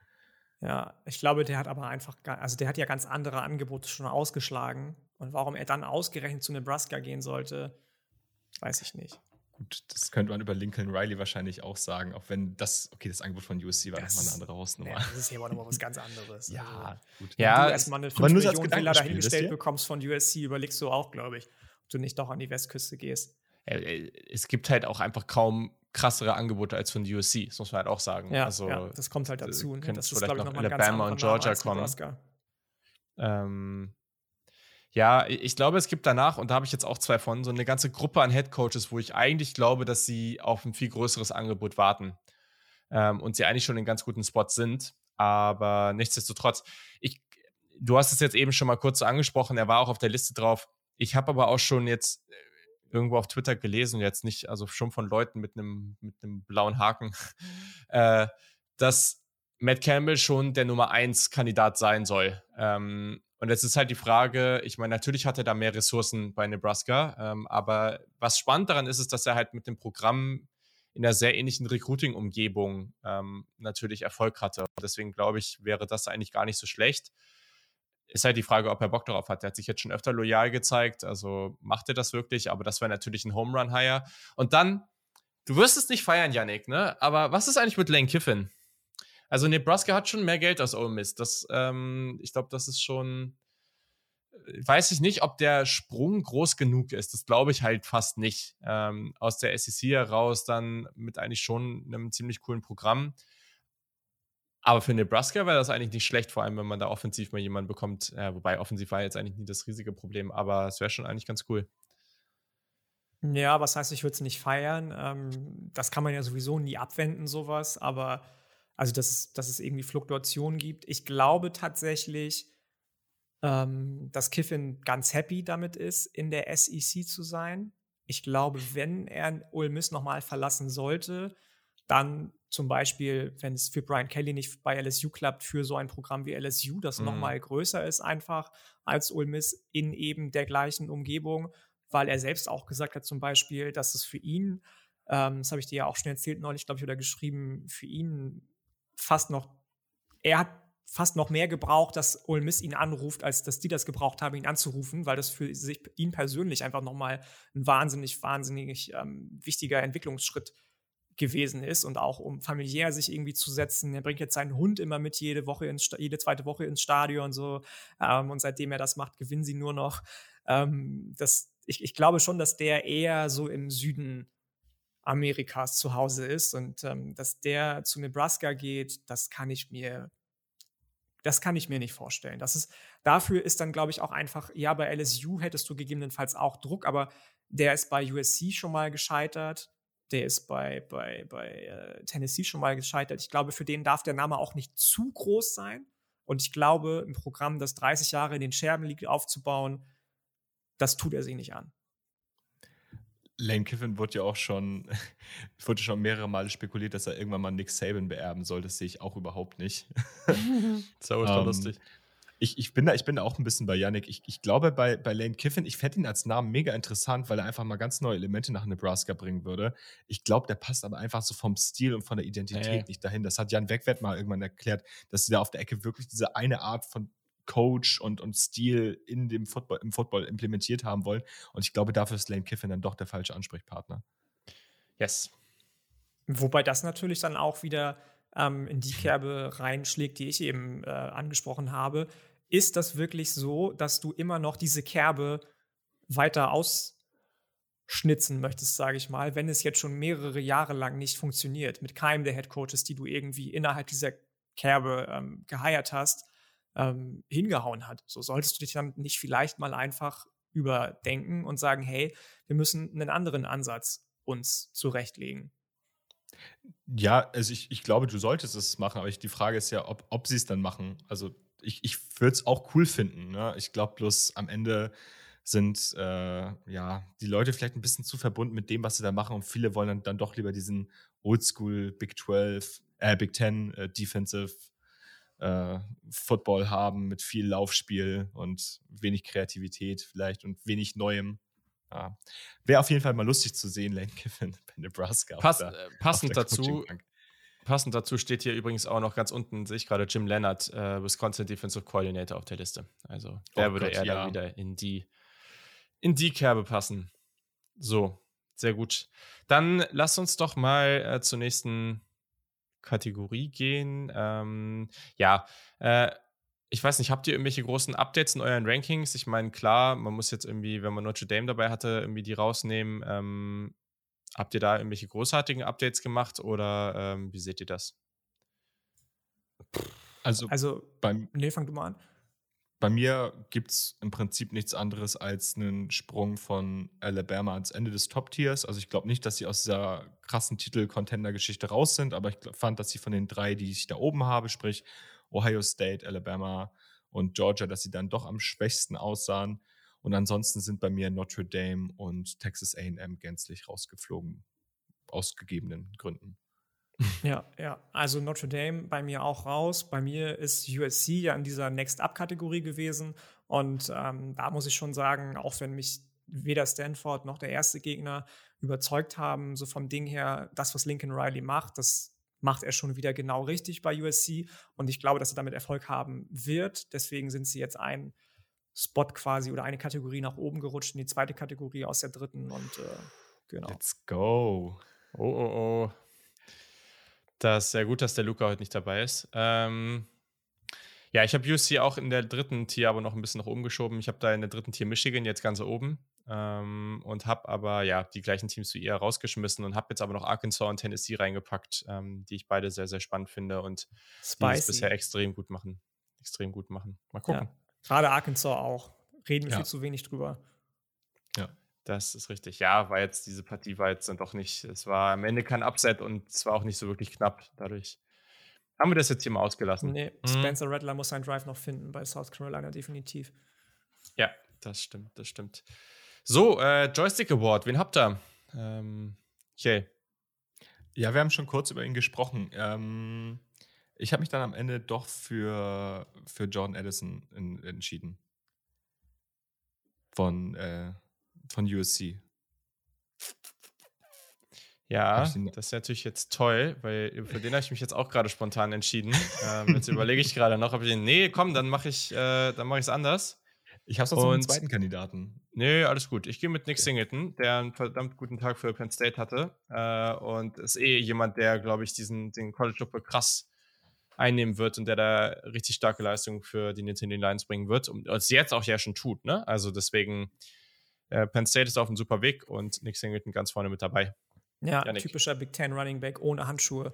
Ja, ich glaube, der hat aber einfach, also der hat ja ganz andere Angebote schon ausgeschlagen. Und warum er dann ausgerechnet zu Nebraska gehen sollte, weiß ich nicht. Gut, das könnte man über Lincoln Riley wahrscheinlich auch sagen, auch wenn das, okay, das Angebot von USC war nochmal eine andere Hausnummer. Ja, das ist ja aber nochmal was ganz anderes. ja, also, gut. Ja, wenn du erstmal eine 5 Millionen Villa dahingestellt bekommst von USC, überlegst du auch, glaube ich, ob du nicht doch an die Westküste gehst. Äh, es gibt halt auch einfach kaum krassere Angebote als von USC, das muss man halt auch sagen. Ja, also, ja das kommt halt dazu. Ne? Das ist, glaube ich, noch Alabama und Georgia kommen. Ähm, ja, ich glaube, es gibt danach, und da habe ich jetzt auch zwei von, so eine ganze Gruppe an Head Coaches, wo ich eigentlich glaube, dass sie auf ein viel größeres Angebot warten. ähm, und sie eigentlich schon in ganz guten Spots sind. Aber nichtsdestotrotz, ich, du hast es jetzt eben schon mal kurz so angesprochen, er war auch auf der Liste drauf. Ich habe aber auch schon jetzt äh, irgendwo auf Twitter gelesen, jetzt nicht, also schon von Leuten mit einem mit einem blauen Haken, äh, dass Matt Campbell schon der Nummer 1 Kandidat sein soll. Ähm, und jetzt ist halt die Frage, ich meine, natürlich hat er da mehr Ressourcen bei Nebraska, ähm, aber was spannend daran ist, ist, dass er halt mit dem Programm in einer sehr ähnlichen Recruiting-Umgebung ähm, natürlich Erfolg hatte. Deswegen glaube ich, wäre das eigentlich gar nicht so schlecht. Ist halt die Frage, ob er Bock darauf hat. Er hat sich jetzt schon öfter loyal gezeigt, also macht er das wirklich, aber das wäre natürlich ein Home Run Hire. Und dann, du wirst es nicht feiern, Yannick, ne? Aber was ist eigentlich mit Lane Kiffin? Also Nebraska hat schon mehr Geld als Ole Miss. Das, ähm, ich glaube, das ist schon, äh, weiß ich nicht, ob der Sprung groß genug ist. Das glaube ich halt fast nicht. Ähm, aus der SEC heraus dann mit eigentlich schon einem ziemlich coolen Programm. Aber für Nebraska wäre das eigentlich nicht schlecht, vor allem wenn man da offensiv mal jemanden bekommt. Äh, wobei offensiv war jetzt eigentlich nie das riesige Problem, aber es wäre schon eigentlich ganz cool. Ja, was heißt, ich würde es nicht feiern? Ähm, das kann man ja sowieso nie abwenden, sowas. Aber also, dass es, dass es irgendwie Fluktuationen gibt. Ich glaube tatsächlich, ähm, dass Kiffin ganz happy damit ist, in der SEC zu sein. Ich glaube, wenn er Ole Miss nochmal verlassen sollte, dann zum Beispiel, wenn es für Brian Kelly nicht bei LSU klappt, für so ein Programm wie LSU, das mhm. nochmal größer ist einfach als Ole Miss in eben der gleichen Umgebung, weil er selbst auch gesagt hat zum Beispiel, dass es für ihn, ähm, das habe ich dir ja auch schon erzählt neulich, glaube ich, oder geschrieben, für ihn fast noch, er hat fast noch mehr gebraucht, dass Ole Miss ihn anruft, als dass die das gebraucht haben, ihn anzurufen, weil das für sich, ihn persönlich einfach nochmal ein wahnsinnig, wahnsinnig ähm, wichtiger Entwicklungsschritt gewesen ist und auch um familiär sich irgendwie zu setzen. Er bringt jetzt seinen Hund immer mit jede Woche ins, jede zweite Woche ins Stadion so ähm, und seitdem er das macht, gewinnen sie nur noch. Ähm, das, ich, ich glaube schon, dass der eher so im Süden Amerikas zu Hause ist und ähm, dass der zu Nebraska geht, das kann ich mir das kann ich mir nicht vorstellen. Das ist, dafür ist dann, glaube ich, auch einfach, ja, bei LSU hättest du gegebenenfalls auch Druck, aber der ist bei USC schon mal gescheitert. Der ist bei, bei, bei äh, Tennessee schon mal gescheitert. Ich glaube, für den darf der Name auch nicht zu groß sein. Und ich glaube, ein Programm, das 30 Jahre in den Scherben liegt, aufzubauen, das tut er sich nicht an. Lane Kiffin wurde ja auch schon, wurde schon mehrere Male spekuliert, dass er irgendwann mal Nick Saban beerben soll. Das sehe ich auch überhaupt nicht. das war um, lustig. Ich, ich, bin da, ich bin da auch ein bisschen bei Yannick. Ich, ich glaube, bei, bei Lane Kiffin, ich fände ihn als Namen mega interessant, weil er einfach mal ganz neue Elemente nach Nebraska bringen würde. Ich glaube, der passt aber einfach so vom Stil und von der Identität hey. nicht dahin. Das hat Jan Wegwert mal irgendwann erklärt, dass sie da auf der Ecke wirklich diese eine Art von Coach und, und Stil in dem Football, im Football implementiert haben wollen. Und ich glaube, dafür ist Lane Kiffin dann doch der falsche Ansprechpartner. Yes. Wobei das natürlich dann auch wieder ähm, in die Kerbe reinschlägt, die ich eben äh, angesprochen habe. Ist das wirklich so, dass du immer noch diese Kerbe weiter ausschnitzen möchtest, sage ich mal, wenn es jetzt schon mehrere Jahre lang nicht funktioniert, mit keinem der Head Coaches, die du irgendwie innerhalb dieser Kerbe ähm, geheiert hast? ähm, hingehauen hat. So solltest du dich dann nicht vielleicht mal einfach überdenken und sagen, hey, wir müssen einen anderen Ansatz uns zurechtlegen. Ja, also ich, ich glaube, du solltest es machen, aber ich, die Frage ist ja, ob, ob sie es dann machen. Also ich, ich würde es auch cool finden. Ne? Ich glaube bloß am Ende sind äh, ja die Leute vielleicht ein bisschen zu verbunden mit dem, was sie da machen und viele wollen dann, dann doch lieber diesen Oldschool Big 12, äh, Big 10 äh, Defensive äh, Football haben mit viel Laufspiel und wenig Kreativität vielleicht und wenig Neuem. Ja. Wäre auf jeden Fall mal lustig zu sehen, Lane Kiffin bei Nebraska. Pass, der, äh, passend dazu. Passend dazu steht hier übrigens auch noch ganz unten, sehe ich gerade, Jim Leonard, äh, Wisconsin Defensive Coordinator auf der Liste. Also der oh würde Gott, eher ja. dann wieder in die, in die Kerbe passen. So, sehr gut. Dann lass uns doch mal äh, zur nächsten Kategorie gehen. Ähm, ja, äh, ich weiß nicht, habt ihr irgendwelche großen Updates in euren Rankings? Ich meine, klar, man muss jetzt irgendwie, wenn man Notre Dame dabei hatte, irgendwie die rausnehmen. Ähm, habt ihr da irgendwelche großartigen Updates gemacht oder ähm, wie seht ihr das? Also, also beim. Nee, fang du mal an. bei mir gibt es im Prinzip nichts anderes als einen Sprung von Alabama ans Ende des Top-Tiers. Also ich glaube nicht, dass sie aus dieser krassen Titel-Contender-Geschichte raus sind, aber ich fand, dass sie von den drei, die ich da oben habe, sprich Ohio State, Alabama und Georgia, dass sie dann doch am schwächsten aussahen. Und ansonsten sind bei mir Notre Dame und Texas AM gänzlich rausgeflogen, aus gegebenen Gründen. Ja, ja. Also Notre Dame bei mir auch raus. Bei mir ist USC ja in dieser Next-Up-Kategorie gewesen. Und ähm, da muss ich schon sagen, auch wenn mich weder Stanford noch der erste Gegner überzeugt haben, so vom Ding her, das, was Lincoln Riley macht, das macht er schon wieder genau richtig bei USC. Und ich glaube, dass er damit Erfolg haben wird. Deswegen sind sie jetzt ein Spot quasi oder eine Kategorie nach oben gerutscht in die zweite Kategorie aus der dritten. Und äh, genau. Let's go. Oh, oh, oh. Das ist sehr gut, dass der Luca heute nicht dabei ist. Ähm, ja, ich habe USC auch in der dritten Tier aber noch ein bisschen nach oben geschoben. Ich habe da in der dritten Tier Michigan jetzt ganz oben ähm, und habe aber ja die gleichen Teams wie ihr rausgeschmissen und habe jetzt aber noch Arkansas und Tennessee reingepackt, ähm, die ich beide sehr, sehr spannend finde und Spicy. die es bisher extrem gut machen. Extrem gut machen. Mal gucken. Ja, gerade Arkansas auch. Reden wir ja. viel zu wenig drüber. Ja. Das ist richtig. Ja, war jetzt diese Partie war jetzt dann doch nicht, es war am Ende kein Upset und es war auch nicht so wirklich knapp. Dadurch haben wir das jetzt hier mal ausgelassen. Nee, mhm. Spencer Rattler muss seinen Drive noch finden bei South Carolina, definitiv. Ja, das stimmt, das stimmt. So, äh, Joystick Award, wen habt ihr? Ähm, okay. Ja, wir haben schon kurz über ihn gesprochen. Ähm, ich habe mich dann am Ende doch für, für Jordan Addison in, entschieden. Von äh, von USC. Ja, das ist natürlich jetzt toll, weil für den habe ich mich jetzt auch gerade spontan entschieden. ähm, jetzt überlege ich gerade noch, ob ich den. Nee, komm, dann mache ich äh, es anders. Ich habe sonst einen zweiten Kandidaten. Nee, alles gut. Ich gehe mit Nick Singleton, der einen verdammt guten Tag für Penn State hatte. Äh, und ist eh jemand, der, glaube ich, diesen den College Football krass einnehmen wird und der da richtig starke Leistungen für die Nintendo Lions bringen wird. Und es jetzt auch ja schon tut, ne? Also deswegen äh, Penn State ist auf einem super Weg und Nick Singleton ganz vorne mit dabei. Ja, Janik. typischer Big Ten Running Back ohne Handschuhe.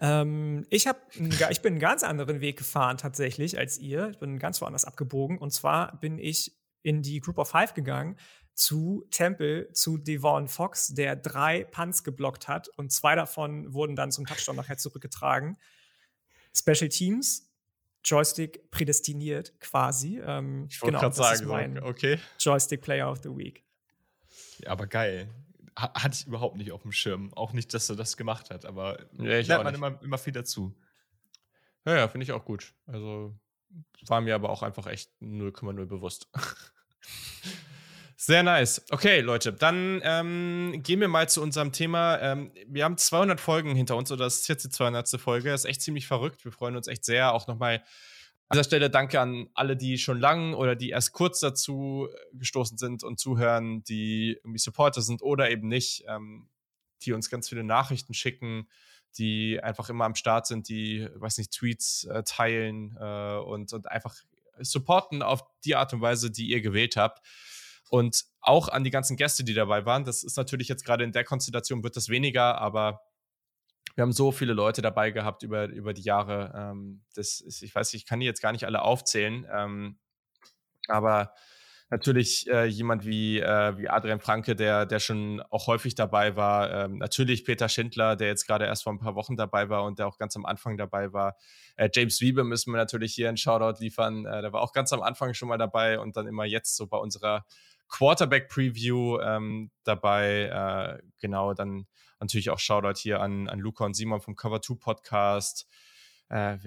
Ähm, ich, hab, ich bin einen ganz anderen Weg gefahren tatsächlich als ihr. Ich bin ganz woanders abgebogen. Und zwar bin ich in die Group of Five gegangen zu Temple, zu Devon Fox, der drei Punts geblockt hat und zwei davon wurden dann zum Touchdown nachher zurückgetragen. Special Teams, Joystick prädestiniert quasi. Ähm, ich wollte genau, gerade sagen, okay. Joystick Player of the Week. Ja, aber geil. Hatte ich überhaupt nicht auf dem Schirm. Auch nicht, dass er das gemacht hat, aber ja, lernt man immer, immer viel dazu. Ja, ja, finde ich auch gut. Also war mir aber auch einfach echt 0,0 bewusst. Sehr nice. Okay, Leute, dann ähm, gehen wir mal zu unserem Thema. Ähm, wir haben 200 Folgen hinter uns, oder das ist jetzt die 200. Folge. Das ist echt ziemlich verrückt. Wir freuen uns echt sehr. Auch nochmal dieser Stelle danke an alle, die schon lang oder die erst kurz dazu gestoßen sind und zuhören, die irgendwie Supporter sind oder eben nicht, ähm, die uns ganz viele Nachrichten schicken, die einfach immer am Start sind, die, weiß nicht, Tweets äh, teilen äh, und, und einfach supporten auf die Art und Weise, die ihr gewählt habt. Und auch an die ganzen Gäste, die dabei waren. Das ist natürlich jetzt gerade in der Konstellation wird das weniger, aber wir haben so viele Leute dabei gehabt über, über die Jahre. Ähm, das ist, ich weiß, ich kann die jetzt gar nicht alle aufzählen, ähm, aber natürlich äh, jemand wie, äh, wie Adrian Franke, der, der schon auch häufig dabei war. Ähm, natürlich Peter Schindler, der jetzt gerade erst vor ein paar Wochen dabei war und der auch ganz am Anfang dabei war. Äh, James Wiebe müssen wir natürlich hier einen Shoutout liefern. Äh, der war auch ganz am Anfang schon mal dabei und dann immer jetzt so bei unserer Quarterback-Preview ähm, dabei. Äh, genau, dann natürlich auch Shoutout hier an, an Luca und Simon vom Cover 2 Podcast. Äh,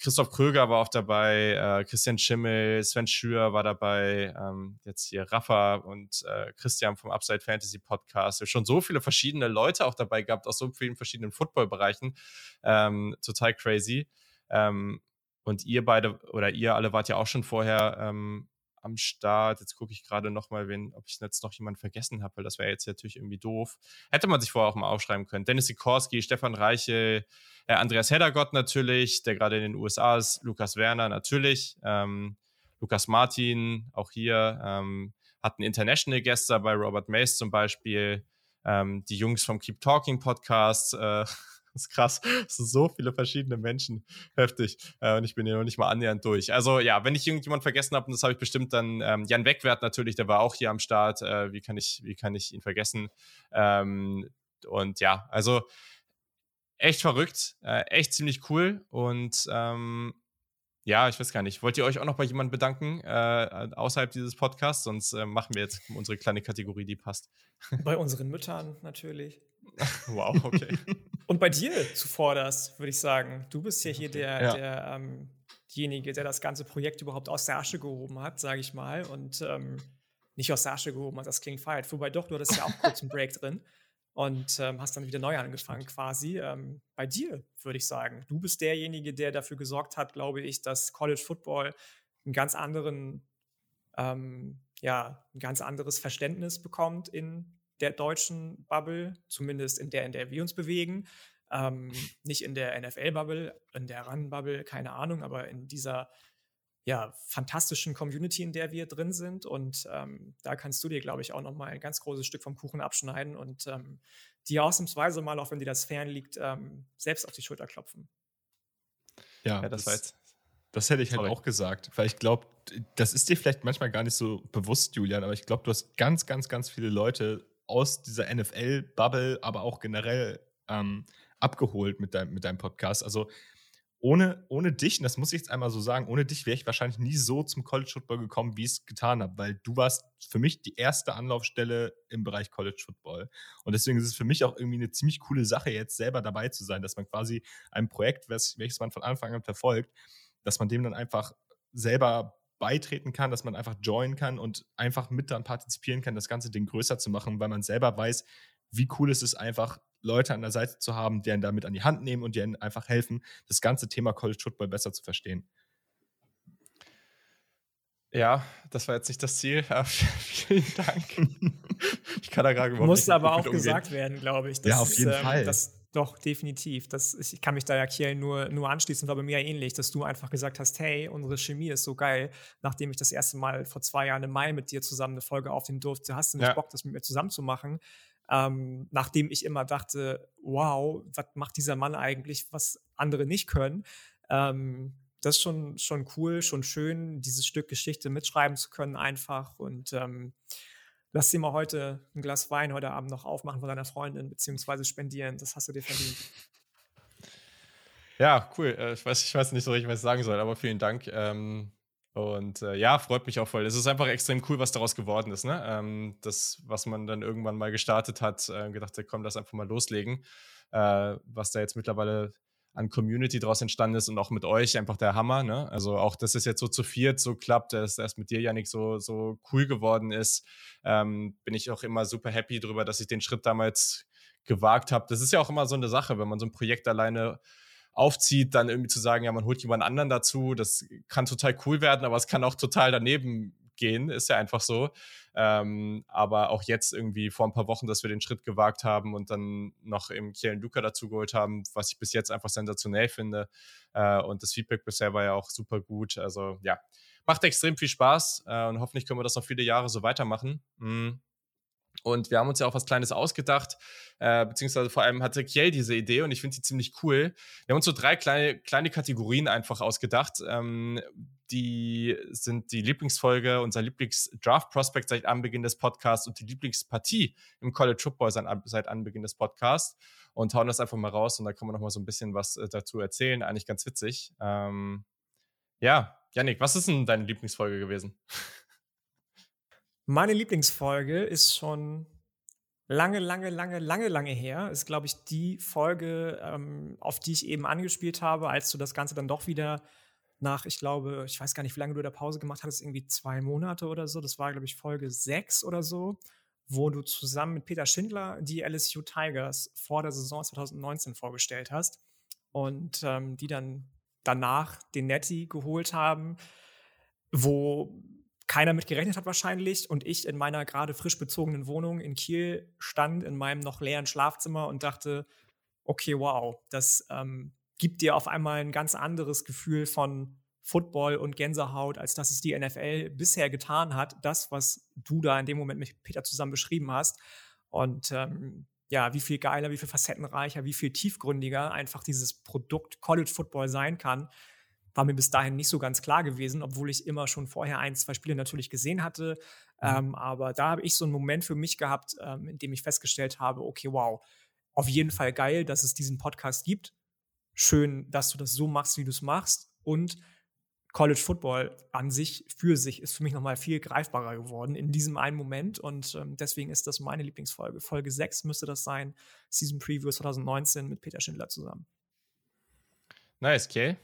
Christoph Kröger war auch dabei, äh, Christian Schimmel, Sven Schür war dabei, ähm, jetzt hier Rafa und äh, Christian vom Upside Fantasy Podcast. Schon so viele verschiedene Leute auch dabei gehabt, aus so vielen verschiedenen Football-Bereichen. Ähm, total crazy. Ähm, und ihr beide oder ihr alle wart ja auch schon vorher ähm, am Start. Jetzt gucke ich gerade noch mal, wen, ob ich jetzt noch jemanden vergessen habe, weil das wäre jetzt natürlich irgendwie doof. Hätte man sich vorher auch mal aufschreiben können. Dennis Sikorski, Stefan Reiche, äh, Andreas Heddergott natürlich, der gerade in den USA ist, Lukas Werner natürlich, ähm, Lukas Martin auch hier, ähm, hatten International Guests dabei, Robert Mace zum Beispiel, ähm, die Jungs vom Keep Talking Podcast, äh, Das ist krass. Das sind so viele verschiedene Menschen. Heftig. Äh, und ich bin hier noch nicht mal annähernd durch. Also ja, wenn ich irgendjemand vergessen habe, und das habe ich bestimmt dann, ähm, Jan Wegwert natürlich, der war auch hier am Start. Äh, wie, kann ich, wie kann ich ihn vergessen? Ähm, und ja, also echt verrückt, äh, echt ziemlich cool. Und ähm, ja, ich weiß gar nicht. Wollt ihr euch auch noch bei jemandem bedanken äh, außerhalb dieses Podcasts? Sonst äh, machen wir jetzt unsere kleine Kategorie, die passt. Bei unseren Müttern natürlich. wow, okay. Und bei dir zuvorderst, würde ich sagen. Du bist ja hier der, ja. der ähm, derjenige, der das ganze Projekt überhaupt aus der Asche gehoben hat, sage ich mal. Und ähm, nicht aus der Asche gehoben hat, das klingt falsch. Wobei doch, du hattest ja auch kurz einen Break drin und ähm, hast dann wieder neu angefangen quasi. Ähm, bei dir würde ich sagen, du bist derjenige, der dafür gesorgt hat, glaube ich, dass College Football einen ganz anderen, ähm, ja, ein ganz anderes Verständnis bekommt in der deutschen Bubble, zumindest in der, in der wir uns bewegen. Ähm, nicht in der NFL-Bubble, in der Run-Bubble, keine Ahnung, aber in dieser ja, fantastischen Community, in der wir drin sind. Und ähm, da kannst du dir, glaube ich, auch noch mal ein ganz großes Stück vom Kuchen abschneiden und ähm, dir ausnahmsweise mal, auch wenn dir das fern liegt, ähm, selbst auf die Schulter klopfen. Ja, ja das, das, das hätte ich halt Sorry. halt auch gesagt, weil ich glaube, das ist dir vielleicht manchmal gar nicht so bewusst, Julian, aber ich glaube, du hast ganz, ganz, ganz viele Leute aus dieser NFL-Bubble, aber auch generell ähm, abgeholt mit, dein, mit deinem Podcast. Also ohne, ohne dich, und das muss ich jetzt einmal so sagen, ohne dich wäre ich wahrscheinlich nie so zum College Football gekommen, wie ich es getan habe, weil du warst für mich die erste Anlaufstelle im Bereich College Football. Und deswegen ist es für mich auch irgendwie eine ziemlich coole Sache, jetzt selber dabei zu sein, dass man quasi ein Projekt, welches man von Anfang an verfolgt, dass man dem dann einfach selber beitreten kann, dass man einfach joinen kann und einfach mit dann partizipieren kann, das ganze Ding größer zu machen, weil man selber weiß, wie cool es ist, einfach Leute an der Seite zu haben, die einen damit an die Hand nehmen und die einen einfach helfen, das ganze Thema College Football besser zu verstehen. Ja, das war jetzt nicht das Ziel. vielen Dank. ich kann da gerade überhaupt Muss aber auch umgehen. gesagt werden, glaube ich. Das ja, auf jeden ist, ähm, Fall. Das, doch, definitiv. Das, ich kann mich da ja Kiel nur, nur anschließen, war bei mir ähnlich, dass du einfach gesagt hast, hey, unsere Chemie ist so geil. Nachdem ich das erste Mal vor zwei Jahren im Mai mit dir zusammen eine Folge aufnehmen durfte, hast du nicht ja. Bock, das mit mir zusammen zu machen ähm, nachdem ich immer dachte, wow, was macht dieser Mann eigentlich, was andere nicht können. Ähm, das ist schon, schon cool, schon schön, dieses Stück Geschichte mitschreiben zu können einfach. Und ähm, lass dir mal heute ein Glas Wein heute Abend noch aufmachen von deiner Freundin, beziehungsweise spendieren. Das hast du dir verdient. Ja, cool. Äh, ich weiß, ich weiß nicht so richtig, was ich sagen soll, aber vielen Dank. Ähm, und äh, ja, freut mich auch voll. Es ist einfach extrem cool, was daraus geworden ist. Ne? Ähm, das, was man dann irgendwann mal gestartet hat, äh, gedacht, komm, lass einfach mal loslegen. Was da jetzt mittlerweile an Community daraus entstanden ist und auch mit euch einfach der Hammer. Ne? Also auch, dass es jetzt so zu viert so klappt, dass erst mit dir, Janik, so, so cool geworden ist, ähm, bin ich auch immer super happy drüber, dass ich den Schritt damals gewagt habe. Das ist ja auch immer so eine Sache, wenn man so ein Projekt alleine aufzieht, dann irgendwie zu sagen, ja, man holt jemand anderen dazu, das kann total cool werden, aber es kann auch total daneben gehen, ist ja einfach so. Ähm, aber auch jetzt irgendwie vor ein paar Wochen, dass wir den Schritt gewagt haben und dann noch im Kielen Luca dazu geholt haben, was ich bis jetzt einfach sensationell finde. Äh, und das Feedback bisher war ja auch super gut. Also ja, macht extrem viel Spaß äh, und hoffentlich können wir das noch viele Jahre so weitermachen. Mhm. Und wir haben uns ja auch was Kleines ausgedacht, äh, beziehungsweise vor allem hatte Kiel diese Idee und ich finde sie ziemlich cool. Wir haben uns so drei kleine, kleine Kategorien einfach ausgedacht. Ähm, die sind die Lieblingsfolge, unser Lieblings-Draft-Prospect seit Anbeginn des Podcasts und die Lieblingspartie im College Football seit, Anbeginn des Podcasts und hauen das einfach mal raus und da kann man noch mal so ein bisschen was äh, dazu erzählen. Eigentlich ganz witzig. Ähm, ja, Yannick, was ist denn deine Lieblingsfolge gewesen? Meine Lieblingsfolge ist schon lange, lange, lange, lange, lange her. Ist, glaube ich, die Folge, ähm, auf die ich eben angespielt habe, als du das Ganze dann doch wieder nach, ich glaube, ich weiß gar nicht, wie lange du da Pause gemacht hattest, irgendwie zwei Monate oder so. Das war, glaube ich, Folge sechs oder so, wo du zusammen mit Peter Schindler die LSU Tigers vor der Saison 2019 vorgestellt hast und ähm, die dann danach den Netty geholt haben, wo keiner mit gerechnet hat wahrscheinlich und ich in meiner gerade frisch bezogenen Wohnung in Kiel stand in meinem noch leeren Schlafzimmer und dachte, okay, wow, das ähm, gibt dir auf einmal ein ganz anderes Gefühl von Football und Gänsehaut, als dass es die NFL bisher getan hat. Das, was du da in dem Moment mit Peter zusammen beschrieben hast. Und ähm, ja, wie viel geiler, wie viel facettenreicher, wie viel tiefgründiger einfach dieses Produkt College Football sein kann, war mir bis dahin nicht so ganz klar gewesen, obwohl ich immer schon vorher ein, zwei Spiele natürlich gesehen hatte. Mhm. Ähm, aber da habe ich so einen Moment für mich gehabt, ähm, in dem ich festgestellt habe, okay, wow, auf jeden Fall geil, dass es diesen Podcast gibt. Schön, dass du das so machst, wie du es machst. Und College Football an sich, für sich, ist für mich nochmal viel greifbarer geworden in diesem einen Moment. Und ähm, deswegen ist das meine Lieblingsfolge. Folge 6 müsste das sein. Season Preview 2019 mit Peter Schindler zusammen. Nice, okay.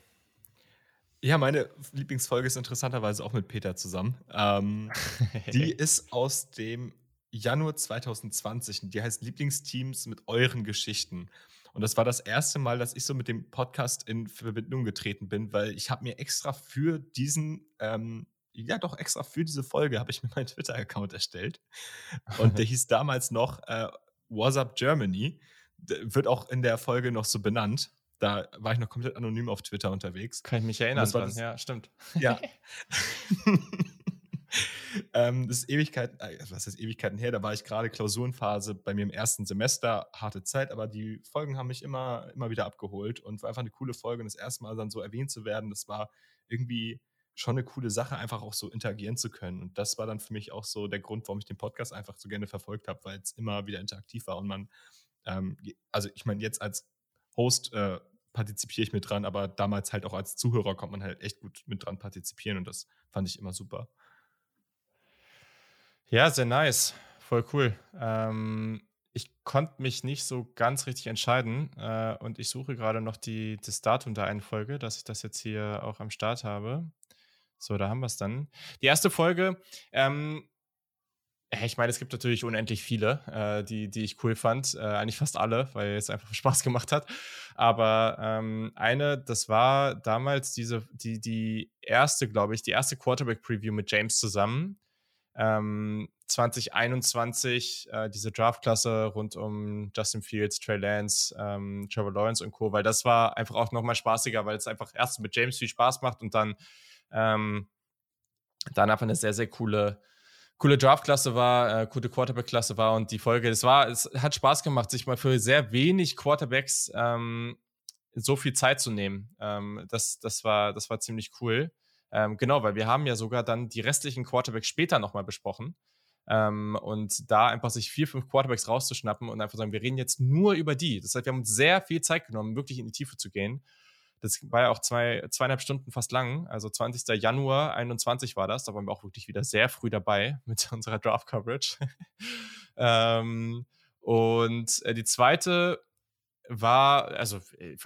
Ja, meine Lieblingsfolge ist interessanterweise auch mit Peter zusammen. Ähm, die ist aus dem Januar 2020. Die heißt Lieblingsteams mit euren Geschichten. Und das war das erste Mal, dass ich so mit dem Podcast in Verbindung getreten bin, weil ich habe mir extra für diesen, ähm, ja doch extra für diese Folge habe ich mir meinen Twitter-Account erstellt. Und der hieß damals noch äh, What's Up Germany. Der wird auch in der Folge noch so benannt. Da war ich noch komplett anonym auf Twitter unterwegs. Kann ich mich erinnern. Das dran. Das, ja, stimmt. Ja. ähm, das ist Ewigkeiten, äh, was heißt Ewigkeiten her, da war ich gerade Klausurenphase bei mir im ersten Semester, harte Zeit, aber die Folgen haben mich immer, immer wieder abgeholt und war einfach eine coole Folge und das erste Mal dann so erwähnt zu werden, das war irgendwie schon eine coole Sache, einfach auch so interagieren zu können. Und das war dann für mich auch so der Grund, warum ich den Podcast einfach so gerne verfolgt habe, weil es immer wieder interaktiv war und man, ähm, also ich meine, jetzt als Host äh, partizipiere ich mit dran, aber damals halt auch als Zuhörer kommt man halt echt gut mit dran partizipieren und das fand ich immer super. Ja, sehr nice. Voll cool. Ähm, ich konnte mich nicht so ganz richtig entscheiden äh, und ich suche gerade noch die, das Datum der einen Folge, dass ich das jetzt hier auch am Start habe. So, da haben wir es dann. Die erste Folge, ähm, ich meine, es gibt natürlich unendlich viele, äh, die, die ich cool fand. Äh, eigentlich fast alle, weil es einfach Spaß gemacht hat. Aber ähm, eine, das war damals diese, die, die erste, glaube ich, die erste Quarterback-Preview mit James zusammen ähm, 2021 äh, diese Draftklasse rund um Justin Fields, Trey Lance, ähm, Trevor Lawrence und Co., weil das war einfach auch nochmal spaßiger, weil es einfach erst mit James viel Spaß macht und dann, ähm, dann einfach eine sehr, sehr coole, coole Draftklasse war, äh, coole Quarterback-Klasse war und die Folge, es war, es hat Spaß gemacht, sich mal für sehr wenig Quarterbacks ähm, so viel Zeit zu nehmen. Ähm, das, das, war, das war ziemlich cool. Ähm, genau, weil wir haben ja sogar dann die restlichen Quarterbacks später nochmal besprochen. Ähm, und da einfach sich vier, fünf Quarterbacks rauszuschnappen und einfach sagen, wir reden jetzt nur über die. Das heißt, wir haben uns sehr viel Zeit genommen, wirklich in die Tiefe zu gehen. Das war ja auch zwei, zweieinhalb Stunden fast lang. Also 20. Januar 21 war das. Da waren wir auch wirklich wieder sehr früh dabei mit unserer Draft-Coverage. ähm, und äh, die zweite war, also äh,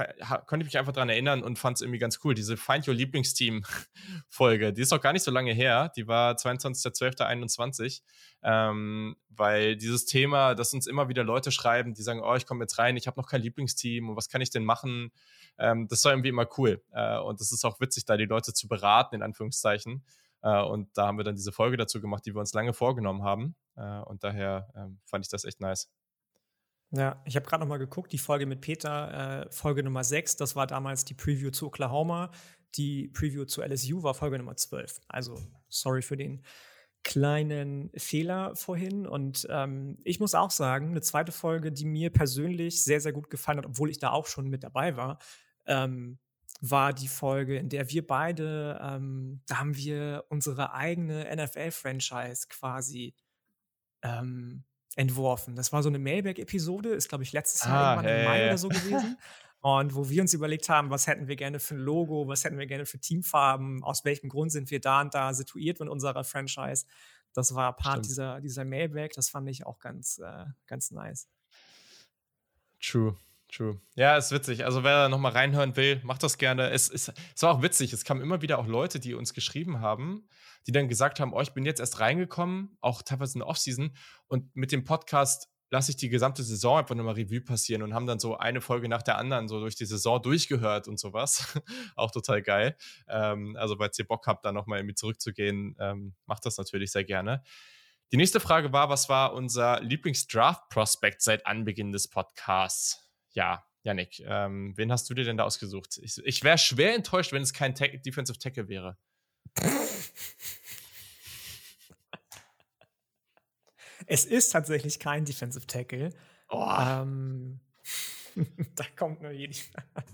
konnte ich mich einfach daran erinnern und fand es irgendwie ganz cool. Diese Find Your Lieblingsteam-Folge, die ist auch gar nicht so lange her. Die war 22.12.21, ähm, weil dieses Thema, dass uns immer wieder Leute schreiben, die sagen, oh, ich komme jetzt rein, ich habe noch kein Lieblingsteam und was kann ich denn machen? Ähm, das war irgendwie immer cool. Äh, und das ist auch witzig, da die Leute zu beraten, in Anführungszeichen. Äh, und da haben wir dann diese Folge dazu gemacht, die wir uns lange vorgenommen haben. Äh, und daher ähm, fand ich das echt nice. Ja, ich habe gerade noch mal geguckt, die Folge mit Peter, äh, Folge Nummer 6, das war damals die Preview zu Oklahoma. Die Preview zu LSU war Folge Nummer 12. Also, sorry für den kleinen Fehler vorhin. Und ähm, ich muss auch sagen, eine zweite Folge, die mir persönlich sehr, sehr gut gefallen hat, obwohl ich da auch schon mit dabei war, ähm, war die Folge, in der wir beide, ähm, da haben wir unsere eigene NFL-Franchise quasi ähm, entworfen. Das war so eine Mailback-Episode, ist, glaube ich, letztes Jahr ah, irgendwann im Mai oder so gewesen. Und wo wir uns überlegt haben, was hätten wir gerne für ein Logo, was hätten wir gerne für Teamfarben, aus welchem Grund sind wir da und da situiert mit unserer Franchise. Das war Part dieser, dieser Mailback, das fand ich auch ganz, äh, ganz nice. True. True. Ja, ist witzig. Also wer da nochmal reinhören will, macht das gerne. Es, es, es war auch witzig. Es kamen immer wieder auch Leute, die uns geschrieben haben, die dann gesagt haben, oh, ich bin jetzt erst reingekommen, auch teilweise in der Offseason und mit dem Podcast lasse ich die gesamte Saison einfach nochmal Revue passieren und haben dann so eine Folge nach der anderen so durch die Saison durchgehört und sowas. auch total geil. Ähm, also, falls ihr Bock habt, da nochmal irgendwie zurückzugehen, ähm, macht das natürlich sehr gerne. Die nächste Frage war, was war unser Lieblingsdraft-Prospect seit Anbeginn des Podcasts? ja, Yannick, ähm, wen hast du dir denn da ausgesucht? Ich, ich wäre schwer enttäuscht, wenn es kein Ta Defensive Tackle wäre. Es ist tatsächlich kein Defensive Tackle. Oh. Ähm, da kommt nur jede.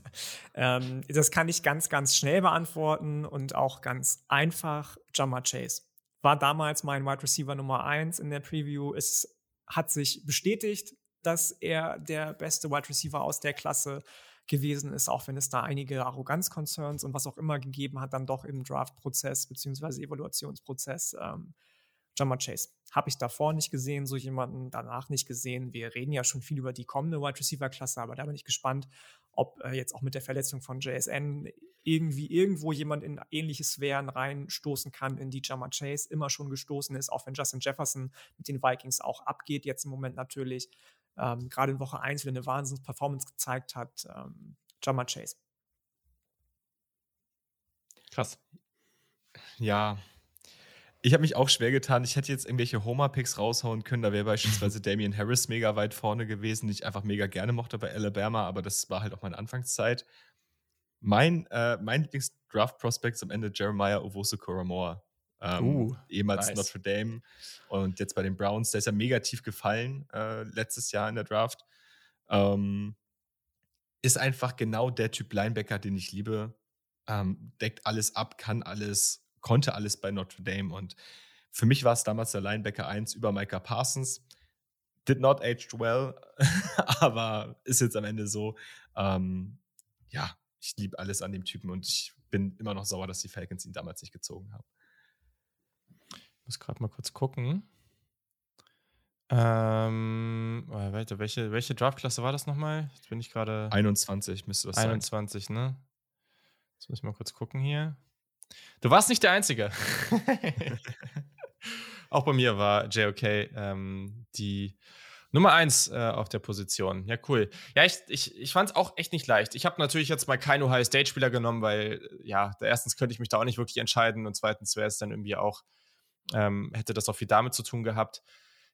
ähm, das kann ich ganz, ganz schnell beantworten und auch ganz einfach. Jammer Chase war damals mein Wide Receiver Nummer 1 in der Preview. Es hat sich bestätigt, dass er der beste Wide Receiver aus der Klasse gewesen ist, auch wenn es da einige Arroganz-Concerns und was auch immer gegeben hat, dann doch im Draft-Prozess bzw. Evaluationsprozess. Ähm, Jammer Chase habe ich davor nicht gesehen, so jemanden danach nicht gesehen. Wir reden ja schon viel über die kommende Wide Receiver-Klasse, aber da bin ich gespannt, ob äh, jetzt auch mit der Verletzung von JSN irgendwie irgendwo jemand in ähnliche Sphären reinstoßen kann, in die Jammer Chase immer schon gestoßen ist, auch wenn Justin Jefferson mit den Vikings auch abgeht, jetzt im Moment natürlich. Ähm, Gerade in Woche 1 wieder eine Wahnsinns-Performance gezeigt hat. Ähm, Jammer Chase. Krass. Ja, ich habe mich auch schwer getan. Ich hätte jetzt irgendwelche Homer-Picks raushauen können. Da wäre beispielsweise Damian Harris mega weit vorne gewesen, den ich einfach mega gerne mochte bei Alabama, aber das war halt auch meine Anfangszeit. Mein, äh, mein Lieblings-Draft-Prospect am Ende Jeremiah Owusu-Koramoa. Ähm, uh, ehemals nice. Notre Dame und jetzt bei den Browns. Der ist ja mega tief gefallen äh, letztes Jahr in der Draft. Ähm, ist einfach genau der Typ Linebacker, den ich liebe. Ähm, deckt alles ab, kann alles, konnte alles bei Notre Dame. Und für mich war es damals der Linebacker 1 über Micah Parsons. Did not aged well, aber ist jetzt am Ende so. Ähm, ja, ich liebe alles an dem Typen und ich bin immer noch sauer, dass die Falcons ihn damals nicht gezogen haben. Ich muss gerade mal kurz gucken. Ähm, welche, welche Draftklasse war das nochmal? Jetzt bin ich gerade. 21 müsste das 21, sein. 21, ne? Jetzt muss ich mal kurz gucken hier. Du warst nicht der Einzige. Auch bei mir war JOK ähm, die Nummer eins äh, auf der Position. Ja, cool. Ja, ich, ich, ich fand es auch echt nicht leicht. Ich habe natürlich jetzt mal keinen Ohio State-Spieler genommen, weil, ja, erstens könnte ich mich da auch nicht wirklich entscheiden und zweitens wäre es dann irgendwie auch, ähm, hätte das auch viel damit zu tun gehabt.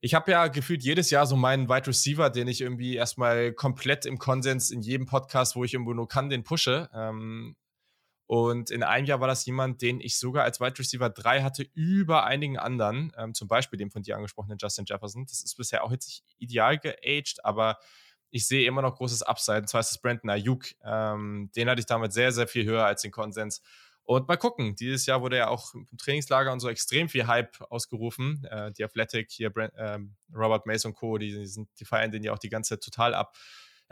Ich habe ja gefühlt jedes Jahr so meinen Wide Receiver, den ich irgendwie erstmal komplett im Konsens in jedem Podcast, wo ich irgendwo nur kann, den pushe. Ähm, und in einem Jahr war das jemand, den ich sogar als Wide Receiver 3 hatte über einigen anderen, ähm, zum Beispiel dem von dir angesprochenen Justin Jefferson. Das ist bisher auch jetzt nicht ideal geaged, aber ich sehe immer noch großes Upside. Und zwar ist es Brandon Ayuk. Ähm, den hatte ich damals sehr, sehr viel höher als den Konsens. Und mal gucken, dieses Jahr wurde ja auch im Trainingslager und so extrem viel Hype ausgerufen. Äh, die Athletic, hier Brand, äh, Robert Mason und Co., die, die, sind, die feiern den ja auch die ganze Zeit total ab.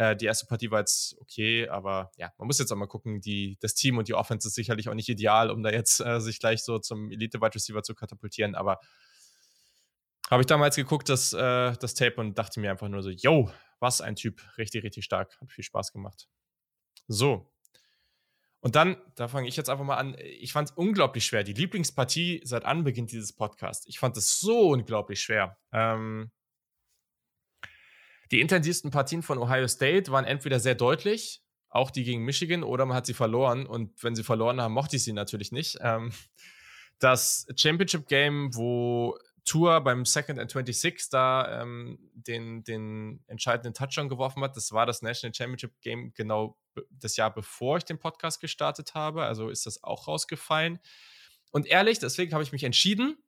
Äh, die erste Partie war jetzt okay, aber ja, man muss jetzt auch mal gucken. Die, das Team und die Offense ist sicherlich auch nicht ideal, um da jetzt äh, sich gleich so zum Elite-Wide Receiver zu katapultieren, aber habe ich damals geguckt, das, äh, das Tape und dachte mir einfach nur so, yo, was ein Typ. Richtig, richtig stark. Hat viel Spaß gemacht. So. Und dann, da fange ich jetzt einfach mal an. Ich fand es unglaublich schwer. Die Lieblingspartie seit Anbeginn dieses Podcasts. Ich fand es so unglaublich schwer. Ähm, die intensivsten Partien von Ohio State waren entweder sehr deutlich, auch die gegen Michigan, oder man hat sie verloren. Und wenn sie verloren haben, mochte ich sie natürlich nicht. Ähm, das Championship Game, wo Tour beim Second and 26 da ähm, den, den entscheidenden Touchdown geworfen hat, das war das National Championship Game genau das Jahr bevor ich den Podcast gestartet habe. Also ist das auch rausgefallen. Und ehrlich, deswegen habe ich mich entschieden,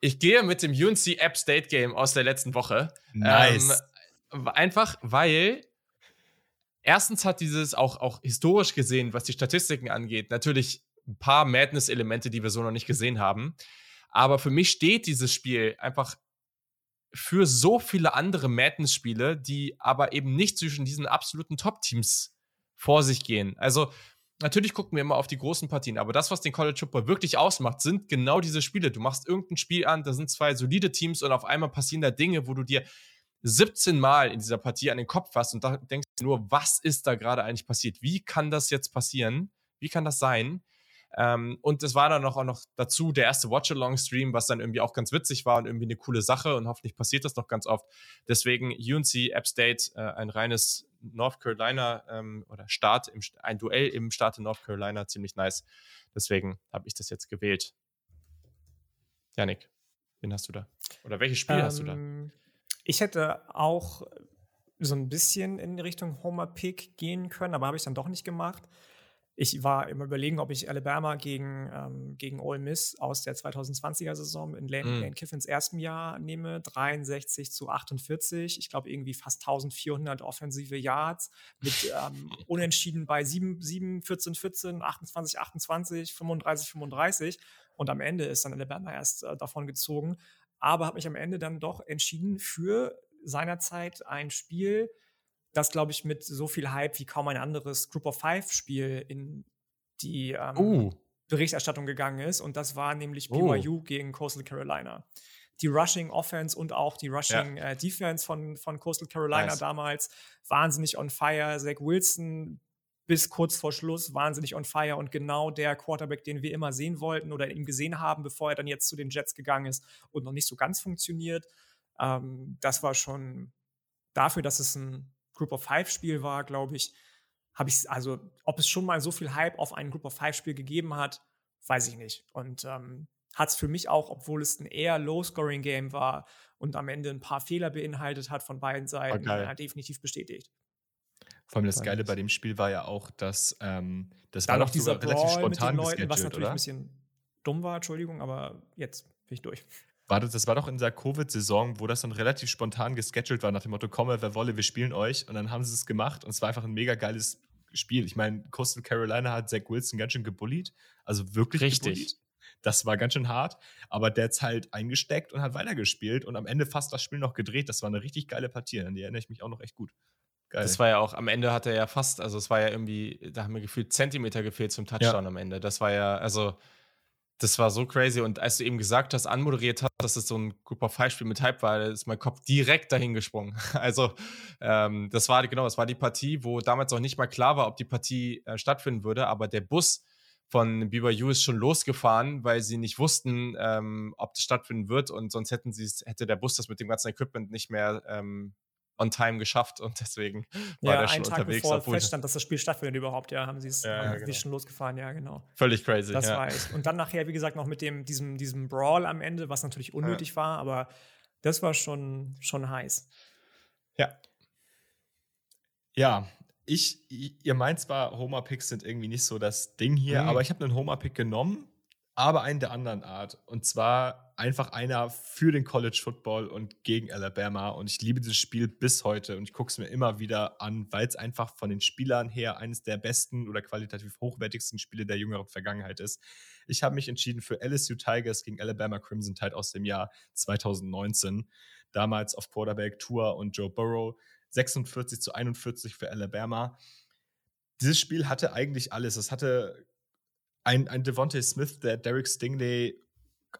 ich gehe mit dem UNC App State Game aus der letzten Woche. Nice. Ähm, Einfach, weil erstens hat dieses auch, auch historisch gesehen, was die Statistiken angeht, natürlich ein paar Madness-Elemente, die wir so noch nicht gesehen haben. Aber für mich steht dieses Spiel einfach für so viele andere Madness-Spiele, die aber eben nicht zwischen diesen absoluten Top-Teams vor sich gehen. Also, natürlich gucken wir immer auf die großen Partien, aber das, was den College Football wirklich ausmacht, sind genau diese Spiele. Du machst irgendein Spiel an, da sind zwei solide Teams und auf einmal passieren da Dinge, wo du dir 17 Mal in dieser Partie an den Kopf fasst und da denkst du nur, was ist da gerade eigentlich passiert? Wie kann das jetzt passieren? Wie kann das sein? Ähm, und es war dann auch noch dazu der erste Watch-Along-Stream, was dann irgendwie auch ganz witzig war und irgendwie eine coole Sache und hoffentlich passiert das noch ganz oft. Deswegen UNC App State, äh, ein reines North Carolina ähm, oder Start, im, ein Duell im Staat in North Carolina, ziemlich nice. Deswegen habe ich das jetzt gewählt. Janik, wen hast du da? Oder welches Spiel ähm, hast du da? Ich hätte auch so ein bisschen in Richtung Homer Pick gehen können, aber habe ich dann doch nicht gemacht. ich war immer überlegen, ob ich Alabama gegen, ähm, gegen Ole Miss aus der 2020er Saison in Lane, mm. Lane Kiffins ersten Jahr nehme. 63 zu 48. Ich glaube, irgendwie fast 1400 offensive Yards mit ähm, Unentschieden bei 7, 7, 14, 14, 28, 28, 35, 35. Und am Ende ist dann Alabama erst äh, davon gezogen. Aber habe mich am Ende dann doch entschieden für seinerzeit ein Spiel, das, glaube ich, mit so viel Hype wie kaum ein anderes Group of Five-Spiel in die ähm, uh. Berichterstattung gegangen ist. Und das war nämlich BYU uh. gegen Coastal Carolina. Die Rushing Offense und auch die Rushing ja. äh, Defense von, von Coastal Carolina nice. damals wahnsinnig on fire. Zach Wilson bis kurz vor Schluss wahnsinnig on fire und genau der Quarterback, den wir immer sehen wollten oder ihn gesehen haben, bevor er dann jetzt zu den Jets gegangen ist und noch nicht so ganz funktioniert. Ähm, das war schon dafür, dass es ein Group of Five Spiel war, glaube ich, habe ich, also ob es schon mal so viel Hype auf ein Group of Five Spiel gegeben hat, weiß ich nicht. Und ähm, hat es für mich auch, obwohl es ein eher Low-Scoring-Game war und am Ende ein paar Fehler beinhaltet hat von beiden Seiten, okay. definitiv bestätigt. Vor allem das Geile bei dem Spiel war ja auch, dass ähm, das da war noch dieser relativ spontan mit den Leuten, was natürlich oder? ein bisschen dumm war, Entschuldigung, aber jetzt bin ich durch. War das, das war doch in der Covid-Saison, wo das dann relativ spontan gescheduled war, nach dem Motto, komme, wer wolle, wir spielen euch. Und dann haben sie es gemacht und es war einfach ein mega geiles Spiel. Ich meine, Coastal Carolina hat Zach Wilson ganz schön gebullied. Also wirklich Richtig. Gebullied. Das war ganz schön hart, aber der hat halt eingesteckt und hat weitergespielt und am Ende fast das Spiel noch gedreht. Das war eine richtig geile Partie, an die erinnere ich mich auch noch echt gut. Geil. Das war ja auch, am Ende hat er ja fast, also es war ja irgendwie, da haben wir gefühlt Zentimeter gefehlt zum Touchdown ja. am Ende. Das war ja, also das war so crazy. Und als du eben gesagt hast, anmoderiert hast, dass es so ein Group of Five Spiel mit Hype war, ist mein Kopf direkt dahin gesprungen. Also, ähm, das war genau, das war die Partie, wo damals auch nicht mal klar war, ob die Partie äh, stattfinden würde, aber der Bus von BYU ist schon losgefahren, weil sie nicht wussten, ähm, ob das stattfinden wird und sonst hätten sie hätte der Bus das mit dem ganzen Equipment nicht mehr ähm, on time geschafft und deswegen war ja, der schon Tag unterwegs. Bevor feststand, dass das Spiel stattfindet überhaupt, ja, haben sie es ja, genau. schon losgefahren, ja, genau. Völlig crazy. Das ja. war echt. Und dann nachher, wie gesagt, noch mit dem, diesem, diesem Brawl am Ende, was natürlich unnötig ja. war, aber das war schon, schon heiß. Ja. Ja, ich, ihr meint zwar, Homer-Picks sind irgendwie nicht so das Ding hier, mhm. aber ich habe einen Homer-Pick genommen, aber einen der anderen Art. Und zwar einfach einer für den College Football und gegen Alabama. Und ich liebe dieses Spiel bis heute und ich gucke es mir immer wieder an, weil es einfach von den Spielern her eines der besten oder qualitativ hochwertigsten Spiele der jüngeren Vergangenheit ist. Ich habe mich entschieden für LSU Tigers gegen Alabama Crimson Tide aus dem Jahr 2019. Damals auf Quarterback Tour und Joe Burrow. 46 zu 41 für Alabama. Dieses Spiel hatte eigentlich alles. Es hatte ein, ein Devontae Smith, der Derek Stingley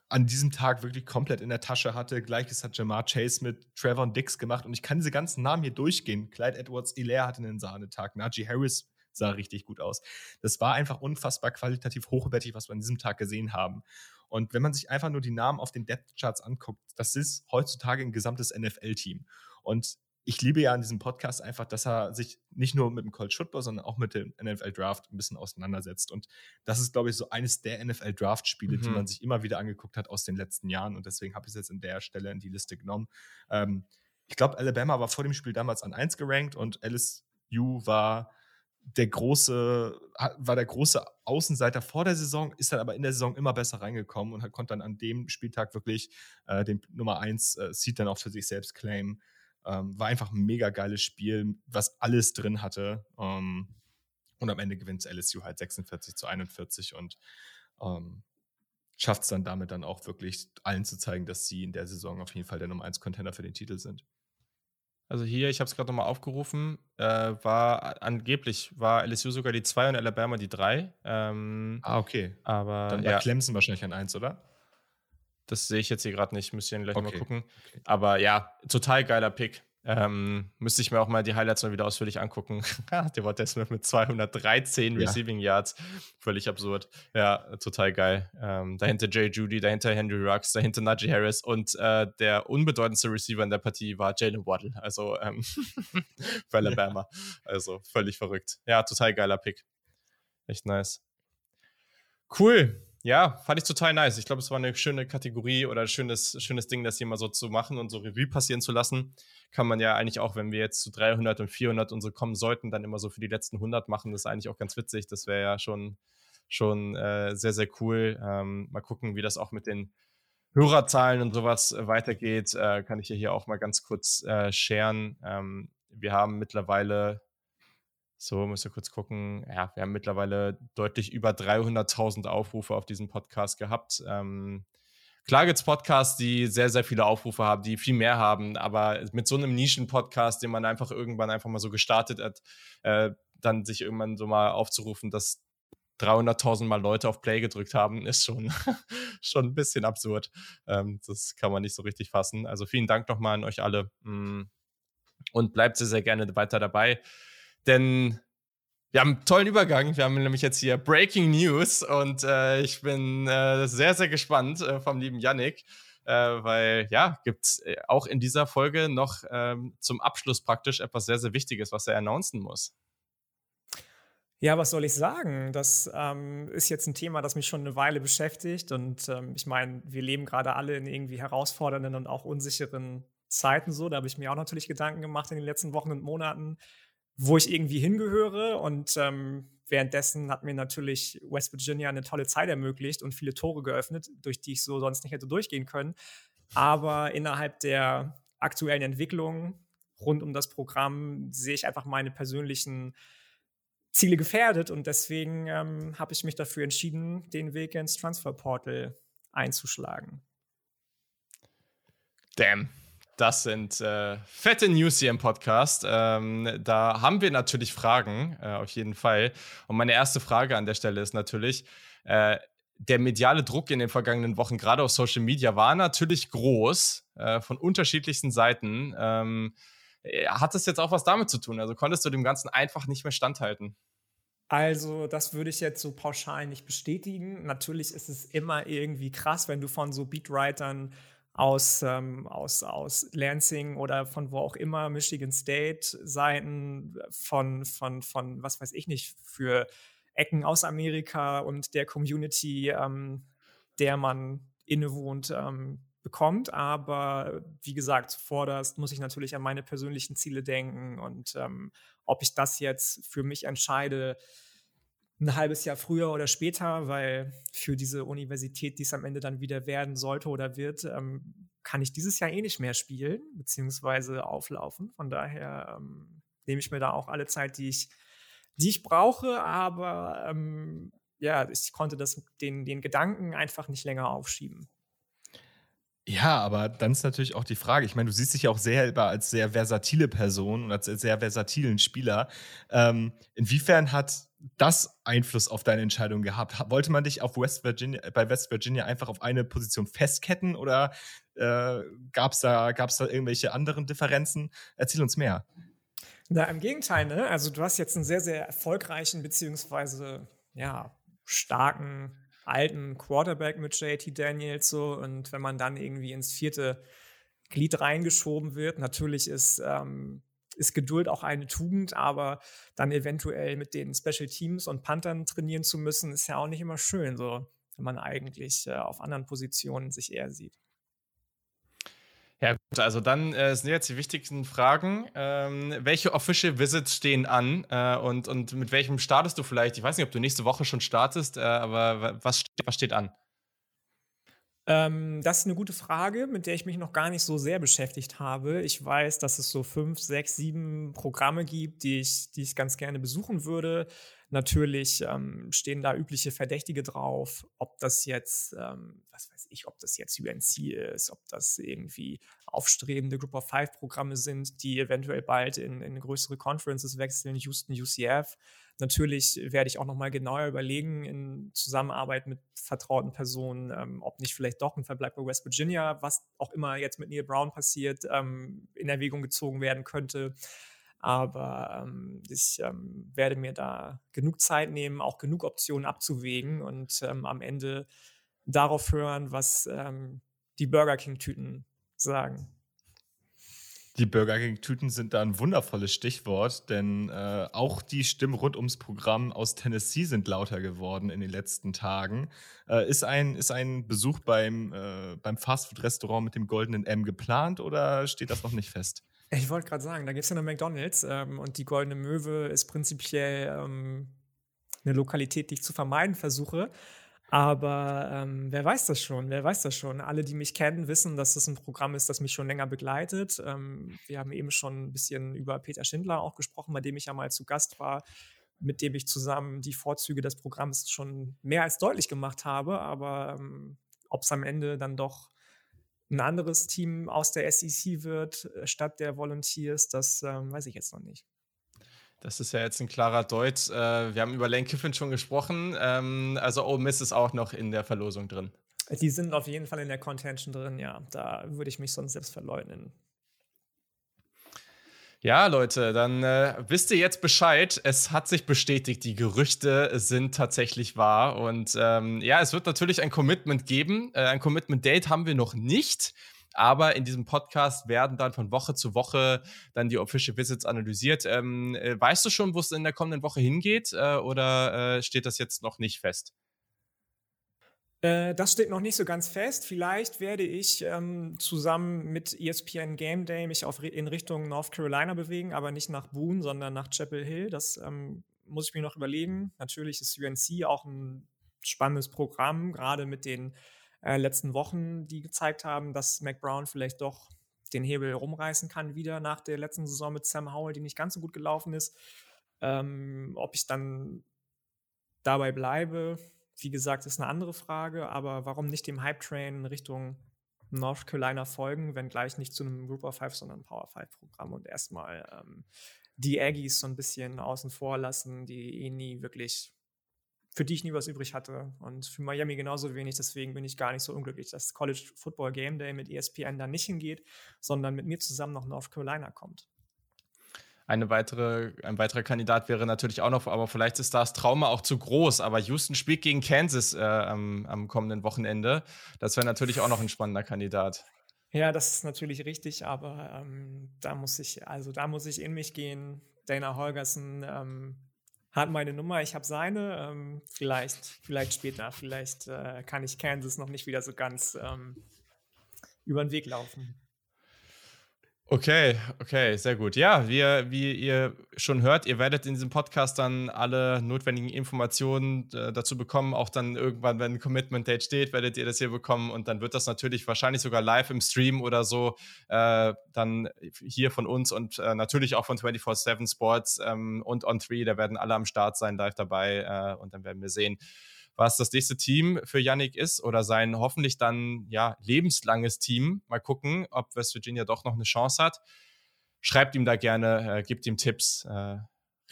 an diesem Tag wirklich komplett in der Tasche hatte. Gleiches hat Jamar Chase mit Trevor Dix gemacht. Und ich kann diese ganzen Namen hier durchgehen. Clyde Edwards, Hilaire hatte einen Sahnetag. Najee Harris sah richtig gut aus. Das war einfach unfassbar qualitativ hochwertig, was wir an diesem Tag gesehen haben. Und wenn man sich einfach nur die Namen auf den Depth Charts anguckt, das ist heutzutage ein gesamtes NFL-Team. Und ich liebe ja an diesem Podcast einfach, dass er sich nicht nur mit dem College Football, sondern auch mit dem NFL Draft ein bisschen auseinandersetzt. Und das ist, glaube ich, so eines der NFL Draft Spiele, mhm. die man sich immer wieder angeguckt hat aus den letzten Jahren. Und deswegen habe ich es jetzt in der Stelle in die Liste genommen. Ähm, ich glaube, Alabama war vor dem Spiel damals an 1 gerankt und LSU war der große, war der große Außenseiter vor der Saison, ist dann aber in der Saison immer besser reingekommen und hat, konnte dann an dem Spieltag wirklich äh, den Nummer 1 äh, Seed dann auch für sich selbst claimen. Ähm, war einfach ein mega geiles Spiel, was alles drin hatte. Ähm, und am Ende gewinnt LSU halt 46 zu 41 und ähm, schafft es dann damit dann auch wirklich allen zu zeigen, dass sie in der Saison auf jeden Fall der Nummer 1 Contender für den Titel sind. Also hier, ich habe es gerade nochmal aufgerufen, äh, war angeblich war LSU sogar die 2 und Alabama die 3. Ähm, ah, okay. Aber dann war ja. Clemson wahrscheinlich an 1, oder? Das sehe ich jetzt hier gerade nicht, müsste ich gleich okay. mal gucken. Okay. Aber ja, total geiler Pick. Ähm, müsste ich mir auch mal die Highlights mal wieder ausführlich angucken. Devontae Smith mit 213 ja. Receiving Yards. Völlig absurd. Ja, total geil. Ähm, dahinter Jay Judy, dahinter Henry Rux, dahinter Najee Harris und äh, der unbedeutendste Receiver in der Partie war Jalen Waddle. Also ähm, für Alabama. Ja. Also völlig verrückt. Ja, total geiler Pick. Echt nice. Cool. Ja, fand ich total nice. Ich glaube, es war eine schöne Kategorie oder ein schönes, schönes Ding, das hier mal so zu machen und so Revue passieren zu lassen. Kann man ja eigentlich auch, wenn wir jetzt zu 300 und 400 und so kommen sollten, dann immer so für die letzten 100 machen. Das ist eigentlich auch ganz witzig. Das wäre ja schon, schon äh, sehr, sehr cool. Ähm, mal gucken, wie das auch mit den Hörerzahlen und sowas äh, weitergeht. Äh, kann ich ja hier auch mal ganz kurz äh, sharen. Ähm, wir haben mittlerweile so, müsst ihr kurz gucken. Ja, wir haben mittlerweile deutlich über 300.000 Aufrufe auf diesem Podcast gehabt. Ähm, klar gibt es Podcasts, die sehr, sehr viele Aufrufe haben, die viel mehr haben, aber mit so einem Nischen-Podcast, den man einfach irgendwann einfach mal so gestartet hat, äh, dann sich irgendwann so mal aufzurufen, dass 300.000 Mal Leute auf Play gedrückt haben, ist schon, schon ein bisschen absurd. Ähm, das kann man nicht so richtig fassen. Also vielen Dank nochmal an euch alle mm. und bleibt sehr, sehr gerne weiter dabei. Denn wir haben einen tollen Übergang. Wir haben nämlich jetzt hier Breaking News und äh, ich bin äh, sehr, sehr gespannt äh, vom lieben Yannick, äh, weil ja, gibt es äh, auch in dieser Folge noch ähm, zum Abschluss praktisch etwas sehr, sehr Wichtiges, was er announcen muss. Ja, was soll ich sagen? Das ähm, ist jetzt ein Thema, das mich schon eine Weile beschäftigt. Und ähm, ich meine, wir leben gerade alle in irgendwie herausfordernden und auch unsicheren Zeiten so. Da habe ich mir auch natürlich Gedanken gemacht in den letzten Wochen und Monaten wo ich irgendwie hingehöre. Und ähm, währenddessen hat mir natürlich West Virginia eine tolle Zeit ermöglicht und viele Tore geöffnet, durch die ich so sonst nicht hätte durchgehen können. Aber innerhalb der aktuellen Entwicklung rund um das Programm sehe ich einfach meine persönlichen Ziele gefährdet und deswegen ähm, habe ich mich dafür entschieden, den Weg ins Transferportal einzuschlagen. Damn. Das sind äh, fette News hier im Podcast. Ähm, da haben wir natürlich Fragen, äh, auf jeden Fall. Und meine erste Frage an der Stelle ist natürlich, äh, der mediale Druck in den vergangenen Wochen, gerade auf Social Media, war natürlich groß, äh, von unterschiedlichsten Seiten. Ähm, äh, hat das jetzt auch was damit zu tun? Also konntest du dem Ganzen einfach nicht mehr standhalten? Also, das würde ich jetzt so pauschal nicht bestätigen. Natürlich ist es immer irgendwie krass, wenn du von so Beatwritern aus, ähm, aus, aus Lansing oder von wo auch immer, Michigan State Seiten von, von, von, was weiß ich nicht, für Ecken aus Amerika und der Community, ähm, der man innewohnt, ähm, bekommt. Aber wie gesagt, zuvorderst muss ich natürlich an meine persönlichen Ziele denken und ähm, ob ich das jetzt für mich entscheide, ein halbes Jahr früher oder später, weil für diese Universität, die es am Ende dann wieder werden sollte oder wird, ähm, kann ich dieses Jahr eh nicht mehr spielen, beziehungsweise auflaufen. Von daher ähm, nehme ich mir da auch alle Zeit, die ich, die ich brauche, aber ähm, ja, ich konnte das, den, den Gedanken einfach nicht länger aufschieben. Ja, aber dann ist natürlich auch die Frage, ich meine, du siehst dich ja auch selber als sehr versatile Person und als sehr versatilen Spieler. Ähm, inwiefern hat das Einfluss auf deine Entscheidung gehabt? Wollte man dich auf West Virginia, bei West Virginia einfach auf eine Position festketten oder äh, gab es da, gab's da irgendwelche anderen Differenzen? Erzähl uns mehr. Na, im Gegenteil, ne? Also du hast jetzt einen sehr, sehr erfolgreichen beziehungsweise ja, starken alten Quarterback mit JT Daniels so und wenn man dann irgendwie ins vierte Glied reingeschoben wird, natürlich ist, ähm, ist Geduld auch eine Tugend, aber dann eventuell mit den Special Teams und Panthern trainieren zu müssen, ist ja auch nicht immer schön, so wenn man eigentlich äh, auf anderen Positionen sich eher sieht. Ja, gut, also dann äh, sind jetzt die wichtigsten Fragen. Ähm, welche Official Visits stehen an äh, und, und mit welchem startest du vielleicht? Ich weiß nicht, ob du nächste Woche schon startest, äh, aber was, was steht an? Ähm, das ist eine gute Frage, mit der ich mich noch gar nicht so sehr beschäftigt habe. Ich weiß, dass es so fünf, sechs, sieben Programme gibt, die ich, die ich ganz gerne besuchen würde. Natürlich ähm, stehen da übliche Verdächtige drauf, ob das jetzt, ähm, was weiß ich, ob das jetzt UNC ist, ob das irgendwie aufstrebende Group of Five Programme sind, die eventuell bald in, in größere Conferences wechseln, Houston, UCF. Natürlich werde ich auch nochmal genauer überlegen in Zusammenarbeit mit vertrauten Personen, ähm, ob nicht vielleicht doch ein Verbleib bei West Virginia, was auch immer jetzt mit Neil Brown passiert, ähm, in Erwägung gezogen werden könnte. Aber ähm, ich ähm, werde mir da genug Zeit nehmen, auch genug Optionen abzuwägen und ähm, am Ende darauf hören, was ähm, die Burger King-Tüten sagen. Die Burger King-Tüten sind da ein wundervolles Stichwort, denn äh, auch die Stimmen rund ums Programm aus Tennessee sind lauter geworden in den letzten Tagen. Äh, ist, ein, ist ein Besuch beim, äh, beim Fastfood-Restaurant mit dem goldenen M geplant oder steht das noch nicht fest? Ich wollte gerade sagen, da gibt es ja eine McDonalds ähm, und die Goldene Möwe ist prinzipiell ähm, eine Lokalität, die ich zu vermeiden versuche. Aber ähm, wer weiß das schon? Wer weiß das schon? Alle, die mich kennen, wissen, dass das ein Programm ist, das mich schon länger begleitet. Ähm, wir haben eben schon ein bisschen über Peter Schindler auch gesprochen, bei dem ich ja mal zu Gast war, mit dem ich zusammen die Vorzüge des Programms schon mehr als deutlich gemacht habe. Aber ähm, ob es am Ende dann doch ein anderes Team aus der SEC wird, äh, statt der Volunteers, das ähm, weiß ich jetzt noch nicht. Das ist ja jetzt ein klarer Deut. Äh, wir haben über Lane Kiffin schon gesprochen. Ähm, also Ole Miss ist auch noch in der Verlosung drin. Die sind auf jeden Fall in der Contention drin, ja. Da würde ich mich sonst selbst verleugnen. Ja, Leute, dann äh, wisst ihr jetzt Bescheid. Es hat sich bestätigt, die Gerüchte sind tatsächlich wahr. Und ähm, ja, es wird natürlich ein Commitment geben. Äh, ein Commitment-Date haben wir noch nicht. Aber in diesem Podcast werden dann von Woche zu Woche dann die Official Visits analysiert. Ähm, äh, weißt du schon, wo es in der kommenden Woche hingeht äh, oder äh, steht das jetzt noch nicht fest? Äh, das steht noch nicht so ganz fest. Vielleicht werde ich ähm, zusammen mit ESPN Game Day mich auf, in Richtung North Carolina bewegen, aber nicht nach Boone, sondern nach Chapel Hill. Das ähm, muss ich mir noch überlegen. Natürlich ist UNC auch ein spannendes Programm, gerade mit den äh, letzten Wochen, die gezeigt haben, dass Mac Brown vielleicht doch den Hebel rumreißen kann wieder nach der letzten Saison mit Sam Howell, die nicht ganz so gut gelaufen ist. Ähm, ob ich dann dabei bleibe, wie gesagt, ist eine andere Frage, aber warum nicht dem Hype-Train in Richtung North Carolina folgen, wenn gleich nicht zu einem Group of Five, sondern Power Five Programm und erstmal ähm, die Aggies so ein bisschen außen vor lassen, die eh nie wirklich für die ich nie was übrig hatte. Und für Miami genauso wenig. Deswegen bin ich gar nicht so unglücklich, dass College Football Game Day mit ESPN da nicht hingeht, sondern mit mir zusammen nach North Carolina kommt. Eine weitere, ein weiterer Kandidat wäre natürlich auch noch, aber vielleicht ist das Trauma auch zu groß. Aber Houston spielt gegen Kansas äh, am, am kommenden Wochenende. Das wäre natürlich auch noch ein spannender Kandidat. Ja, das ist natürlich richtig, aber ähm, da muss ich, also da muss ich in mich gehen. Dana Holgerson ähm, hat meine Nummer, ich habe seine. Ähm, vielleicht, vielleicht später, vielleicht äh, kann ich Kansas noch nicht wieder so ganz ähm, über den Weg laufen. Okay, okay, sehr gut. Ja, wir, wie ihr schon hört, ihr werdet in diesem Podcast dann alle notwendigen Informationen äh, dazu bekommen. Auch dann irgendwann, wenn Commitment Date steht, werdet ihr das hier bekommen und dann wird das natürlich wahrscheinlich sogar live im Stream oder so äh, dann hier von uns und äh, natürlich auch von 24/7 Sports ähm, und On 3. Da werden alle am Start sein, live dabei äh, und dann werden wir sehen, was das nächste Team für Yannick ist oder sein hoffentlich dann ja lebenslanges Team. Mal gucken, ob West Virginia doch noch eine Chance hat. Schreibt ihm da gerne, äh, gibt ihm Tipps, äh,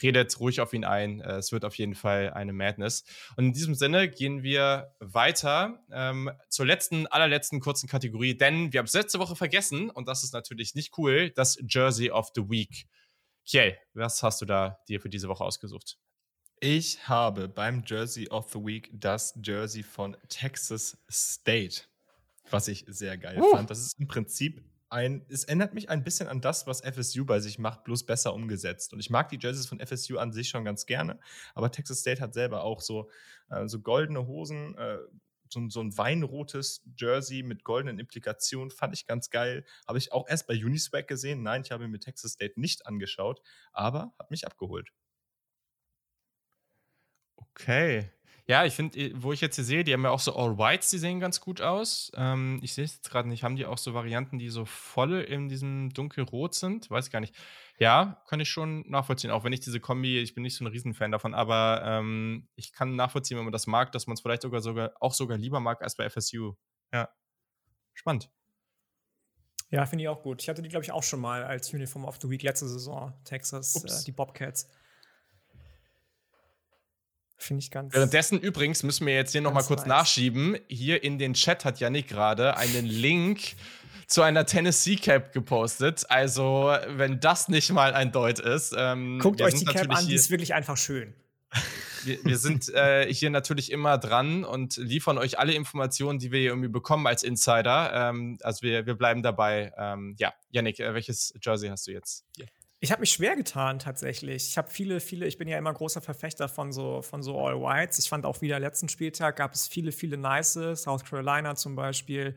redet ruhig auf ihn ein. Äh, es wird auf jeden Fall eine Madness. Und in diesem Sinne gehen wir weiter ähm, zur letzten, allerletzten kurzen Kategorie, denn wir haben es letzte Woche vergessen und das ist natürlich nicht cool, das Jersey of the Week. Kiel, was hast du da dir für diese Woche ausgesucht? Ich habe beim Jersey of the Week das Jersey von Texas State, was ich sehr geil uh. fand. Das ist im Prinzip ein, es erinnert mich ein bisschen an das, was FSU bei sich macht, bloß besser umgesetzt. Und ich mag die Jerseys von FSU an sich schon ganz gerne, aber Texas State hat selber auch so, äh, so goldene Hosen, äh, so, so, ein weinrotes Jersey mit goldenen Implikationen, fand ich ganz geil. Habe ich auch erst bei Uniswag gesehen. Nein, ich habe mir Texas State nicht angeschaut, aber hat mich abgeholt. Okay. Ja, ich finde, äh, wo ich jetzt hier sehe, die haben ja auch so All Whites, die sehen ganz gut aus. Ähm, ich sehe es jetzt gerade nicht. Haben die auch so Varianten, die so voll in diesem dunkelrot sind? Weiß gar nicht. Ja, kann ich schon nachvollziehen. Auch wenn ich diese Kombi, ich bin nicht so ein Riesenfan davon, aber ähm, ich kann nachvollziehen, wenn man das mag, dass man es vielleicht sogar, sogar auch sogar lieber mag als bei FSU. Ja. Spannend. Ja, finde ich auch gut. Ich hatte die, glaube ich, auch schon mal als Uniform of the Week letzte Saison, Texas, äh, die Bobcats. Finde ich ganz. Währenddessen übrigens müssen wir jetzt hier nochmal kurz nice. nachschieben. Hier in den Chat hat Yannick gerade einen Link zu einer Tennessee Cap gepostet. Also, wenn das nicht mal ein Deut ist. Ähm, Guckt euch die Cap an, die ist wirklich einfach schön. wir, wir sind äh, hier natürlich immer dran und liefern euch alle Informationen, die wir hier irgendwie bekommen als Insider. Ähm, also wir, wir bleiben dabei. Ähm, ja, Yannick, äh, welches Jersey hast du jetzt? Hier? Ich habe mich schwer getan tatsächlich. Ich habe viele, viele, ich bin ja immer großer Verfechter von so, von so All Whites. Ich fand auch wieder letzten Spieltag gab es viele, viele nice. South Carolina zum Beispiel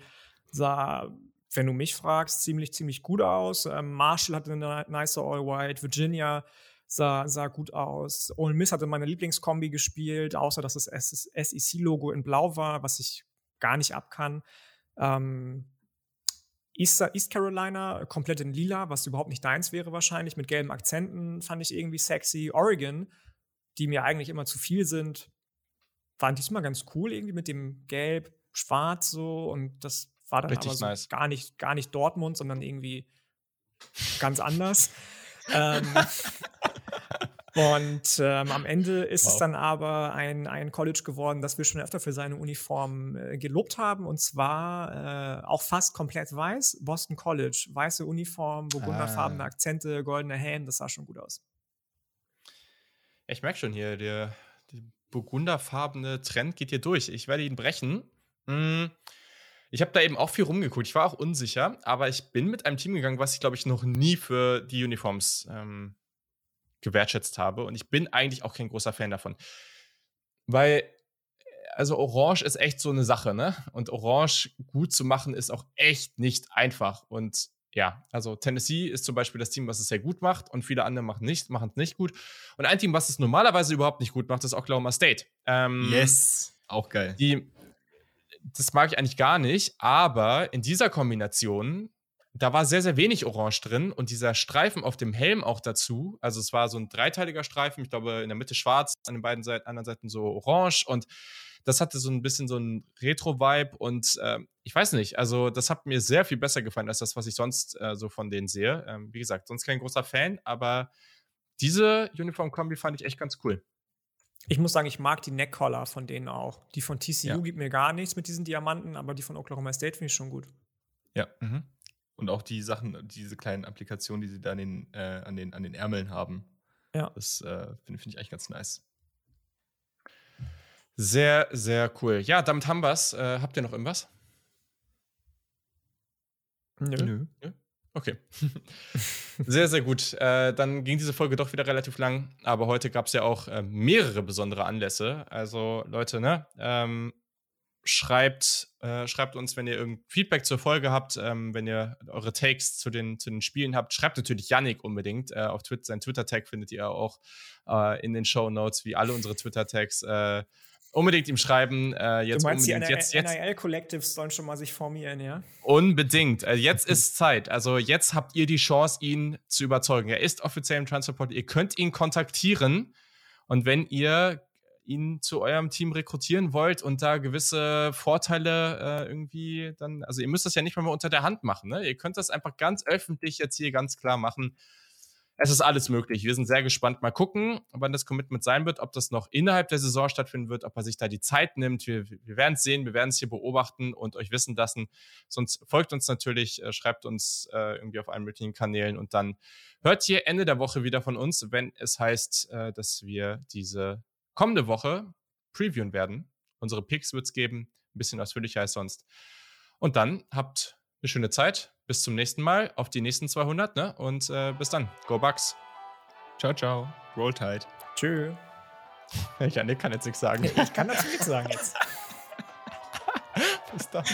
sah, wenn du mich fragst, ziemlich, ziemlich gut aus. Ähm, Marshall hatte eine nice All White. Virginia sah, sah gut aus. Ole Miss hatte meine Lieblingskombi gespielt, außer dass das SEC-Logo in Blau war, was ich gar nicht abkann. Ähm, East, East Carolina komplett in lila, was überhaupt nicht deins wäre wahrscheinlich, mit gelben Akzenten fand ich irgendwie sexy. Oregon, die mir eigentlich immer zu viel sind, waren diesmal ganz cool irgendwie mit dem Gelb, Schwarz so und das war dann Richtig aber so nice. gar nicht gar nicht Dortmund, sondern irgendwie ganz anders. ähm, und ähm, am Ende ist wow. es dann aber ein, ein College geworden, das wir schon öfter für seine Uniform äh, gelobt haben. Und zwar äh, auch fast komplett weiß. Boston College. Weiße Uniform, burgunderfarbene ah. Akzente, goldene Helm. Das sah schon gut aus. Ich merke schon hier, der, der burgunderfarbene Trend geht hier durch. Ich werde ihn brechen. Hm. Ich habe da eben auch viel rumgeguckt. Ich war auch unsicher, aber ich bin mit einem Team gegangen, was ich, glaube ich, noch nie für die Uniforms ähm, gewertschätzt habe. Und ich bin eigentlich auch kein großer Fan davon. Weil, also Orange ist echt so eine Sache, ne? Und Orange gut zu machen ist auch echt nicht einfach. Und ja, also Tennessee ist zum Beispiel das Team, was es sehr gut macht und viele andere machen nicht, machen es nicht gut. Und ein Team, was es normalerweise überhaupt nicht gut macht, ist Oklahoma State. Ähm, yes, auch geil. Die, das mag ich eigentlich gar nicht, aber in dieser Kombination da war sehr, sehr wenig Orange drin und dieser Streifen auf dem Helm auch dazu. Also es war so ein dreiteiliger Streifen, ich glaube in der Mitte schwarz, an den beiden Seiten, anderen Seiten so orange und das hatte so ein bisschen so ein Retro-Vibe und äh, ich weiß nicht, also das hat mir sehr viel besser gefallen als das, was ich sonst äh, so von denen sehe. Ähm, wie gesagt, sonst kein großer Fan, aber diese Uniform-Kombi fand ich echt ganz cool. Ich muss sagen, ich mag die Neckcollar von denen auch. Die von TCU ja. gibt mir gar nichts mit diesen Diamanten, aber die von Oklahoma State finde ich schon gut. Ja. Mhm. Und auch die Sachen, diese kleinen Applikationen, die sie da an den, äh, an den, an den Ärmeln haben. Ja. Das äh, finde find ich eigentlich ganz nice. Sehr, sehr cool. Ja, damit haben wir es. Äh, habt ihr noch irgendwas? Nö. Nö. Nö? Okay. sehr, sehr gut. Äh, dann ging diese Folge doch wieder relativ lang, aber heute gab es ja auch äh, mehrere besondere Anlässe. Also, Leute, ne? Ähm, schreibt, äh, schreibt uns, wenn ihr irgendein Feedback zur Folge habt, ähm, wenn ihr eure Takes zu den, zu den Spielen habt. Schreibt natürlich Yannick unbedingt. Äh, auf Twitter, sein Twitter-Tag findet ihr auch äh, in den Show Notes, wie alle unsere Twitter-Tags. Äh, unbedingt ihm schreiben. Äh, jetzt du meinst, unbedingt. die jetzt, jetzt. NIL-Collectives sollen schon mal sich formieren, ja? Unbedingt. Äh, jetzt ist Zeit. Also jetzt habt ihr die Chance, ihn zu überzeugen. Er ist offiziell im Transport. Ihr könnt ihn kontaktieren. Und wenn ihr ihn zu eurem Team rekrutieren wollt und da gewisse Vorteile äh, irgendwie dann, also ihr müsst das ja nicht mal unter der Hand machen, ne? Ihr könnt das einfach ganz öffentlich jetzt hier ganz klar machen. Es ist alles möglich. Wir sind sehr gespannt. Mal gucken, wann das Commitment sein wird, ob das noch innerhalb der Saison stattfinden wird, ob er sich da die Zeit nimmt. Wir, wir werden es sehen, wir werden es hier beobachten und euch wissen lassen. Sonst folgt uns natürlich, äh, schreibt uns äh, irgendwie auf allen möglichen Kanälen und dann hört ihr Ende der Woche wieder von uns, wenn es heißt, äh, dass wir diese kommende Woche previewen werden. Unsere Picks wird es geben, ein bisschen ausführlicher als sonst. Und dann habt eine schöne Zeit. Bis zum nächsten Mal, auf die nächsten 200, ne? Und äh, bis dann. Go Bucks. Ciao, ciao. Roll Tide. Tschö. Ich kann jetzt nichts sagen. Ich kann dazu nichts sagen jetzt. bis dann.